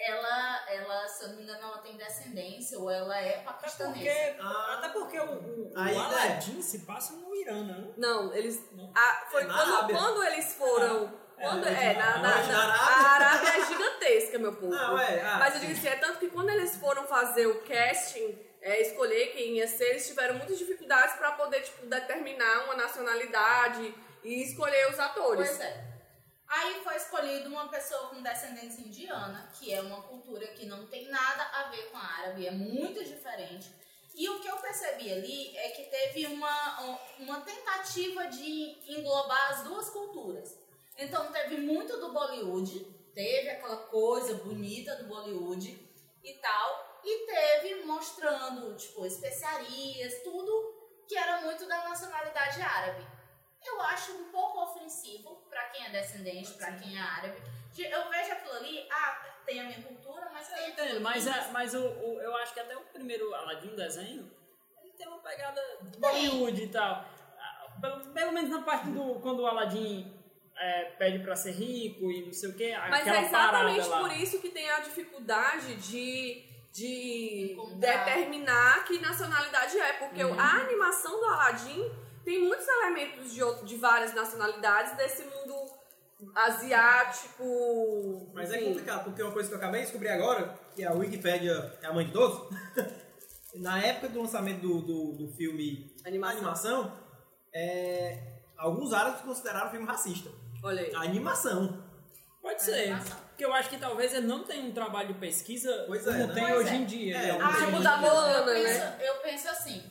Speaker 4: ela, ela, se eu não me engano, ela tem descendência ou ela é
Speaker 2: Até
Speaker 4: paquistanesa.
Speaker 2: porque,
Speaker 3: Ah.
Speaker 2: até porque o, o, o
Speaker 3: né?
Speaker 2: Aladdin se passa no Irã, né?
Speaker 1: Não, eles.
Speaker 2: Não.
Speaker 1: a- foi
Speaker 3: É
Speaker 1: quando, quando eles foram.
Speaker 2: É,
Speaker 1: quando,
Speaker 2: é,
Speaker 1: é, na, na,
Speaker 3: na
Speaker 1: na-
Speaker 3: Arábia.
Speaker 1: a Arábia é gigantesca, meu povo.
Speaker 3: Não, é, ah,
Speaker 1: Mas eu digo assim, é tanto que quando eles foram fazer o casting, é, escolher quem ia ser, eles tiveram muitas dificuldades pra poder, tipo, determinar uma nacionalidade e escolher os atores.
Speaker 4: Pois é. Aí foi escolhido uma pessoa com descendência indiana, que é uma cultura que não tem nada a ver com a árabe, é muito diferente. E o que eu percebi ali é que teve uma, uma tentativa de englobar as duas culturas. Então teve muito do Bollywood, teve aquela coisa bonita do Bollywood e tal, e teve mostrando, tipo, especiarias, tudo que era muito da nacionalidade árabe. Eu acho um pouco ofensivo pra quem é descendente, pra quem é árabe. Eu vejo aquilo ali, ah, tem a minha cultura, mas tem
Speaker 2: Entendo,
Speaker 4: aquilo
Speaker 2: mas, é, mas o, o- eu acho que até o primeiro Aladdin desenho, ele tem uma pegada de Bollywood e tal. Ah, Pelo, pelo menos na parte do quando o Aladdin é, pede pra ser rico e não sei o que,
Speaker 1: Mas é exatamente por isso que tem a dificuldade de, de
Speaker 4: Encontrar.
Speaker 1: determinar que nacionalidade é. Porque
Speaker 2: Uhum.
Speaker 1: a animação do Aladdin tem muitos elementos de, outro- de várias nacionalidades desse mundo asiático.
Speaker 3: Mas é
Speaker 1: enfim.
Speaker 3: complicado, porque uma coisa que eu acabei de descobrir agora, que a Wikipédia é a mãe de todos, na época do lançamento do, do, do filme
Speaker 1: Animação.
Speaker 3: Animação, é, alguns árabes consideraram o filme racista.
Speaker 1: Olha aí.
Speaker 3: A animação.
Speaker 2: Pode
Speaker 4: É
Speaker 2: ser.
Speaker 4: animação.
Speaker 2: Porque eu acho que talvez ele não tenha um trabalho de pesquisa
Speaker 3: Pois
Speaker 2: como
Speaker 3: é, né?
Speaker 2: tem
Speaker 4: Pois
Speaker 2: hoje
Speaker 4: é.
Speaker 2: em dia.
Speaker 3: É,
Speaker 2: né?
Speaker 3: um
Speaker 1: Tipo da Moana,
Speaker 4: eu
Speaker 1: né?
Speaker 4: eu penso assim,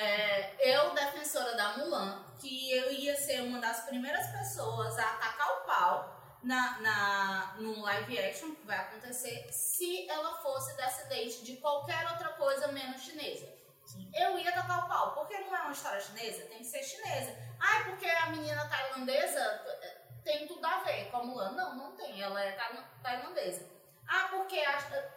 Speaker 4: é, eu, defensora da Mulan, que eu ia ser uma das primeiras pessoas a atacar o pau na, na, no live action que vai acontecer se ela fosse descendente de qualquer outra coisa menos chinesa. Eu ia atacar o pau, porque não é uma história chinesa, tem que ser chinesa. Ah, porque a menina tailandesa eh, tem tudo a ver com a Mulan. Não, não tem, ela é taila- tailandesa. Ah, porque a-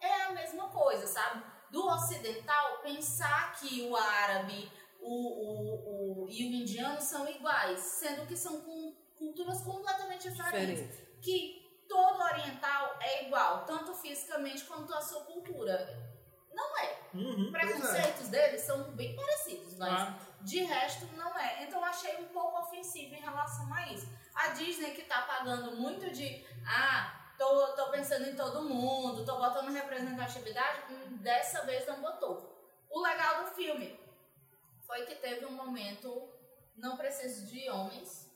Speaker 4: é a mesma coisa, sabe? Do ocidental, pensar que o árabe o, o, o, e o indiano são iguais, sendo que são com culturas completamente diferentes.
Speaker 1: Diferente.
Speaker 4: Que todo oriental é igual, tanto fisicamente quanto a sua cultura. Não é.
Speaker 3: Uhum, é.
Speaker 4: Preconceitos deles são bem parecidos, mas
Speaker 2: Claro.
Speaker 4: de resto não é. Então eu achei um pouco ofensivo em relação a isso. A Disney que tá pagando muito de ah, tô, tô pensando em todo mundo, tô botando representatividade, dessa vez não botou. O legal do filme foi que teve um momento não preciso de homens.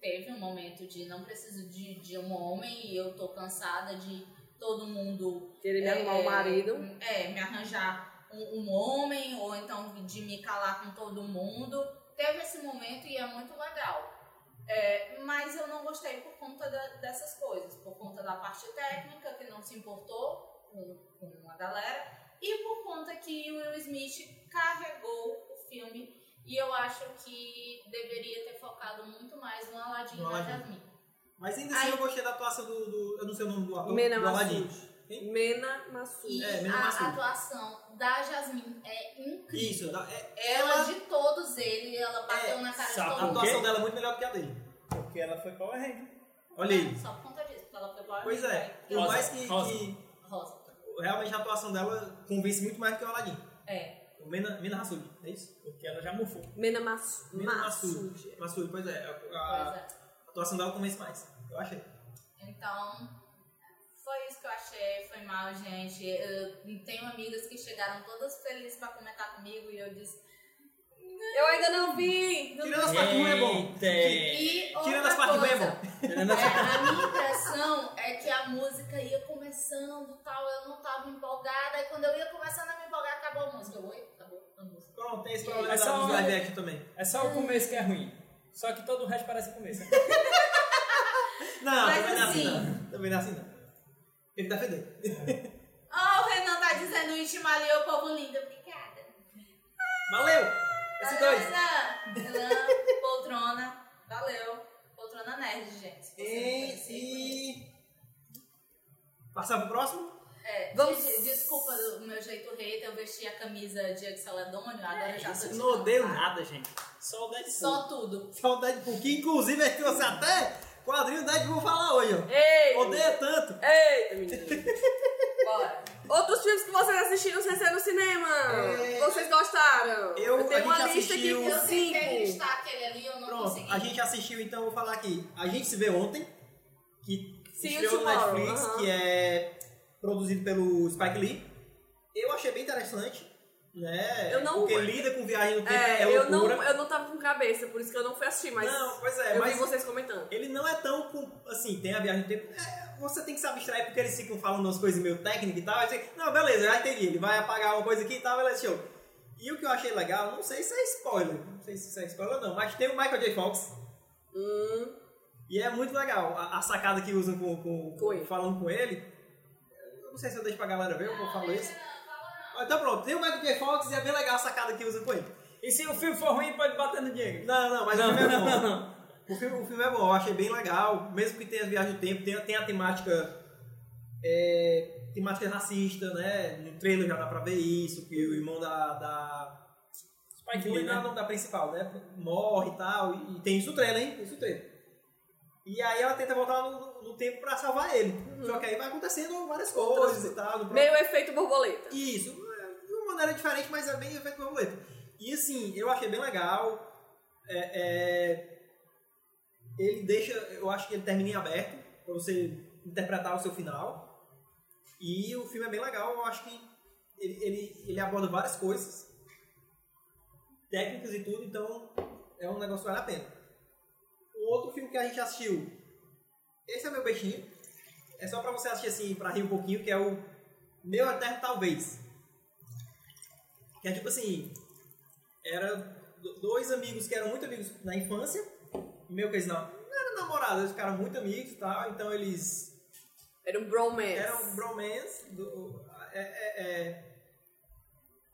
Speaker 4: Teve um momento de não preciso de, de um homem e eu tô cansada de todo mundo
Speaker 1: Querer me arrumar um marido.
Speaker 4: é, me arranjar um, um homem, ou então de me calar com todo mundo. Teve esse momento e é muito legal. É, mas eu não gostei por conta da- dessas coisas, por conta da parte técnica, que não se importou com, com a galera, e por conta que o Will Smith carregou o filme, e eu acho que deveria ter focado muito mais no Aladdin e
Speaker 3: No
Speaker 4: na. Jasmine.
Speaker 3: Mas ainda assim
Speaker 4: Aí-
Speaker 3: eu gostei da atuação do, do- Eu não sei o nome do ator. Do Aladdin.
Speaker 1: Massoud. Mena Massoud.
Speaker 4: E
Speaker 3: É, Mena
Speaker 4: a atuação da Jasmine é incrível.
Speaker 3: Isso, é-
Speaker 4: Ela,
Speaker 3: ela.
Speaker 4: de todos eles, ela bateu
Speaker 3: É,
Speaker 4: na cara de
Speaker 2: sabe
Speaker 3: A
Speaker 4: todo mundo.
Speaker 3: atuação dela é muito melhor do que a dele.
Speaker 6: Porque ela foi Power Ranger.
Speaker 3: Olha aí.
Speaker 4: Só por conta disso, porque ela foi Power
Speaker 3: Pois
Speaker 4: Ranger,
Speaker 3: é, por
Speaker 4: Rosa.
Speaker 3: mais que,
Speaker 2: Rosa.
Speaker 3: que
Speaker 4: Rosa.
Speaker 3: realmente a atuação dela convence muito mais do que o Aladdin.
Speaker 4: É.
Speaker 3: O Mena, Mena Hassoud, é isso?
Speaker 2: Porque ela já mufou.
Speaker 1: Mena Mas
Speaker 3: Mena.
Speaker 1: Massoud,
Speaker 3: pois é. A, a-
Speaker 4: Pois
Speaker 3: a
Speaker 4: é.
Speaker 3: atuação dela convence mais. Eu achei.
Speaker 4: Então, que eu achei. Foi mal, gente. Eu tenho amigas que chegaram todas felizes pra comentar comigo e eu disse.
Speaker 1: Eu ainda não vi.
Speaker 3: Tirando as partes ruins é bom.
Speaker 4: E
Speaker 3: Tirando as partes ruins é bom.
Speaker 4: É, a minha impressão é que a música ia começando tal, eu não tava empolgada, e quando eu ia começando a me empolgar, acabou a música. Oi, acabou a música.
Speaker 3: Pronto, tem esse problema
Speaker 2: É
Speaker 3: da-
Speaker 2: um-
Speaker 3: live action também.
Speaker 2: É só o começo que é ruim. Só que todo o resto parece começo.
Speaker 3: Não,
Speaker 4: Mas
Speaker 3: também não é assim
Speaker 4: assim-
Speaker 3: não. Também não é assim não. Tem que defender.
Speaker 4: Ah, o Renan tá dizendo Itimalia, o povo lindo. Obrigada.
Speaker 3: Valeu! Esses dois.
Speaker 4: Renan, Renan, poltrona. Valeu. Poltrona nerd, gente. Você
Speaker 3: E, e... Passar pro próximo?
Speaker 4: É,
Speaker 1: Vamos-
Speaker 4: desculpa do meu jeito hater, eu vesti a camisa de Celadônio, agora eu já tô
Speaker 3: não odeio
Speaker 4: tá?
Speaker 3: nada, gente.
Speaker 2: Só o Deadpool.
Speaker 4: Só tudo.
Speaker 3: Só o Deadpool, que inclusive a gente trouxe até quadrinho Deadpool falar hoje, ó.
Speaker 1: Ei!
Speaker 3: Odeia tanto.
Speaker 1: Menino. Bora. Outros filmes que vocês assistiram sem ser no cinema.
Speaker 3: É.
Speaker 1: Vocês gostaram?
Speaker 3: Eu-
Speaker 1: tenho
Speaker 3: a
Speaker 1: uma
Speaker 3: gente
Speaker 1: lista aqui
Speaker 4: Eu
Speaker 1: cinco.
Speaker 4: listar aquele ali, eu não
Speaker 3: Pronto,
Speaker 4: consegui.
Speaker 3: a gente assistiu, então eu vou falar aqui. A gente se vê ontem, que estreou no Netflix,
Speaker 1: aham.
Speaker 3: que é produzido pelo Spike Lee. Eu achei bem interessante, né?
Speaker 1: Eu não-
Speaker 3: Porque lida com viagem no tempo,
Speaker 1: É,
Speaker 3: é,
Speaker 1: eu, não, eu não tava com cabeça, por isso que eu não fui assistir, mas
Speaker 3: Não, pois é,
Speaker 1: eu
Speaker 3: mas
Speaker 1: vi vocês comentando.
Speaker 3: ele não é tão, assim, tem a viagem no tempo, é, você tem que se abstrair porque eles ficam falando umas coisas meio técnicas e tal, aí você, não, beleza, já entendi, ele vai apagar uma coisa aqui e tal, beleza, show. E o que eu achei legal, não sei se é spoiler, não sei se é spoiler ou não, mas tem o Michael J. Fox,
Speaker 1: Hum,
Speaker 3: E é muito legal a, a sacada que usam com, com,
Speaker 1: Com
Speaker 3: falando com ele. Eu não sei se eu deixo pra galera ver ou eu falo isso. Então pronto, tem o Michael J. Fox e é bem legal a sacada que usam com ele.
Speaker 2: E se o filme for ruim, pode bater no Diego.
Speaker 3: Não, não, mas
Speaker 2: Não,
Speaker 3: o filme é bom.
Speaker 2: não, não.
Speaker 3: O filme, o filme é bom, eu achei bem legal, mesmo que tenha viagem no tempo, tem, tem a temática. É, temática racista, né? No trailer já dá pra ver isso, que o irmão da. da
Speaker 2: Spike
Speaker 3: não
Speaker 2: Lee, né?
Speaker 3: da principal, né? Morre e tal. E, e tem isso no trailer, hein? Tem isso no trailer. E aí ela tenta voltar no, no tempo pra salvar ele. Só que aí vai acontecendo várias coisas e tal.
Speaker 1: Meio efeito borboleta.
Speaker 3: isso, é, maneira diferente, mas é bem efeito borboleta. E assim, eu achei bem legal. É, é, ele deixa, eu acho que ele termina em aberto, pra você interpretar o seu final. E o filme é bem legal, eu acho que ele, ele, ele aborda várias coisas, técnicas e tudo, então é um negócio que vale a pena. Um outro filme que a gente assistiu, esse é meu peixinho, é só pra você assistir assim, pra rir um pouquinho, que é o Meu Eterno Talvez. Que é tipo assim, era do- dois amigos que eram muito amigos na infância, meio que eles não, não eram namorados, eles ficaram muito amigos e tal, então eles
Speaker 1: Era um bromance.
Speaker 3: era um bromance do. É, é, é,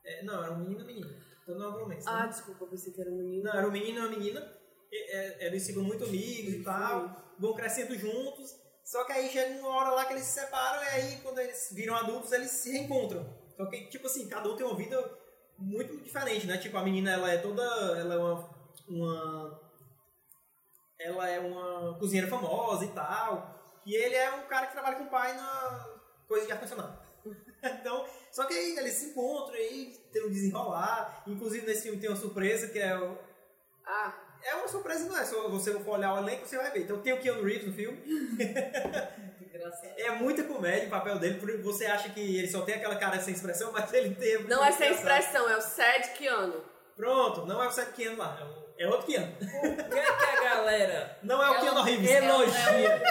Speaker 3: é, não, era um menino e menina. Então não é um bromance.
Speaker 1: Ah,
Speaker 3: né?
Speaker 1: desculpa, pensei que era um menino.
Speaker 3: Não, era um menino e uma menina. e- é, eles ficam muito amigos e tal, vão crescendo juntos. Só que aí chega uma hora lá que eles se separam e aí quando eles viram adultos eles se reencontram. Só que, tipo assim, cada um tem uma vida muito diferente, né? Tipo, a menina ela é toda. Ela é uma. uma ela é uma cozinheira famosa e tal. E ele é um cara que trabalha com o pai na coisa de ar-condicionado. então, só que aí eles se encontram e tem um desenrolar. Inclusive nesse filme tem uma surpresa que é o,
Speaker 1: Ah,
Speaker 3: é uma surpresa, não é? Se você for olhar o elenco, você vai ver. Então tem o Keanu Reeves no filme. É muita comédia o papel dele. por- Você acha que ele só tem aquela cara sem expressão, mas ele tem.
Speaker 1: Não é sem
Speaker 3: engraçado.
Speaker 1: expressão, é o Sad Keanu.
Speaker 3: Pronto, não é o Seth Keanu lá. É outro Keanu.
Speaker 2: Por que, que a galera
Speaker 3: Não é o
Speaker 4: É
Speaker 3: Keanu
Speaker 4: o-
Speaker 3: Reeves.
Speaker 2: elogia?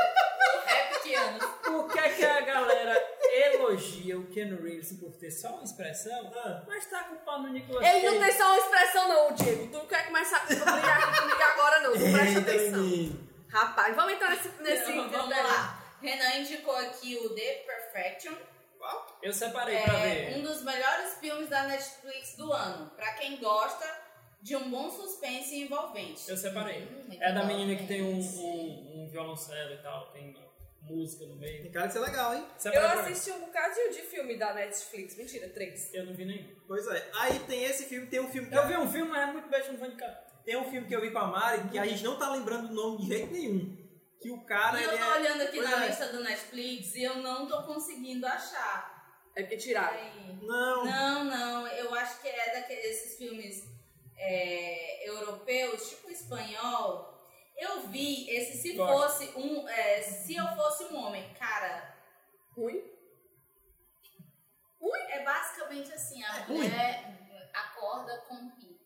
Speaker 4: Reptianos.
Speaker 2: Por que, que a galera elogia o Ken Reeves por ter só uma expressão,
Speaker 3: Ah.
Speaker 2: mas tá com o pau no Nicolas
Speaker 1: Ele não
Speaker 2: Cage?
Speaker 1: tem só uma expressão, não, Diego. Tu não quer começar a brigar comigo agora, não. Tu presta atenção. Rapaz, vamos entrar nesse. nesse
Speaker 4: Então, vamos lá. Renan indicou aqui o The Perfection.
Speaker 3: Qual?
Speaker 2: Eu separei pra
Speaker 4: É
Speaker 2: ver.
Speaker 4: um dos melhores filmes da Netflix do ano. Pra quem gosta de um bom suspense envolvente.
Speaker 2: Eu separei.
Speaker 4: Hum,
Speaker 2: É da menina que
Speaker 4: envolvente.
Speaker 2: tem um, um, um violoncelo e tal, tem música no meio.
Speaker 3: Tem cara de ser legal, hein?
Speaker 2: Separei
Speaker 1: Eu
Speaker 2: pra
Speaker 1: assisti um bocadinho de filme da Netflix. Mentira, três.
Speaker 2: Eu não vi nenhum.
Speaker 3: Pois é. Aí tem esse filme, tem um filme que
Speaker 2: Eu vi um filme, mas é muito beijo, eu não vou indicar.
Speaker 3: Tem um filme que eu vi com a Mari que a gente não tá lembrando o nome de jeito nenhum. Que o cara.
Speaker 4: E eu tô
Speaker 3: é...
Speaker 4: olhando aqui
Speaker 3: Pois
Speaker 4: na
Speaker 3: é.
Speaker 4: lista do Netflix e eu não tô conseguindo achar.
Speaker 1: É porque tiraram.
Speaker 4: Aí.
Speaker 3: Não.
Speaker 4: Não, não, eu acho que é daqueles filmes é, europeus, tipo espanhol. Eu vi esse se
Speaker 2: Gosto.
Speaker 4: fosse um. é, se eu fosse um homem, cara,
Speaker 1: Ruim?
Speaker 4: é basicamente assim, a
Speaker 3: ruim.
Speaker 4: mulher acorda com um pinto.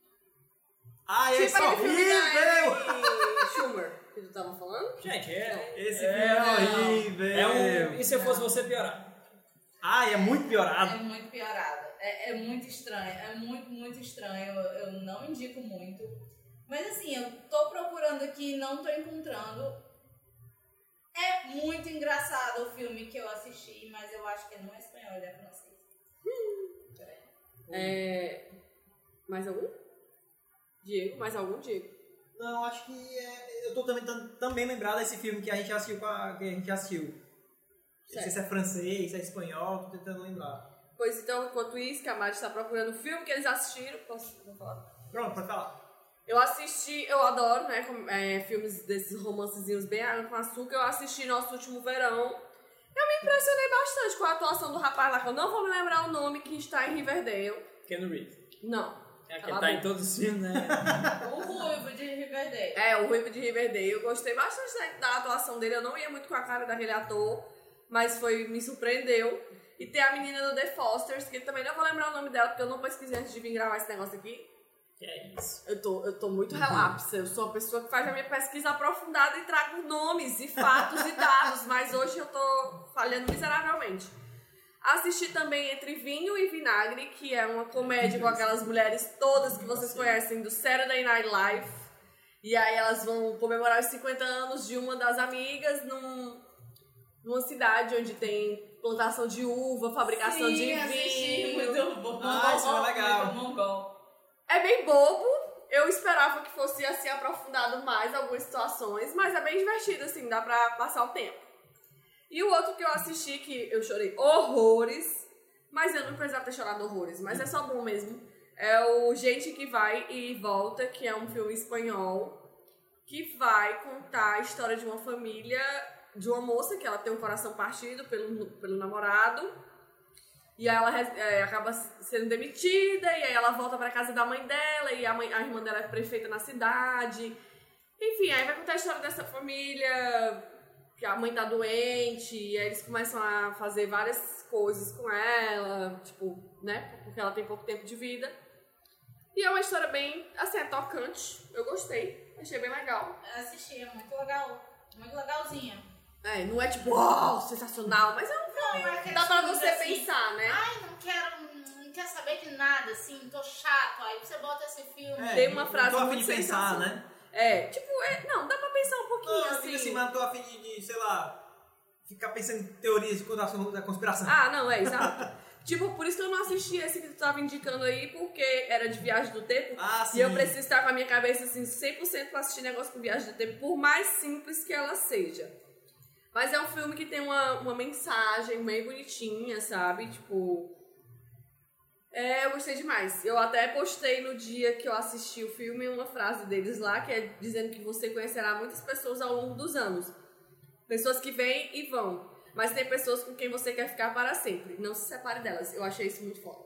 Speaker 3: Ah, esse é
Speaker 1: Tipo aquele filme
Speaker 3: horrível!
Speaker 1: Schumer, que tu tava falando?
Speaker 2: Gente, é.
Speaker 3: Esse
Speaker 2: é,
Speaker 3: filme é horrível.
Speaker 2: É um. E se eu fosse você piorar?
Speaker 3: Ah, é muito
Speaker 4: É
Speaker 3: piorado.
Speaker 4: muito piorado. É, é muito estranho. É muito, muito estranho. Eu, eu não indico muito. Mas assim, eu tô procurando aqui e não tô encontrando. É muito engraçado o filme que eu assisti, mas eu acho que não é espanhol, ele é francês.
Speaker 1: É. Mais algum? Diego, mais algum, Diego?
Speaker 3: Não, acho que é, eu tô também, tam- também lembrado desse filme que a gente assistiu com a, que a gente assistiu. Não sei se é francês, se é espanhol, tô tentando lembrar.
Speaker 1: Pois então, enquanto isso, que a Mari está procurando o filme que eles assistiram. Posso falar?
Speaker 3: Pronto, pode falar.
Speaker 1: Eu assisti, eu adoro, né, com- é, filmes desses romancezinhos bem água com açúcar. Eu assisti nosso último verão. Eu me impressionei bastante com a atuação do rapaz lá, que eu não vou me lembrar o nome, que está em Riverdale.
Speaker 2: Ken Reeves.
Speaker 1: Não.
Speaker 2: É que
Speaker 1: Cala
Speaker 2: tá em todos os filmes, né?
Speaker 4: O Ruivo de Riverdale.
Speaker 1: É, o Ruivo de Riverdale. Eu gostei bastante da, da atuação dele. Eu não ia muito com a cara daquele ator, mas foi me surpreendeu. E tem a menina do The Fosters, que também não vou lembrar o nome dela, porque eu não pesquisei antes de vir gravar esse negócio aqui.
Speaker 2: que é isso.
Speaker 1: Eu tô, eu tô muito relapsa. Eu sou uma pessoa que faz a minha pesquisa aprofundada e trago nomes e fatos e dados, mas hoje eu tô falhando miseravelmente. Assisti também Entre Vinho e Vinagre, que é uma comédia com aquelas mulheres todas que vocês conhecem do Saturday Night Live. E aí elas vão comemorar os 50 anos de uma das amigas num, numa cidade onde tem plantação de uva, fabricação de
Speaker 4: Sim, assisti,
Speaker 1: vinho.
Speaker 4: muito bom.
Speaker 3: Ah, isso é legal.
Speaker 4: Mongol.
Speaker 1: É bem bobo. Eu, Eu esperava que fosse assim aprofundado mais algumas situações, mas é bem divertido, assim, dá pra passar o tempo. E o outro que eu assisti, que eu chorei horrores, mas eu não precisava ter chorado horrores, mas é só bom mesmo. É o Gente que Vai e Volta, que é um filme espanhol que vai contar a história de uma família, de uma moça que ela tem um coração partido pelo, pelo namorado. E aí ela é, acaba sendo demitida, e aí ela volta pra casa da mãe dela, e a, mãe, a irmã dela é prefeita na cidade. Enfim, aí vai contar a história dessa família, que a mãe tá doente, e aí eles começam a fazer várias coisas com ela, tipo, né? Porque ela tem pouco tempo de vida. E é uma história bem, assim, é tocante. Eu gostei, achei bem legal.
Speaker 4: Eu assisti, é muito legal. Muito legalzinha.
Speaker 1: É, não é tipo, uau, sensacional, mas é um
Speaker 4: Não, é aquele
Speaker 1: Dá pra
Speaker 4: filme
Speaker 1: você
Speaker 4: assim,
Speaker 1: pensar, né?
Speaker 4: Ai, não quero, não quero saber de nada, assim, tô chato. Aí você bota esse filme.
Speaker 3: É,
Speaker 1: Tem uma frase
Speaker 3: tô a fim
Speaker 1: muito
Speaker 3: de pensar, né?
Speaker 1: É, tipo, é, não, dá pra pensar um pouquinho
Speaker 3: Não,
Speaker 1: assim.
Speaker 3: assim, mas não tô a fim de, de, sei lá, ficar pensando em teorias da conspiração.
Speaker 1: Ah, não, é, exato. tipo, por isso que eu não assisti esse que tu tava indicando aí, porque era de viagem do tempo.
Speaker 3: Ah, sim.
Speaker 1: E eu preciso estar com a minha cabeça assim, 100% pra assistir negócio com viagem do tempo, por mais simples que ela seja. Mas é um filme que tem uma, uma mensagem bem bonitinha, sabe? Tipo. É, eu gostei demais. Eu até postei no dia que eu assisti o filme uma frase deles lá, que é dizendo que você conhecerá muitas pessoas ao longo dos anos. Pessoas que vêm e vão. Mas tem pessoas com quem você quer ficar para sempre. Não se separe delas. Eu achei isso muito foda.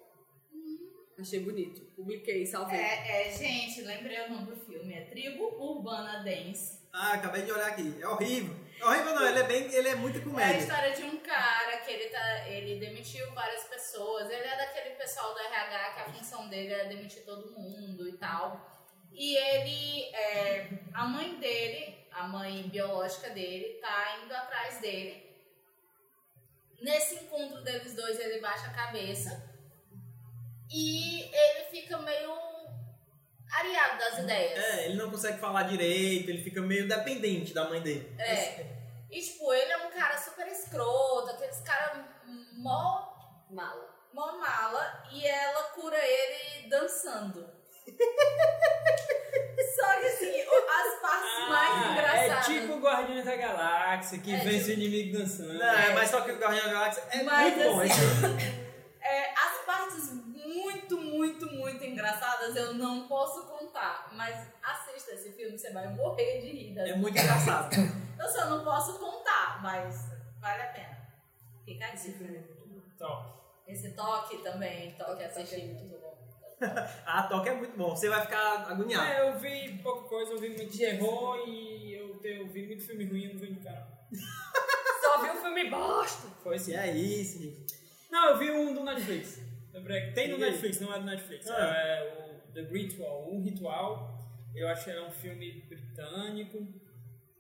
Speaker 1: Achei bonito. Publiquei, salvei.
Speaker 4: É, é, gente, lembrei o nome do filme. É Tribo Urbana Dance.
Speaker 3: Ah, acabei de olhar aqui. É horrível. Horrível não, ele é bem, ele é muito
Speaker 4: É a
Speaker 3: comédia.
Speaker 4: história de um cara que ele, tá, ele demitiu várias pessoas. Ele é daquele pessoal do RH que a função dele é demitir todo mundo e tal. E ele, é, a mãe dele, a mãe biológica dele, tá indo atrás dele. Nesse encontro deles dois, ele baixa a cabeça e ele fica meio areado das ideias.
Speaker 3: É, ele não consegue falar direito, ele fica meio dependente da mãe dele.
Speaker 4: É. E, tipo, ele é um cara super escroto, aqueles caras mó,
Speaker 1: Mala.
Speaker 4: mó mala, e ela cura ele dançando. Só que, assim, o- as partes mais
Speaker 2: Ah, é
Speaker 4: engraçadas...
Speaker 2: tipo Guardiões da Galáxia, que
Speaker 4: É
Speaker 2: vence
Speaker 4: tipo-
Speaker 2: o inimigo dançando.
Speaker 3: Não, é, mas só que o Guardião da Galáxia é
Speaker 4: Mas,
Speaker 3: muito bom.
Speaker 4: assim,
Speaker 3: esse-
Speaker 4: É, as partes muito, muito, muito engraçadas eu não posso contar, mas assista esse filme, você vai morrer de rir. das
Speaker 3: É muito engraçado.
Speaker 4: Eu só não posso contar, mas vale a pena. Fica aqui.
Speaker 2: Top.
Speaker 4: Esse toque também, toque assistir, muito bom.
Speaker 3: A toque é muito bom, você vai ficar agoniado.
Speaker 2: É, eu vi pouca coisa, eu vi muito terror e eu, eu vi muito filme ruim, eu não vi no canal.
Speaker 1: Só viu o filme bosta.
Speaker 2: Foi
Speaker 3: E
Speaker 2: sim.
Speaker 3: é isso, gente.
Speaker 2: Não, eu vi um do Netflix. Que Tem no? Netflix, não é do Netflix.
Speaker 3: Ah.
Speaker 2: É o The Ritual, um ritual. Eu acho que é um filme britânico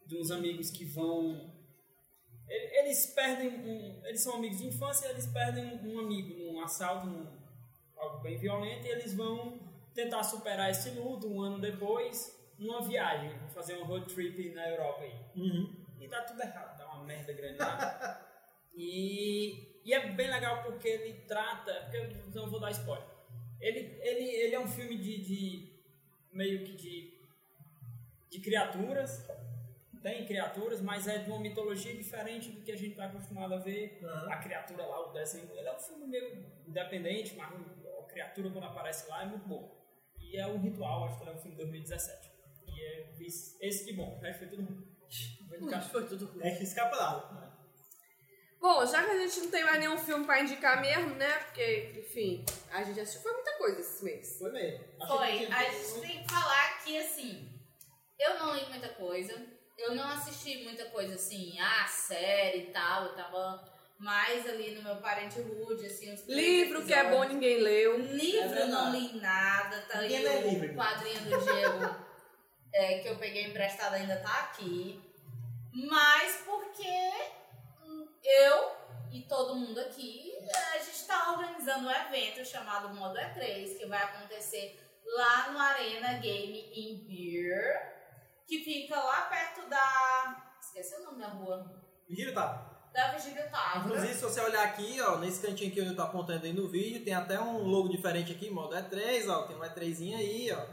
Speaker 2: de uns amigos que vão. ele- Eles perdem um. Eles são amigos de infância e eles perdem um amigo num assalto, num, algo bem violento, e eles vão tentar superar esse luto um ano depois numa viagem, fazer um road trip na Europa aí.
Speaker 3: Uhum.
Speaker 2: E dá tudo errado, dá uma merda grande lá. e, e é bem legal porque ele trata. Porque eu não vou dar spoiler. Ele, ele, ele é um filme de, de meio que de, de criaturas. Tem criaturas, mas é de uma mitologia diferente do que a gente está acostumado a ver.
Speaker 3: Aham.
Speaker 2: A criatura lá, o desenho. Ele é um filme meio independente, mas a criatura quando aparece lá é muito bom. E é um ritual, acho que ele é um filme de 2017. E é esse que bom, o resto foi tudo ruim.
Speaker 1: Foi tudo ruim.
Speaker 3: É que escapa lá.
Speaker 1: Bom, já que a gente não tem mais nenhum filme pra indicar mesmo, né? Porque, enfim, a gente assistiu foi muita coisa esse mês.
Speaker 3: Foi mesmo.
Speaker 4: Foi, a gente tem que falar que assim, eu não li muita coisa, eu não assisti muita coisa assim, ah, série e tal, eu tava mais ali no meu parente rude, assim,
Speaker 1: Livro que é bom, ninguém leu.
Speaker 4: Livro
Speaker 3: É
Speaker 4: eu não li nada, tá aí
Speaker 3: Ninguém lê
Speaker 4: o
Speaker 3: livro.
Speaker 4: quadrinho do Diego é, que eu peguei emprestado ainda tá aqui. Mas porque eu e todo mundo aqui, a gente tá organizando um evento chamado Modo E3, que vai acontecer lá no Arena Game in Beer, que fica lá perto da. Esqueci o nome da rua.
Speaker 3: Vigílio tá.
Speaker 4: Da Vigília Távora.
Speaker 3: Inclusive, se você olhar aqui, ó, nesse cantinho que eu tô apontando aí no vídeo, tem até um logo diferente aqui, modo E3, ó. Tem um E3zinho aí, ó.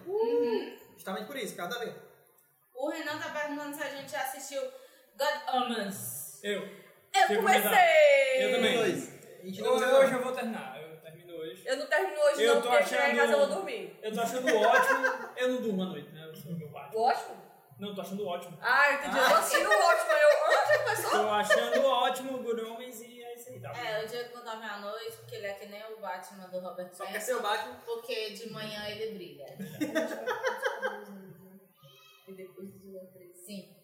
Speaker 3: Justamente por isso, por causa da letra.
Speaker 4: O Renan tá perguntando se a gente já assistiu God Omens.
Speaker 2: Eu.
Speaker 1: Eu comecei!
Speaker 2: Eu também.
Speaker 3: Dois.
Speaker 2: Eu, hoje eu vou terminar. Eu termino hoje.
Speaker 1: Eu não termino hoje
Speaker 2: Eu
Speaker 1: não,
Speaker 2: tô
Speaker 1: porque chegar em casa eu
Speaker 2: achando-
Speaker 1: vou dormir.
Speaker 2: Eu tô achando ótimo. Eu não durmo à noite, né? Eu sou meu Batman.
Speaker 1: Ótimo?
Speaker 2: Não, tô achando ótimo.
Speaker 1: Ah, entendi. Eu tô assistindo o ótimo. Eu, é que começou?
Speaker 2: Tô achando ótimo o Good Homens e é isso aí, tá?
Speaker 4: É, o Diego não dorme à noite, porque ele é que nem o Batman do Robert
Speaker 3: Só quer
Speaker 4: Pattinson,
Speaker 3: ser o Batman.
Speaker 4: Porque de manhã ele brilha.
Speaker 1: E depois do.
Speaker 4: Sim.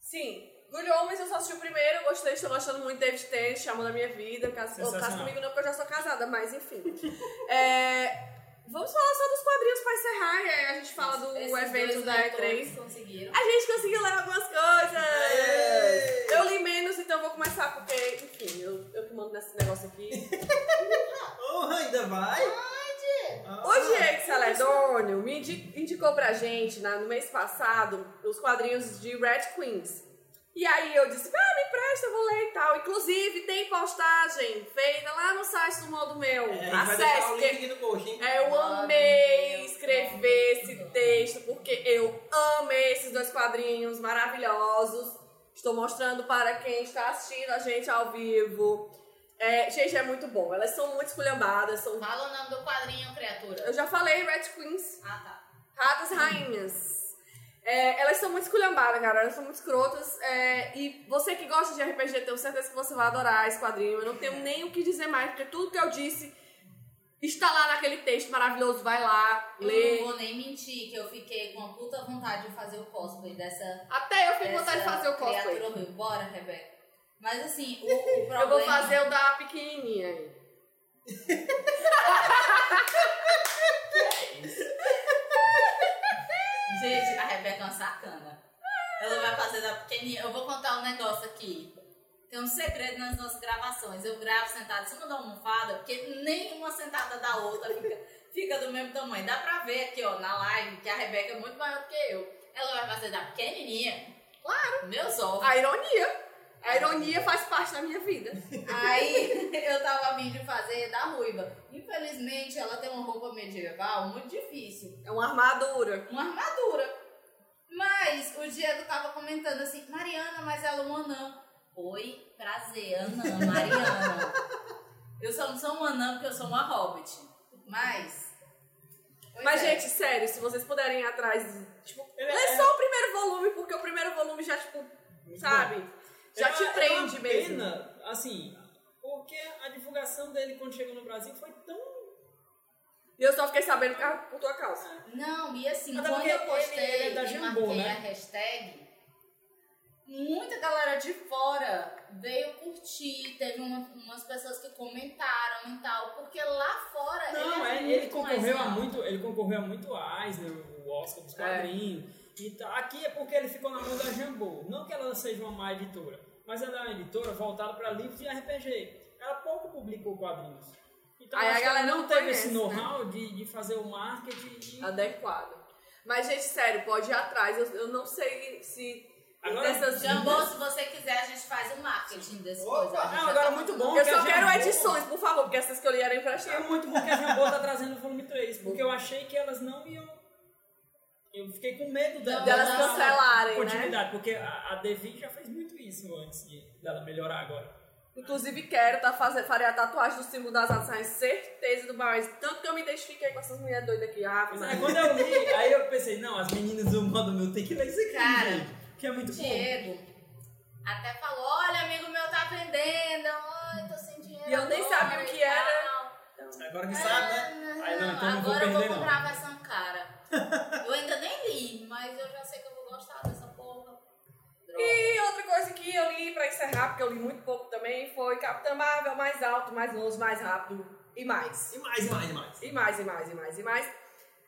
Speaker 1: Sim. Good Homens eu só assisti o primeiro, gostei, estou gostando muito de David Tennant, chamou da minha vida. Caso,
Speaker 2: Sensacional.
Speaker 1: caso comigo não, porque eu já sou casada, mas enfim. É, vamos falar só dos quadrinhos pra encerrar, e aí a gente fala do
Speaker 4: Esses
Speaker 1: evento da
Speaker 4: leitores
Speaker 1: E3.
Speaker 4: conseguiram.
Speaker 1: A gente conseguiu ler algumas coisas! Eu li menos, então vou começar, porque, enfim, eu, eu que mando nesse negócio aqui.
Speaker 3: Oh, ainda vai? Ah,
Speaker 1: O Diego Celedônio me indi- indicou pra gente, na- no mês passado, os quadrinhos de Red Queens. E aí eu disse, ah, me empresta, eu vou ler e tal. Inclusive, tem postagem feita lá no site do Modo Meu.
Speaker 3: É,
Speaker 1: Acesse, porque
Speaker 3: post,
Speaker 1: é, eu
Speaker 4: Modo
Speaker 1: amei escrever esse texto, porque eu amei esses dois quadrinhos maravilhosos. Estou mostrando para quem está assistindo a gente ao vivo. É, gente, é muito bom. Elas são muito esculhambadas, são
Speaker 4: Fala o nome do quadrinho, criatura.
Speaker 1: eu já falei Red Queens,
Speaker 4: Ah, tá.
Speaker 1: Ratas Rainhas. É, elas são muito esculhambadas, cara. Elas são muito escrotas. é, e você que gosta de RPG, tenho certeza que você vai adorar esse quadrinho. Eu não tenho nem o que dizer mais, porque tudo que eu disse está lá naquele texto maravilhoso. Vai lá,
Speaker 4: Eu
Speaker 1: lê.
Speaker 4: não vou nem mentir que eu fiquei com a puta vontade de fazer o cosplay dessa.
Speaker 1: Até eu fiquei com vontade de fazer o cosplay.
Speaker 4: Criatura horrível. Bora, Rebeca. Mas assim, o, o problema.
Speaker 1: Eu vou fazer o da pequenininha aí.
Speaker 4: Gente, a Rebeca é uma sacana. Ela vai fazer da pequenininha. Eu vou contar um negócio aqui. Tem um segredo nas nossas gravações. Eu gravo sentada em cima da almofada, porque nenhuma sentada da outra fica, fica do mesmo tamanho. Dá pra ver aqui, ó, na live, que a Rebeca é muito maior do que eu. Ela vai fazer da pequenininha. Claro. Meus ovos.
Speaker 1: A ironia. A ironia faz parte da minha vida.
Speaker 4: Aí eu tava vindo de fazer da ruiva. Infelizmente, ela tem uma roupa medieval muito difícil.
Speaker 1: É uma armadura.
Speaker 4: Uma armadura. Mas o Diego tava comentando assim, Mariana, mas ela é um anã. Oi, prazer, anã, Mariana. eu só não sou um anã porque eu sou uma hobbit. Mas. pois
Speaker 1: Mas,
Speaker 4: é.
Speaker 1: gente, sério, se vocês puderem ir atrás, tipo,
Speaker 2: Ele
Speaker 1: lê
Speaker 2: é-
Speaker 1: só o primeiro volume, porque o primeiro volume já, tipo, sabe? Já
Speaker 2: É
Speaker 1: te
Speaker 2: uma-
Speaker 1: prende
Speaker 2: é uma
Speaker 1: mesmo.
Speaker 2: pena, assim, porque a divulgação dele quando chegou no Brasil foi tão.
Speaker 1: E eu só fiquei sabendo por tua causa.
Speaker 4: Não, e assim,
Speaker 2: Até
Speaker 4: quando eu postei
Speaker 2: ele é da
Speaker 4: e
Speaker 2: Jambô,
Speaker 4: marquei
Speaker 2: né?
Speaker 4: a hashtag, muita galera de fora veio curtir, teve uma- umas pessoas que comentaram e tal, porque lá fora
Speaker 2: Não,
Speaker 4: ele,
Speaker 2: é,
Speaker 4: é
Speaker 2: ele concorreu a muito, ele concorreu a muito Eisner, o Oscar dos
Speaker 1: É.
Speaker 2: quadrinhos. E tá, aqui é porque ele ficou na mão da Jambô. Não que ela seja uma má editora, mas ela é uma editora voltada para livros de RPG. Ela pouco publicou quadrinhos. Então
Speaker 1: Aí a galera
Speaker 2: não teve
Speaker 1: conhece,
Speaker 2: esse
Speaker 1: né?
Speaker 2: know-how de, de fazer o marketing. e-
Speaker 1: Adequado. Mas, gente, sério, pode ir atrás. Eu, eu não sei se.
Speaker 2: Agora,
Speaker 1: dessas.
Speaker 4: Jambô, se você quiser, a gente faz o marketing desse
Speaker 3: Opa!
Speaker 4: coisa. A gente
Speaker 2: Não, agora
Speaker 4: tá
Speaker 2: é muito bom.
Speaker 1: Eu só
Speaker 2: a
Speaker 1: quero
Speaker 2: Jambô-
Speaker 1: edições, por favor, porque essas que eu li eram
Speaker 2: É
Speaker 1: emprestadas.
Speaker 2: muito bom que a Jambô tá trazendo o volume 3, porque eu achei que elas não iam. Eu fiquei com medo
Speaker 4: Não,
Speaker 1: Delas
Speaker 4: não,
Speaker 1: cancelarem, né?
Speaker 2: continuidade, porque a, a Devi já fez muito isso antes de, dela melhorar agora.
Speaker 1: Inclusive, quero tá fazer, farei a tatuagem do símbolo das ações, certeza do mais. Tanto que eu me identifiquei com essas mulheres doidas aqui. Ah,
Speaker 2: Mas aí, quando eu li, aí eu pensei, não, as meninas do modo meu tem que ler isso aqui,
Speaker 4: Cara,
Speaker 2: gente. Que é muito bom.
Speaker 4: Diego até falou, olha, amigo meu tá vendendo, ai, tô sem dinheiro
Speaker 1: E eu nem
Speaker 4: agora
Speaker 1: sabia o que era.
Speaker 3: Agora que sabe, né?
Speaker 2: Aí não, então não vou
Speaker 4: Agora eu vou
Speaker 2: perder, não.
Speaker 4: comprar a versão cara. Eu ainda nem li, mas eu já sei que eu vou gostar dessa porra. Droga.
Speaker 1: E outra coisa que eu li pra encerrar, porque eu li muito pouco também, foi Capitã Marvel mais alto, mais longe, mais rápido e mais.
Speaker 3: E mais, e mais, e mais.
Speaker 1: E mais, e mais, e mais, e mais.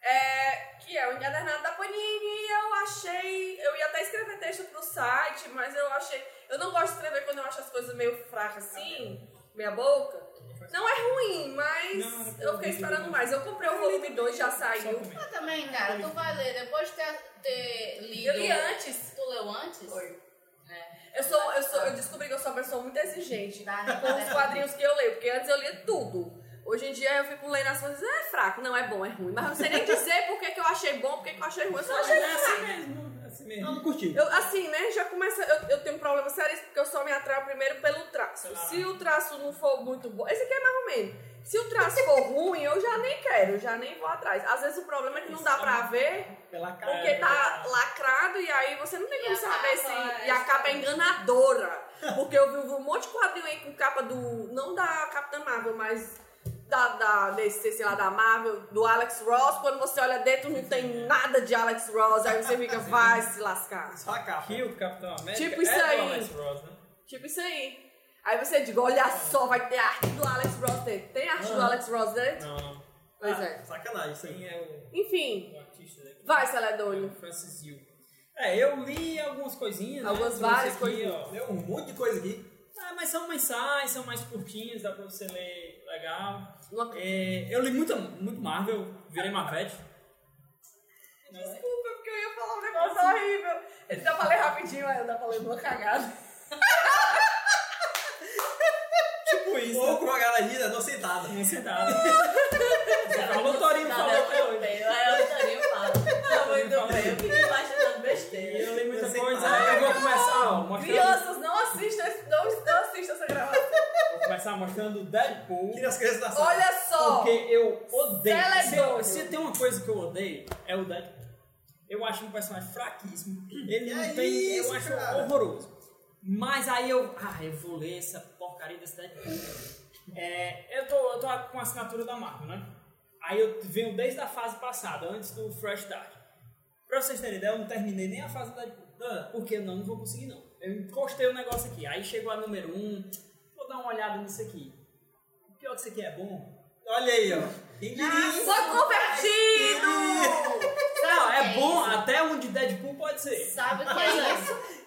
Speaker 1: É, que é o Encadernado da Panini. Eu achei. Eu ia até escrever texto pro site, mas eu achei. Eu não gosto de escrever quando eu acho as coisas meio fracas assim, meia boca. Não é ruim, mas
Speaker 2: Não, não,
Speaker 1: eu fiquei esperando mais. Eu comprei o volume 2, já saiu.
Speaker 4: Mas também, cara, tu vai ler depois de ter, ter lido.
Speaker 1: Eu li antes.
Speaker 4: Tu leu antes?
Speaker 1: Foi.
Speaker 4: É.
Speaker 1: Eu, sou, eu, sou, eu descobri que eu sou uma pessoa muito exigente com os quadrinhos que eu leio, porque antes eu lia tudo. Hoje em dia eu fico lendo as coisas, é fraco, não é bom, é ruim. Mas eu não sei nem dizer por que, que eu achei bom, por que, que eu achei ruim. Eu só achei
Speaker 2: É assim. Mesmo, é.
Speaker 3: Não, não curti.
Speaker 1: Eu, assim, né, já começa. Eu, eu tenho um problema sério porque eu só me atraio primeiro pelo traço. Se o traço não for muito bom. Esse aqui é mais ou menos. Se o traço for ruim, eu já nem quero, eu já nem vou atrás. Às vezes o problema é que não dá pra ver
Speaker 3: Pela cara.
Speaker 1: porque tá lacrado e aí você não tem como
Speaker 4: a
Speaker 1: saber se.
Speaker 4: é
Speaker 1: E a capa é enganadora. Porque eu vi um monte de quadrinho aí com capa do. Não da Capitã Marvel, mas. Da, da, desse, sei lá, da Marvel, do Alex Ross, quando você olha dentro não tem nada de Alex Ross, aí você fica, vai se lascar.
Speaker 3: Só a capa.
Speaker 2: Capitão América
Speaker 1: Tipo isso
Speaker 2: é do
Speaker 1: aí.
Speaker 2: Alex Ross, né?
Speaker 1: Tipo isso aí. Aí você diz, olha só, vai ter arte do Alex Ross dentro. Tem arte do
Speaker 3: Ah.
Speaker 1: Alex Ross dentro?
Speaker 2: Não, não.
Speaker 1: Pois
Speaker 3: Ah,
Speaker 1: é.
Speaker 3: Sacanagem isso aí.
Speaker 2: É o,
Speaker 1: Enfim,
Speaker 2: o artista daqui?
Speaker 1: vai,
Speaker 2: É
Speaker 1: Celedônio.
Speaker 2: o Francis Yu. É, eu li algumas coisinhas,
Speaker 1: Algumas
Speaker 2: né?
Speaker 1: Várias coisinhas.
Speaker 2: ó.
Speaker 3: Deu um monte de coisa aqui.
Speaker 2: Ah, mas são mensais, são mais curtinhos, dá pra você ler legal.
Speaker 1: Uma-
Speaker 2: É, eu li muita, muito Marvel, virei Marvete.
Speaker 1: Desculpa, porque eu ia falar um negócio horrível. Ele dá pra ler rapidinho, aí dá pra ler uma cagada.
Speaker 3: Tipo isso. Ou com uma garagina não sentada.
Speaker 2: Uma sentada. Falou, Torinho
Speaker 4: Tá,
Speaker 2: falou até hoje.
Speaker 4: Aí o Torinho fala.
Speaker 1: Tá muito bem.
Speaker 4: Eu fico
Speaker 2: E
Speaker 4: besteira.
Speaker 2: eu li muita coisa, aí eu vou
Speaker 1: não!
Speaker 2: começar, ó,
Speaker 1: Crianças, não assistam, esse- não, não
Speaker 2: começar mostrando Deadpool.
Speaker 3: Tira as crianças da sala.
Speaker 1: Olha só.
Speaker 2: Porque eu odeio.
Speaker 1: Celedônio.
Speaker 2: Se, se tem uma coisa que eu odeio, é o Deadpool. Eu acho um personagem fraquíssimo. Ele não
Speaker 3: É
Speaker 2: tem.
Speaker 3: isso,
Speaker 2: eu acho
Speaker 3: cara.
Speaker 2: horroroso. Mas aí eu. Ah, eu vou ler essa porcaria desse Deadpool. É, eu, tô, eu tô com a assinatura da Marvel, né? Aí eu venho desde a fase passada, antes do Fresh Start. Pra vocês terem ideia, eu não terminei nem a fase do Deadpool.
Speaker 3: Ah,
Speaker 2: Porque eu não, não vou conseguir não. Eu encostei o negócio aqui. Aí chegou a número 1. Um, dar uma olhada nisso aqui. O pior que isso aqui é bom.
Speaker 3: Olha aí, ó. Quem diria?
Speaker 1: Sou convertido!
Speaker 2: Não, é
Speaker 4: É
Speaker 2: bom
Speaker 4: isso.
Speaker 2: até onde Deadpool pode ser.
Speaker 4: Sabe o que é isso?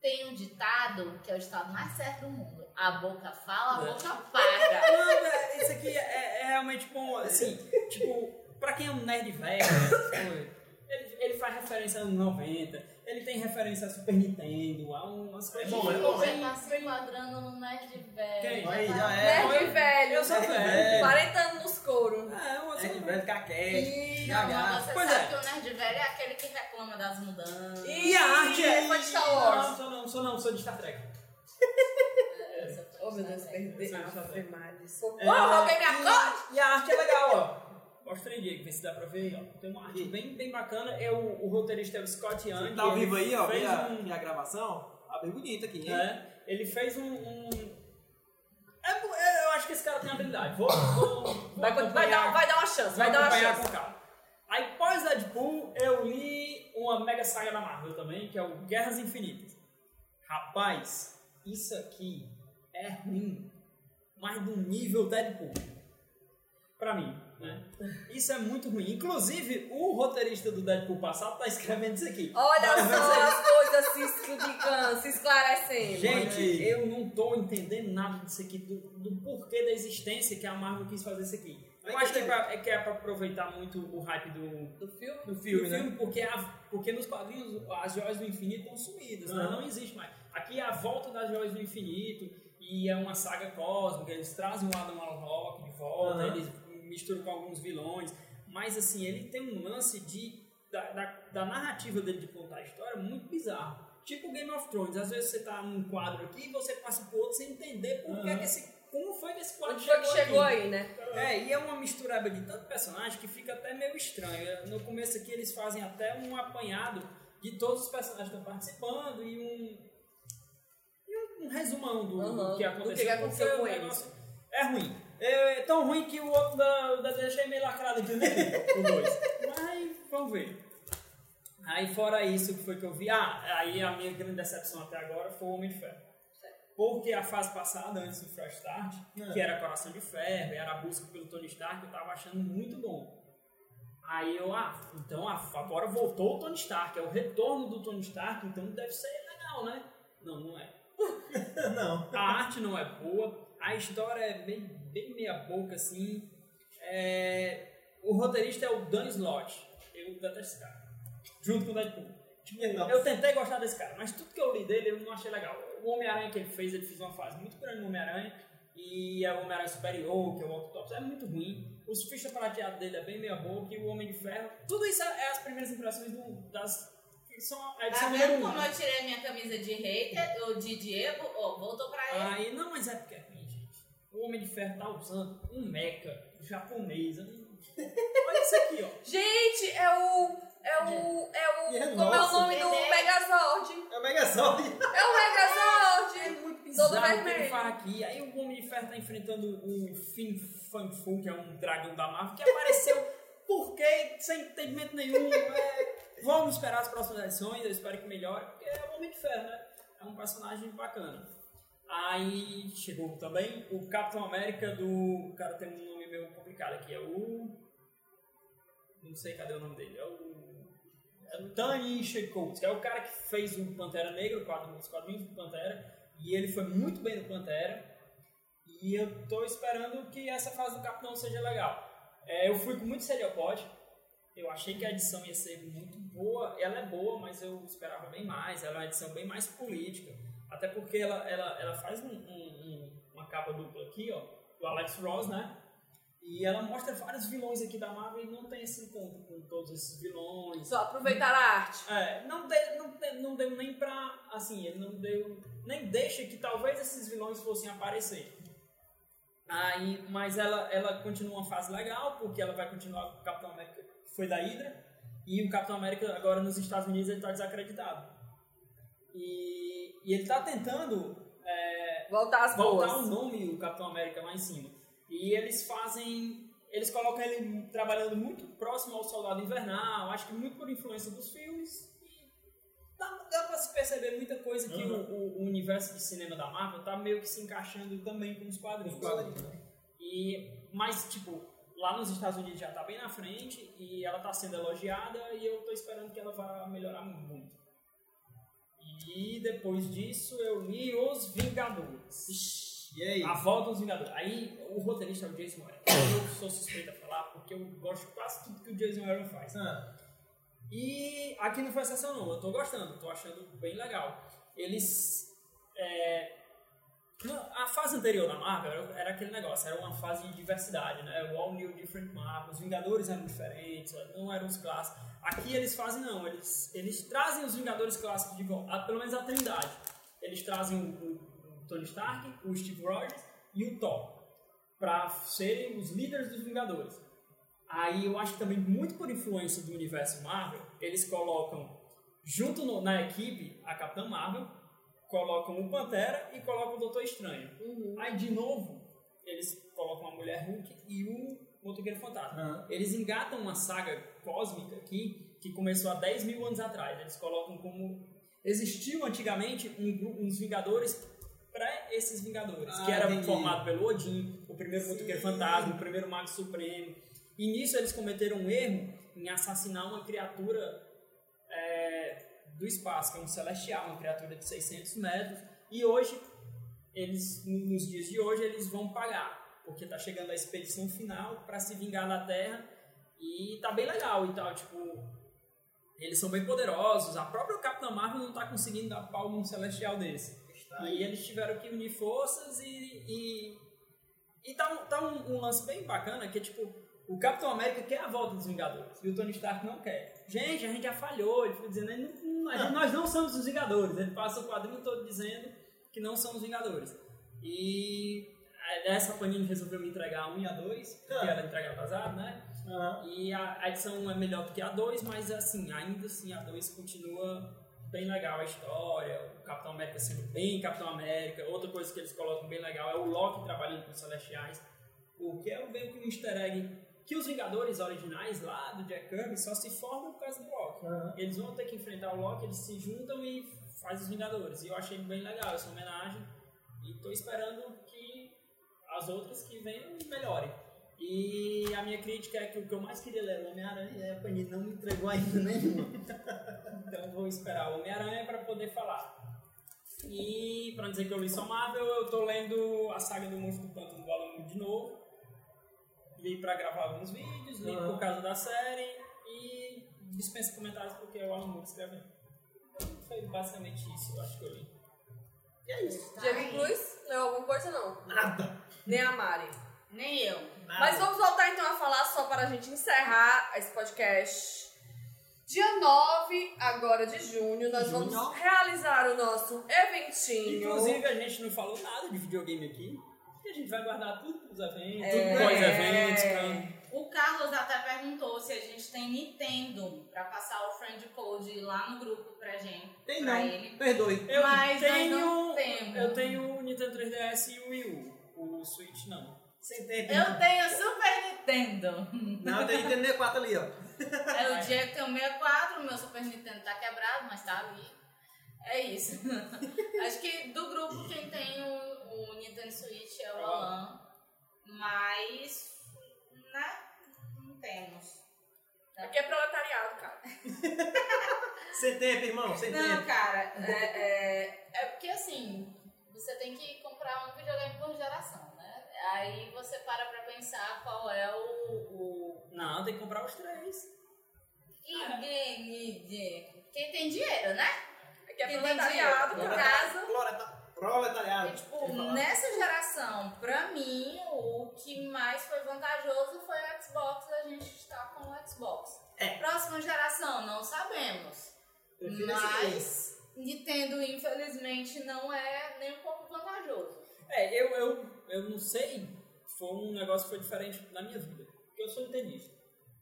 Speaker 4: Tem um ditado que é o ditado mais certo do mundo. A boca fala, a boca paga.
Speaker 2: Não, é, isso aqui é, é realmente bom, assim, tipo, pra quem é um nerd velho, né, ele, ele faz referência aos 90, ele tem referência a Super Nintendo, a umas coisas.
Speaker 3: bom, é bom.
Speaker 4: Você tá se enquadrando no nerd velho.
Speaker 2: Quem?
Speaker 3: Aí, já é.
Speaker 1: Nerd velho.
Speaker 2: Eu sou
Speaker 3: Nerd
Speaker 2: velho.
Speaker 3: velho.
Speaker 1: 40 anos nos couro.
Speaker 2: É, uma
Speaker 3: É, velho, caquete.
Speaker 4: Mas você
Speaker 2: Pois
Speaker 4: sabe
Speaker 2: é.
Speaker 4: que o nerd velho é aquele que reclama das mudanças.
Speaker 2: E a arte é.
Speaker 1: Fã de Star Wars.
Speaker 2: Não, sou não, sou não, sou de Star Trek.
Speaker 1: Oh, meu Deus, perdi. Ave Maria.
Speaker 2: É,
Speaker 1: Socorro, alguém me acorde!
Speaker 2: E a arte é legal, ó. Mostrei, Diego, vê se dá pra ver. Ó. Tem uma arte bem, bem bacana. É o, o roteirista é o Scott Young.
Speaker 3: Tá ao vivo aí, ó.
Speaker 2: Fez
Speaker 3: a,
Speaker 2: um,
Speaker 3: a gravação. Tá bem bonito aqui, hein?
Speaker 2: É, ele fez um. um- É, é, eu acho que esse cara tem habilidade. Vou, vou, vou
Speaker 1: Vai, vai, dar, vai dar uma chance,
Speaker 2: vou
Speaker 1: vai dar uma chance.
Speaker 2: Aí, pós Deadpool, eu li uma mega saga da Marvel também, que é o Guerras Infinitas. Rapaz, isso aqui é ruim, mas do nível Deadpool. Pra mim, né? Isso é muito ruim. Inclusive, o roteirista do Deadpool passado tá escrevendo isso aqui.
Speaker 1: Olha só as coisas se explicando, se esclarecendo.
Speaker 2: Gente, eu não tô entendendo nada disso aqui, do, do porquê da existência que a Marvel quis fazer isso aqui. Eu
Speaker 3: Vai
Speaker 2: acho que é, pra, é que é pra aproveitar muito o hype do,
Speaker 1: Do filme?
Speaker 2: do filme,
Speaker 3: Filme, né?
Speaker 2: porque, a- porque nos quadrinhos as joias do infinito estão sumidas, né?
Speaker 3: Aham.
Speaker 2: não existe mais. Aqui é a volta das joias do infinito e é uma saga cósmica, eles trazem o Adam Warlock de volta,
Speaker 3: Aham.
Speaker 2: eles misturam com alguns vilões, mas assim, ele tem um lance de, da, da, da narrativa dele de contar a história muito bizarro. Tipo Game of Thrones, às vezes você tá num quadro aqui e você passa pro outro sem entender por que
Speaker 3: Aham.
Speaker 2: que esse, como foi que esse quadro
Speaker 1: chegou
Speaker 2: aqui.
Speaker 1: aí, né?
Speaker 2: É, e é uma misturada de tanto personagem que fica até meio estranho. No começo aqui eles fazem até um apanhado de todos os personagens que estão participando e um, e um, um resumão do,
Speaker 1: Aham,
Speaker 2: do que
Speaker 1: do
Speaker 2: aconteceu.
Speaker 1: que que aconteceu com eles.
Speaker 2: É ruim. É tão ruim que o outro da, da deixei meio lacrado né? o dois. Mas vamos ver. Aí fora isso, que foi que eu vi? Ah, aí a minha grande decepção até agora foi o Homem de Ferro. Porque a fase passada, antes do Fresh Start,
Speaker 3: É.
Speaker 2: que era Coração de Ferro, era a busca pelo Tony Stark, eu tava achando muito bom. Aí eu, ah, então ah, agora voltou o Tony Stark, é o retorno do Tony Stark, então deve ser legal, né? Não, não é.
Speaker 3: Não.
Speaker 2: A arte não é boa, a história é bem, bem meia boca, assim. É, O roteirista é o Dan Slott, eu detesto esse cara. Junto com o Deadpool.
Speaker 3: Não.
Speaker 2: eu tentei gostar desse cara, mas tudo que eu li dele eu não achei legal. O Homem-Aranha que ele fez, ele fez uma fase muito grande no Homem-Aranha. E é o Homem-Aranha Superior, que é o Octopus, é muito ruim. Os fichas prateados dele é bem meia boca, e o Homem de Ferro. Tudo isso é, é as primeiras impressões do, das. são a
Speaker 4: Tá vendo como eu tirei minha camisa de hater, ou de Diego? Voltou pra ele.
Speaker 2: Aí, não, mas é porque é. O Homem de Ferro tá usando um mecha japonês. Olha isso aqui, ó.
Speaker 1: Gente, é o. É o. É o.
Speaker 3: É
Speaker 1: como é o
Speaker 3: nosso.
Speaker 1: nome do
Speaker 4: Entendeu?
Speaker 1: Megazord?
Speaker 3: É o Megazord.
Speaker 1: É o Megazord!
Speaker 2: É muito
Speaker 1: Todo
Speaker 2: bizarro o que ele
Speaker 1: vermelho.
Speaker 2: faz aqui. Aí o Homem de Ferro tá enfrentando o Fin Fan Fu, que é um dragão da Marvel, que apareceu por quê? Sem entendimento nenhum. É, vamos esperar as próximas edições, eu espero que melhore, porque é o Homem de Ferro, né? É um personagem bacana. Aí chegou também o Capitão América do. O cara tem um nome meio complicado aqui, é o. Não sei cadê o nome dele. É o. É o Tony Shecoats, que é o cara que fez o Pantera Negra, os quadrinhos do Pantera, e ele foi muito bem no Pantera. E eu tô esperando que essa fase do Capitão seja legal. É, eu fui com muito seriopod. Eu achei que a edição ia ser muito boa. Ela é boa, mas eu esperava bem mais. Ela é uma edição bem mais política. Até porque ela, ela, ela faz um- um- um- uma capa dupla aqui, ó, do Alex Ross, né? E ela mostra vários vilões aqui da Marvel e não tem esse encontro com todos esses vilões.
Speaker 1: Só aproveitar a arte.
Speaker 2: É, não, deu, não, deu, não deu nem pra. Assim, ele não deu. Nem deixa que talvez esses vilões fossem aparecer. Aí, mas ela, ela continua uma fase legal, porque ela vai continuar com o Capitão América, que foi da Hydra, e o Capitão América agora nos Estados Unidos ele tá desacreditado. E, e ele tá tentando é,
Speaker 1: Voltar às
Speaker 2: voltar
Speaker 1: boas.
Speaker 2: o nome do Capitão América lá em cima. E eles fazem. Eles colocam ele trabalhando muito próximo ao Soldado Invernal, acho que muito por influência dos filmes. E dá, dá pra se perceber muita coisa que
Speaker 3: Uhum.
Speaker 2: o, o- universo de cinema da Marvel tá meio que se encaixando também com os quadrinhos. E, mas, tipo, lá nos Estados Unidos já tá bem na frente e ela tá sendo elogiada e eu tô esperando que ela vá melhorar muito. E depois disso eu li Os Vingadores.
Speaker 3: E aí?
Speaker 2: A volta dos Vingadores. Aí o roteirista é o Jason Aaron. Eu sou suspeito a falar porque eu gosto quase tudo que o Jason Aaron faz.
Speaker 3: Ah,
Speaker 2: E aqui não foi exceção não, eu tô gostando, tô achando bem legal. Eles. é, a fase anterior da Marvel era, aquele negócio, era uma fase de diversidade, né? O All New Different Marvel, os Vingadores eram diferentes, não eram os clássicos. Aqui eles fazem não, eles, eles trazem os Vingadores clássicos de volta, pelo menos a Trindade. Eles trazem o, o- o Tony Stark, o Steve Rogers e o Thor para serem os líderes dos Vingadores. Aí eu acho que também muito por influência do universo Marvel, eles colocam junto no- na equipe a Capitã Marvel, colocam o Pantera e colocam o Doutor Estranho. Aí de novo eles colocam a Mulher Hulk e o Motoqueiro Fantasma.
Speaker 3: Aham.
Speaker 2: Eles engatam uma saga cósmica aqui que começou há 10 mil anos atrás. Eles colocam como existiu antigamente um uns Vingadores pré esses Vingadores,
Speaker 3: Ah,
Speaker 2: que era
Speaker 3: entendi.
Speaker 2: formado pelo Odin, o primeiro Motoqueiro Fantasma, o primeiro Mago Supremo. E nisso eles cometeram um erro em assassinar uma criatura é, do espaço, que é um celestial, uma criatura de 600 metros. E hoje, eles, nos dias de hoje, eles vão pagar, porque tá chegando a expedição final para se vingar da Terra. E tá bem legal e tal, tipo, eles são bem poderosos. A própria Capitã Marvel não tá conseguindo dar pau num celestial desse. E eles tiveram que unir forças e. E, e tá, um, tá um, um lance bem bacana que tipo: o Capitão América quer a volta dos Vingadores e o Tony Stark não quer. Gente, a gente já falhou. Ele fica dizendo: "Ele não- não- nós não somos os Vingadores. Ele passa o quadrinho todo dizendo que não somos os Vingadores. E essa Panini resolveu me entregar a 1 e a 2, porque ela entrega atrasado, né?
Speaker 3: aham.
Speaker 2: E a, a edição 1 é melhor do que a 2, mas assim, ainda assim a 2 continua bem legal a história, o Capitão América sendo bem Capitão América. Outra coisa que eles colocam bem legal é o Loki trabalhando com os Celestiais, porque é meio que um easter egg que os Vingadores originais lá do Jack Kirby só se formam por causa do Loki.
Speaker 3: Aham.
Speaker 2: Eles vão ter que enfrentar o Loki, eles se juntam e fazem os Vingadores. E eu achei bem legal essa homenagem e tô esperando que as outras que venham melhorem. E a minha crítica é que o que eu mais queria ler era o Homem-Aranha e a Panini não me entregou ainda nenhuma. então eu vou esperar o Homem-Aranha para poder falar. E para dizer que eu li só Marvel, eu tô lendo a saga do Monstro do Pântano do Alan Moore de novo. Li para gravar alguns vídeos, li por causa da série e dispensa comentários porque é o Alan Moore escrevendo. Então foi basicamente isso, eu acho que eu li.
Speaker 3: E é isso.
Speaker 1: Diego Cruz, leu alguma coisa não?
Speaker 3: Nada.
Speaker 1: nem a Mari.
Speaker 4: Nem eu.
Speaker 1: Mas vamos voltar então a falar só para a gente encerrar esse podcast. Dia 9, agora de junho, nós
Speaker 3: Junho.
Speaker 1: vamos realizar o nosso eventinho.
Speaker 2: Inclusive, a gente não falou nada de videogame aqui. E a gente vai guardar tudo pros eventos,
Speaker 1: É.
Speaker 2: tudo pós-eventos. pra-
Speaker 4: O Carlos até perguntou se a gente tem Nintendo pra passar o friend code lá no grupo pra gente.
Speaker 3: Tem
Speaker 4: pra
Speaker 3: não.
Speaker 4: ele.
Speaker 3: Perdoe.
Speaker 2: Eu
Speaker 4: Mas nós
Speaker 2: tenho.
Speaker 4: não temos.
Speaker 2: Eu tenho o Nintendo 3DS e o Wii U. O Switch não.
Speaker 3: Sem tempo.
Speaker 4: Eu tenho Super Nintendo.
Speaker 3: Não, tem Nintendo 64 ali, ó.
Speaker 4: É o Diego tem o 64, o meu Super Nintendo tá quebrado, mas tá ali. É isso. Acho que do grupo quem tem o, o Nintendo Switch é o Alan. Mas, né? Não temos.
Speaker 1: Aqui é proletariado, cara.
Speaker 3: Sem tempo, irmão. Sem
Speaker 4: Não,
Speaker 3: tempo.
Speaker 4: cara, é, é, é porque assim, você tem que comprar um videogame por geração, né? Aí você para pra pensar qual é o. o
Speaker 2: Não, tem que comprar os três.
Speaker 4: que game de- Quem tem dinheiro, né?
Speaker 1: Aqui é proletariado, no caso.
Speaker 3: Proleta- Proletariado.
Speaker 4: E, tipo, nessa geração, pra mim, o que mais foi vantajoso foi o Xbox, a gente está com o Xbox.
Speaker 3: É.
Speaker 4: Próxima geração, não sabemos. Mas Nintendo, infelizmente, não é nem um pouco vantajoso.
Speaker 2: É, eu, eu, eu não sei. Foi um negócio que foi diferente na minha vida. Porque eu sou nintendista.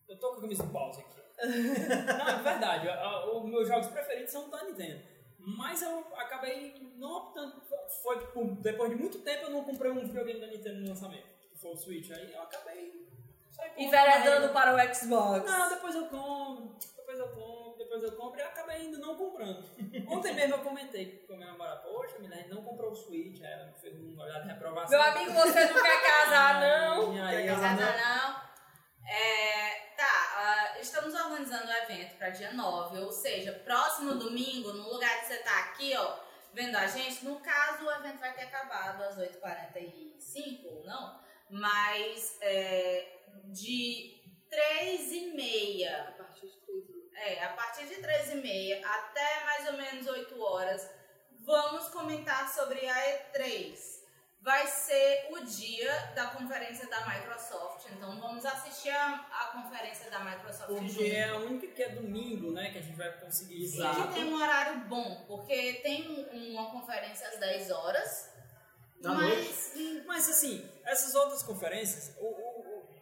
Speaker 2: Eu tô com a camisa pause aqui. não, é verdade. Os meus jogos preferidos são da Nintendo. Mas eu acabei não optando. Foi tipo, depois de muito tempo eu não comprei um videogame da Nintendo no lançamento. Que foi o Switch. Aí eu acabei.
Speaker 1: Enveredando para o Xbox.
Speaker 2: Não, depois eu compro, depois eu compro, depois eu compro e acabei ainda não comprando. Ontem mesmo eu comentei com a minha namorada, poxa, Milene não comprou o Switch, aí ela fez um olhar de reprovação.
Speaker 1: Meu amigo, você não quer casar, não?
Speaker 2: Aí,
Speaker 3: Quer
Speaker 2: eu-
Speaker 3: casar,
Speaker 4: Casa não. É, tá, ah, estamos organizando o evento para dia 9, ou seja, próximo domingo, no lugar que você tá aqui, ó, vendo a gente, no caso o evento vai ter acabado às 8h45, ou não, mas é, de 3 e meia
Speaker 1: A partir de três horas.
Speaker 4: é, a partir de 3 e meia até mais ou menos 8 horas, vamos comentar sobre a E3. Vai ser o dia da conferência da Microsoft, então vamos assistir a, a conferência da Microsoft
Speaker 2: Porque
Speaker 4: junto.
Speaker 2: é a única que é domingo, né, que a gente vai conseguir
Speaker 4: E que tem um horário bom, porque tem um- uma conferência às 10 horas,
Speaker 3: Da
Speaker 4: mas
Speaker 2: Mas assim, essas outras conferências, o- o-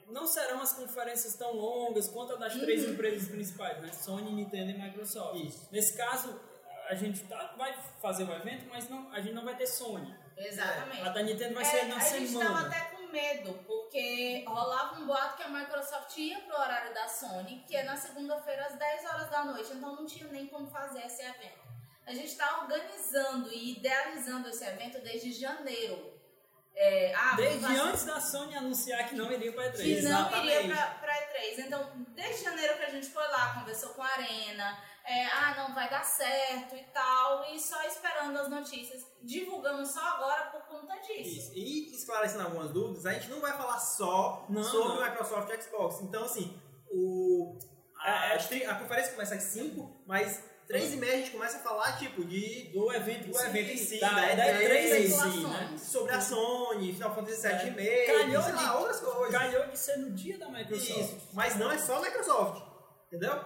Speaker 2: o- não serão as conferências tão longas quanto a das três empresas principais, né? Sony, Nintendo e Microsoft.
Speaker 3: Isso.
Speaker 2: Nesse caso, a gente tá, vai fazer o evento, mas não, a gente não vai ter Sony.
Speaker 4: Exatamente.
Speaker 2: A da Nintendo vai
Speaker 4: É,
Speaker 2: ser na
Speaker 4: a gente tava
Speaker 2: semana.
Speaker 4: até com medo, porque rolava um boato que a Microsoft ia pro horário da Sony, que é na segunda-feira às 10 horas da noite, então não tinha nem como fazer esse evento. A gente está organizando e idealizando esse evento desde janeiro. É, ah,
Speaker 2: Desde
Speaker 4: vai ser-
Speaker 2: antes da Sony anunciar que não iria para E3.
Speaker 4: que não iria
Speaker 3: Exatamente.
Speaker 4: pra, pra E3. Então, desde janeiro que a gente foi lá, conversou com a Arena, é, ah, não vai dar certo e tal, e só esperando as notícias. Divulgamos só agora por conta disso.
Speaker 3: Isso. E esclarecendo algumas dúvidas, a gente não vai falar só
Speaker 2: Não,
Speaker 3: sobre
Speaker 2: não.
Speaker 3: o Microsoft e Xbox. Então, assim, o, a, a, stream- a conferência começa às 5, mas 3 e meia a gente começa a falar, tipo, de,
Speaker 2: Do evento
Speaker 3: do evento em si,
Speaker 2: da,
Speaker 3: da
Speaker 2: da
Speaker 3: E3,
Speaker 2: E3 em si,
Speaker 4: especulações.
Speaker 2: né?
Speaker 3: sobre a Sony, Final Fantasy VII
Speaker 2: É.
Speaker 3: Remake,
Speaker 2: Calhou
Speaker 3: sei
Speaker 2: de-
Speaker 3: lá, outras coisas.
Speaker 2: Calhou de ser no dia da Microsoft.
Speaker 3: Isso. Mas não é só a Microsoft, entendeu?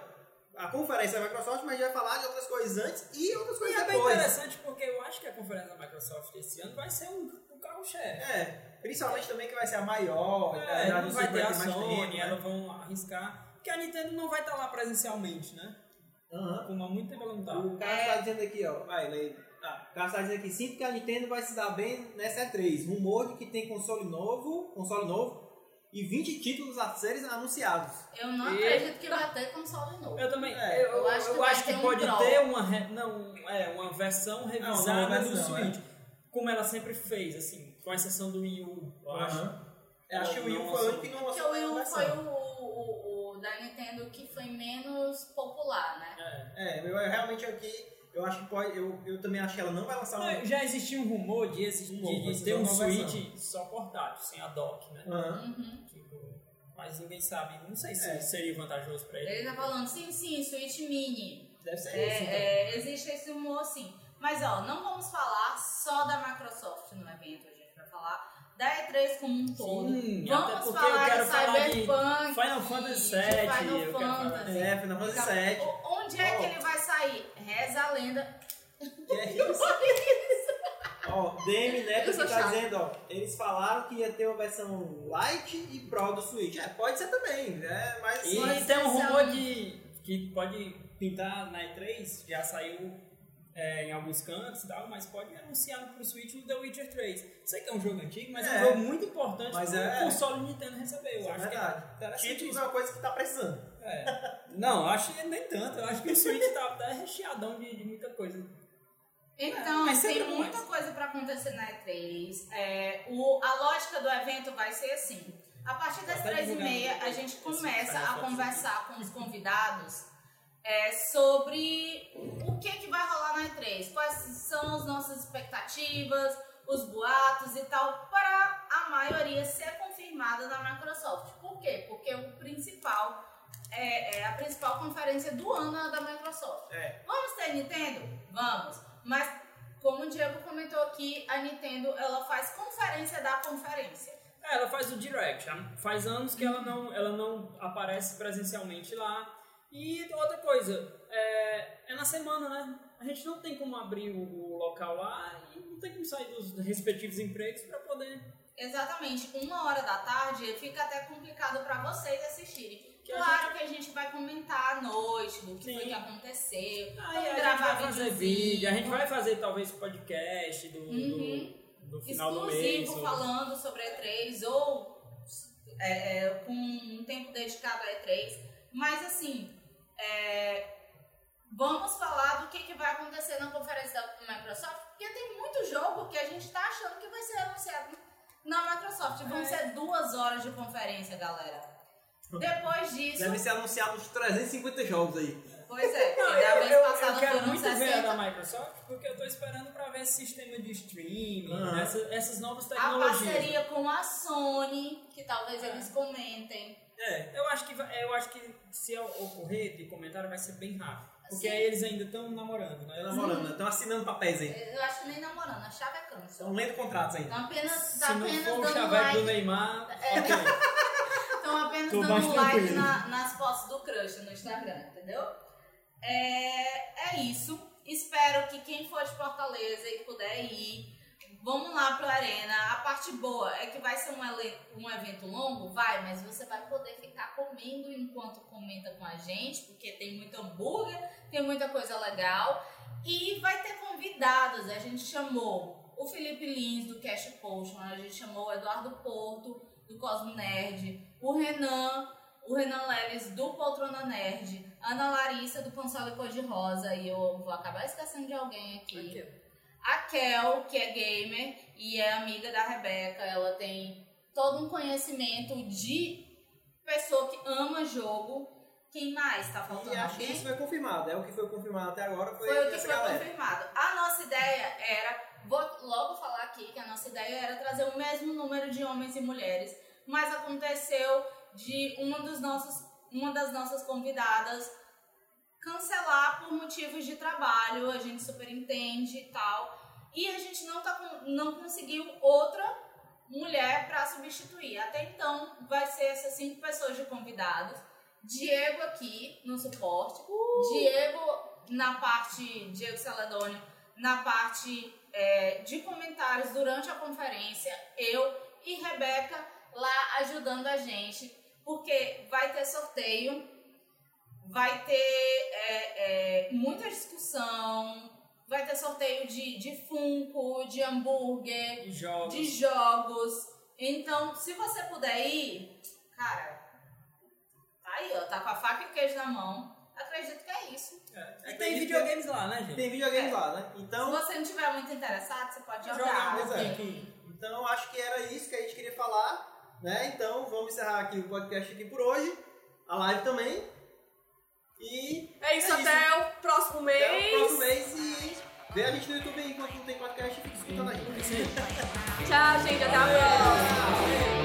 Speaker 3: A conferência é a Microsoft, mas a gente vai falar de outras coisas antes e outras
Speaker 2: E
Speaker 3: coisas
Speaker 2: é bem
Speaker 3: depois.
Speaker 2: interessante porque eu acho que a conferência da Microsoft esse ano vai ser um, um carro-chefe.
Speaker 3: É, principalmente também que vai ser a maior,
Speaker 2: É,
Speaker 3: a
Speaker 2: não vai ter a
Speaker 3: mais
Speaker 2: Sony,
Speaker 3: tempo, né?
Speaker 2: elas vão arriscar. Porque a Nintendo não vai estar lá presencialmente, né?
Speaker 3: Aham.
Speaker 2: Como há muito tempo ela não tá.
Speaker 3: O cara está dizendo aqui, ó. Vai, lê. Ah, o cara está dizendo aqui, sinto que a Nintendo vai se dar bem nessa E3. Rumor de que tem console novo, console novo e 20 títulos a serem anunciados.
Speaker 4: Eu não
Speaker 2: E-
Speaker 4: acredito que vai ter console novo.
Speaker 2: Eu também.
Speaker 3: É,
Speaker 2: eu, eu acho que,
Speaker 4: vai ter um
Speaker 2: pode ter uma, re- não, é, uma versão revisada
Speaker 3: nova
Speaker 2: do
Speaker 3: versão,
Speaker 2: Switch. Como ela sempre fez, assim, com exceção do Wii U, eu acho.
Speaker 3: Eu acho que o Wii U foi o único que não
Speaker 4: Porque
Speaker 3: lançou
Speaker 4: o Wii U foi
Speaker 3: versão.
Speaker 4: o, o, o da Nintendo que foi menos popular, né?
Speaker 2: É.
Speaker 3: É, eu, eu realmente aqui, eu acho que pode, eu, eu também acho que ela não vai lançar
Speaker 2: Não,
Speaker 3: um...
Speaker 2: já existia um rumor de, exi-
Speaker 3: Um novo,
Speaker 2: de- de ter um
Speaker 3: uma
Speaker 2: Switch só portátil, sem a dock, né?
Speaker 3: Aham.
Speaker 4: Uhum.
Speaker 2: Tipo, mas ninguém sabe. Não sei se
Speaker 3: É.
Speaker 2: seria vantajoso pra ele.
Speaker 4: Ele tá falando, sim, sim, Switch Mini.
Speaker 3: Deve ser
Speaker 4: É,
Speaker 3: isso, então.
Speaker 4: é, existe esse humor sim. Mas ó, não vamos falar só da Microsoft no evento, a gente vai falar da E3 como um todo.
Speaker 2: Sim,
Speaker 4: Vamos
Speaker 2: porque
Speaker 4: falar
Speaker 2: eu quero
Speaker 4: de
Speaker 2: falar de
Speaker 4: Cyberpunk,
Speaker 2: Final Fantasy VII,
Speaker 4: Final
Speaker 2: eu quero falar-
Speaker 4: Fantasy.
Speaker 3: É, Final Fantasy VII.
Speaker 4: o- Onde é que
Speaker 3: Oh.
Speaker 4: ele vai sair? Reza a lenda.
Speaker 3: Que é isso? Ó, DM Neto que tá
Speaker 1: chata.
Speaker 3: dizendo, ó, eles falaram que ia ter uma versão light e pro do Switch. É, pode ser também, né? Mas
Speaker 2: E tem um rumor
Speaker 4: um-
Speaker 2: de que pode pintar na E3, já saiu é, em alguns cantos e tal, mas pode anunciar pro Switch o The Witcher 3. Sei que é um jogo antigo, mas é,
Speaker 3: É.
Speaker 2: um jogo muito importante
Speaker 3: Mas
Speaker 2: pro
Speaker 3: é.
Speaker 2: console Nintendo receber. Eu
Speaker 3: é
Speaker 2: acho
Speaker 3: verdade.
Speaker 2: que é interessante
Speaker 3: Títulos
Speaker 2: isso.
Speaker 3: é uma coisa que tá precisando.
Speaker 2: É. Não, acho que nem tanto. Eu acho que o Switch tá, tá recheadão de, de muita coisa.
Speaker 4: Então,
Speaker 2: Mas sempre
Speaker 4: tem muita
Speaker 2: isso.
Speaker 4: coisa para acontecer na E3. É, o, a lógica do evento vai ser assim: a partir das três e meia, a gente começa a conversar com os convidados é, sobre o que, que vai rolar na E3, quais são as nossas expectativas, os boatos e tal, para a maioria ser confirmada na Microsoft. Por quê? Porque o principal. É, é a principal conferência do ano é da Microsoft.
Speaker 3: É.
Speaker 4: Vamos ter Nintendo? Vamos. Mas, como o Diego comentou aqui, a Nintendo ela faz conferência da conferência.
Speaker 2: É, ela faz o Direct. Faz anos que ela não, ela não aparece presencialmente lá. E outra coisa, é, é na semana, né? A gente não tem como abrir o, o local lá e não tem como sair dos respectivos empregos para poder.
Speaker 4: Exatamente, uma hora da tarde fica até complicado para vocês assistirem.
Speaker 2: Que a
Speaker 4: claro que a gente vai comentar à noite do que
Speaker 2: Sim.
Speaker 4: foi que aconteceu.
Speaker 2: Aí
Speaker 4: vamos
Speaker 2: a gente
Speaker 4: gravar
Speaker 2: vai fazer vídeo, a gente vai fazer talvez podcast do,
Speaker 4: Uhum.
Speaker 2: do, do final do mês.
Speaker 4: exclusivo
Speaker 2: ou-
Speaker 4: falando sobre a E3 ou é, é, com um tempo dedicado a E3. Mas assim, é, vamos falar do que, que vai acontecer na conferência da Microsoft, porque tem muito jogo que a gente tá achando que vai ser anunciado na Microsoft. Vão
Speaker 2: É.
Speaker 4: ser duas horas de conferência, galera. Depois disso,
Speaker 3: Deve ser anunciado uns 350 jogos aí.
Speaker 4: pois é,
Speaker 2: Não, eu,
Speaker 4: vez
Speaker 2: eu,
Speaker 4: passada
Speaker 2: eu quero muito ver a
Speaker 4: 60.
Speaker 2: da Microsoft porque eu tô esperando pra ver esse sistema de streaming,
Speaker 3: Aham.
Speaker 2: essa- essas novas
Speaker 4: A
Speaker 2: tecnologias.
Speaker 4: parceria com a Sony, que talvez eles comentem.
Speaker 2: É, eu acho que eu acho que se ocorrer de comentário vai ser bem rápido. Porque
Speaker 4: Sim.
Speaker 2: aí eles ainda estão namorando, né?
Speaker 3: Estão namorando, estão assinando papéis aí.
Speaker 4: Eu acho que nem namorando, a chave é câncer.
Speaker 3: Estão lendo contratos ainda.
Speaker 4: Estão apenas,
Speaker 2: Se
Speaker 4: tá
Speaker 2: não
Speaker 4: apenas
Speaker 2: for o chaveco do
Speaker 4: like.
Speaker 2: Neymar, ok.
Speaker 4: Estão apenas
Speaker 2: Tô
Speaker 4: dando like na- nas fotos do crush no Instagram, entendeu? É, é isso. Espero que quem for de Fortaleza e puder ir, vamos lá pro Arena. A parte boa é que vai ser um, um evento longo, vai, mas você vai poder ficar comendo enquanto comenta com a gente, porque tem muito hambúrguer, tem muita coisa legal. E vai ter convidados. A gente chamou o Felipe Lins, do Cash Potion, a gente chamou o Eduardo Porto, do Cosmo Nerd, o Renan, o Renan Leles, do Poltrona Nerd, Ana Larissa, do Console Cor de Rosa, e eu vou acabar esquecendo de alguém aqui.
Speaker 1: Aqui,
Speaker 4: A Kel, que é gamer e é amiga da Rebeca, ela tem todo um conhecimento de pessoa que ama jogo. Quem mais? Tá faltando
Speaker 3: E acho que
Speaker 4: alguém?
Speaker 3: isso foi confirmado. É o que foi confirmado até agora foi,
Speaker 4: Foi o que foi
Speaker 3: galera.
Speaker 4: confirmado. A nossa ideia era, vou logo falar aqui que a nossa ideia era trazer o mesmo número de homens e mulheres, mas aconteceu de uma dos nossos, uma das nossas convidadas cancelar por motivos de trabalho, a gente super entende e tal, e a gente não, tá não conseguiu outra mulher para substituir. Até então vai ser essas cinco pessoas de convidados. Diego aqui no suporte, Diego na parte, Diego Celedônio, na parte é, de comentários durante a conferência, eu e Rebeca lá ajudando a gente, porque vai ter sorteio, vai ter é, é, muita discussão, vai ter sorteio de, de Funko, de hambúrguer,
Speaker 2: de jogos.
Speaker 4: de jogos. Então, se você puder ir, cara, tá aí, ó, tá com a faca e o queijo na mão. Acredito que é isso.
Speaker 2: É, e tem videogames lá, né, gente?
Speaker 3: Tem videogames
Speaker 4: É.
Speaker 3: lá, né?
Speaker 4: Se
Speaker 3: Então,
Speaker 4: você não estiver muito interessado, você pode
Speaker 2: Jogar,
Speaker 4: jogar.
Speaker 3: é. então acho que era isso que a gente queria falar, né? Então vamos encerrar aqui o podcast aqui por hoje, a live também. E
Speaker 1: É isso,
Speaker 3: É isso.
Speaker 1: até o próximo mês.
Speaker 3: até o próximo mês e vê a gente no YouTube aí enquanto não tem podcast fica escutando a gente.
Speaker 1: Tchau, gente. Até a próxima.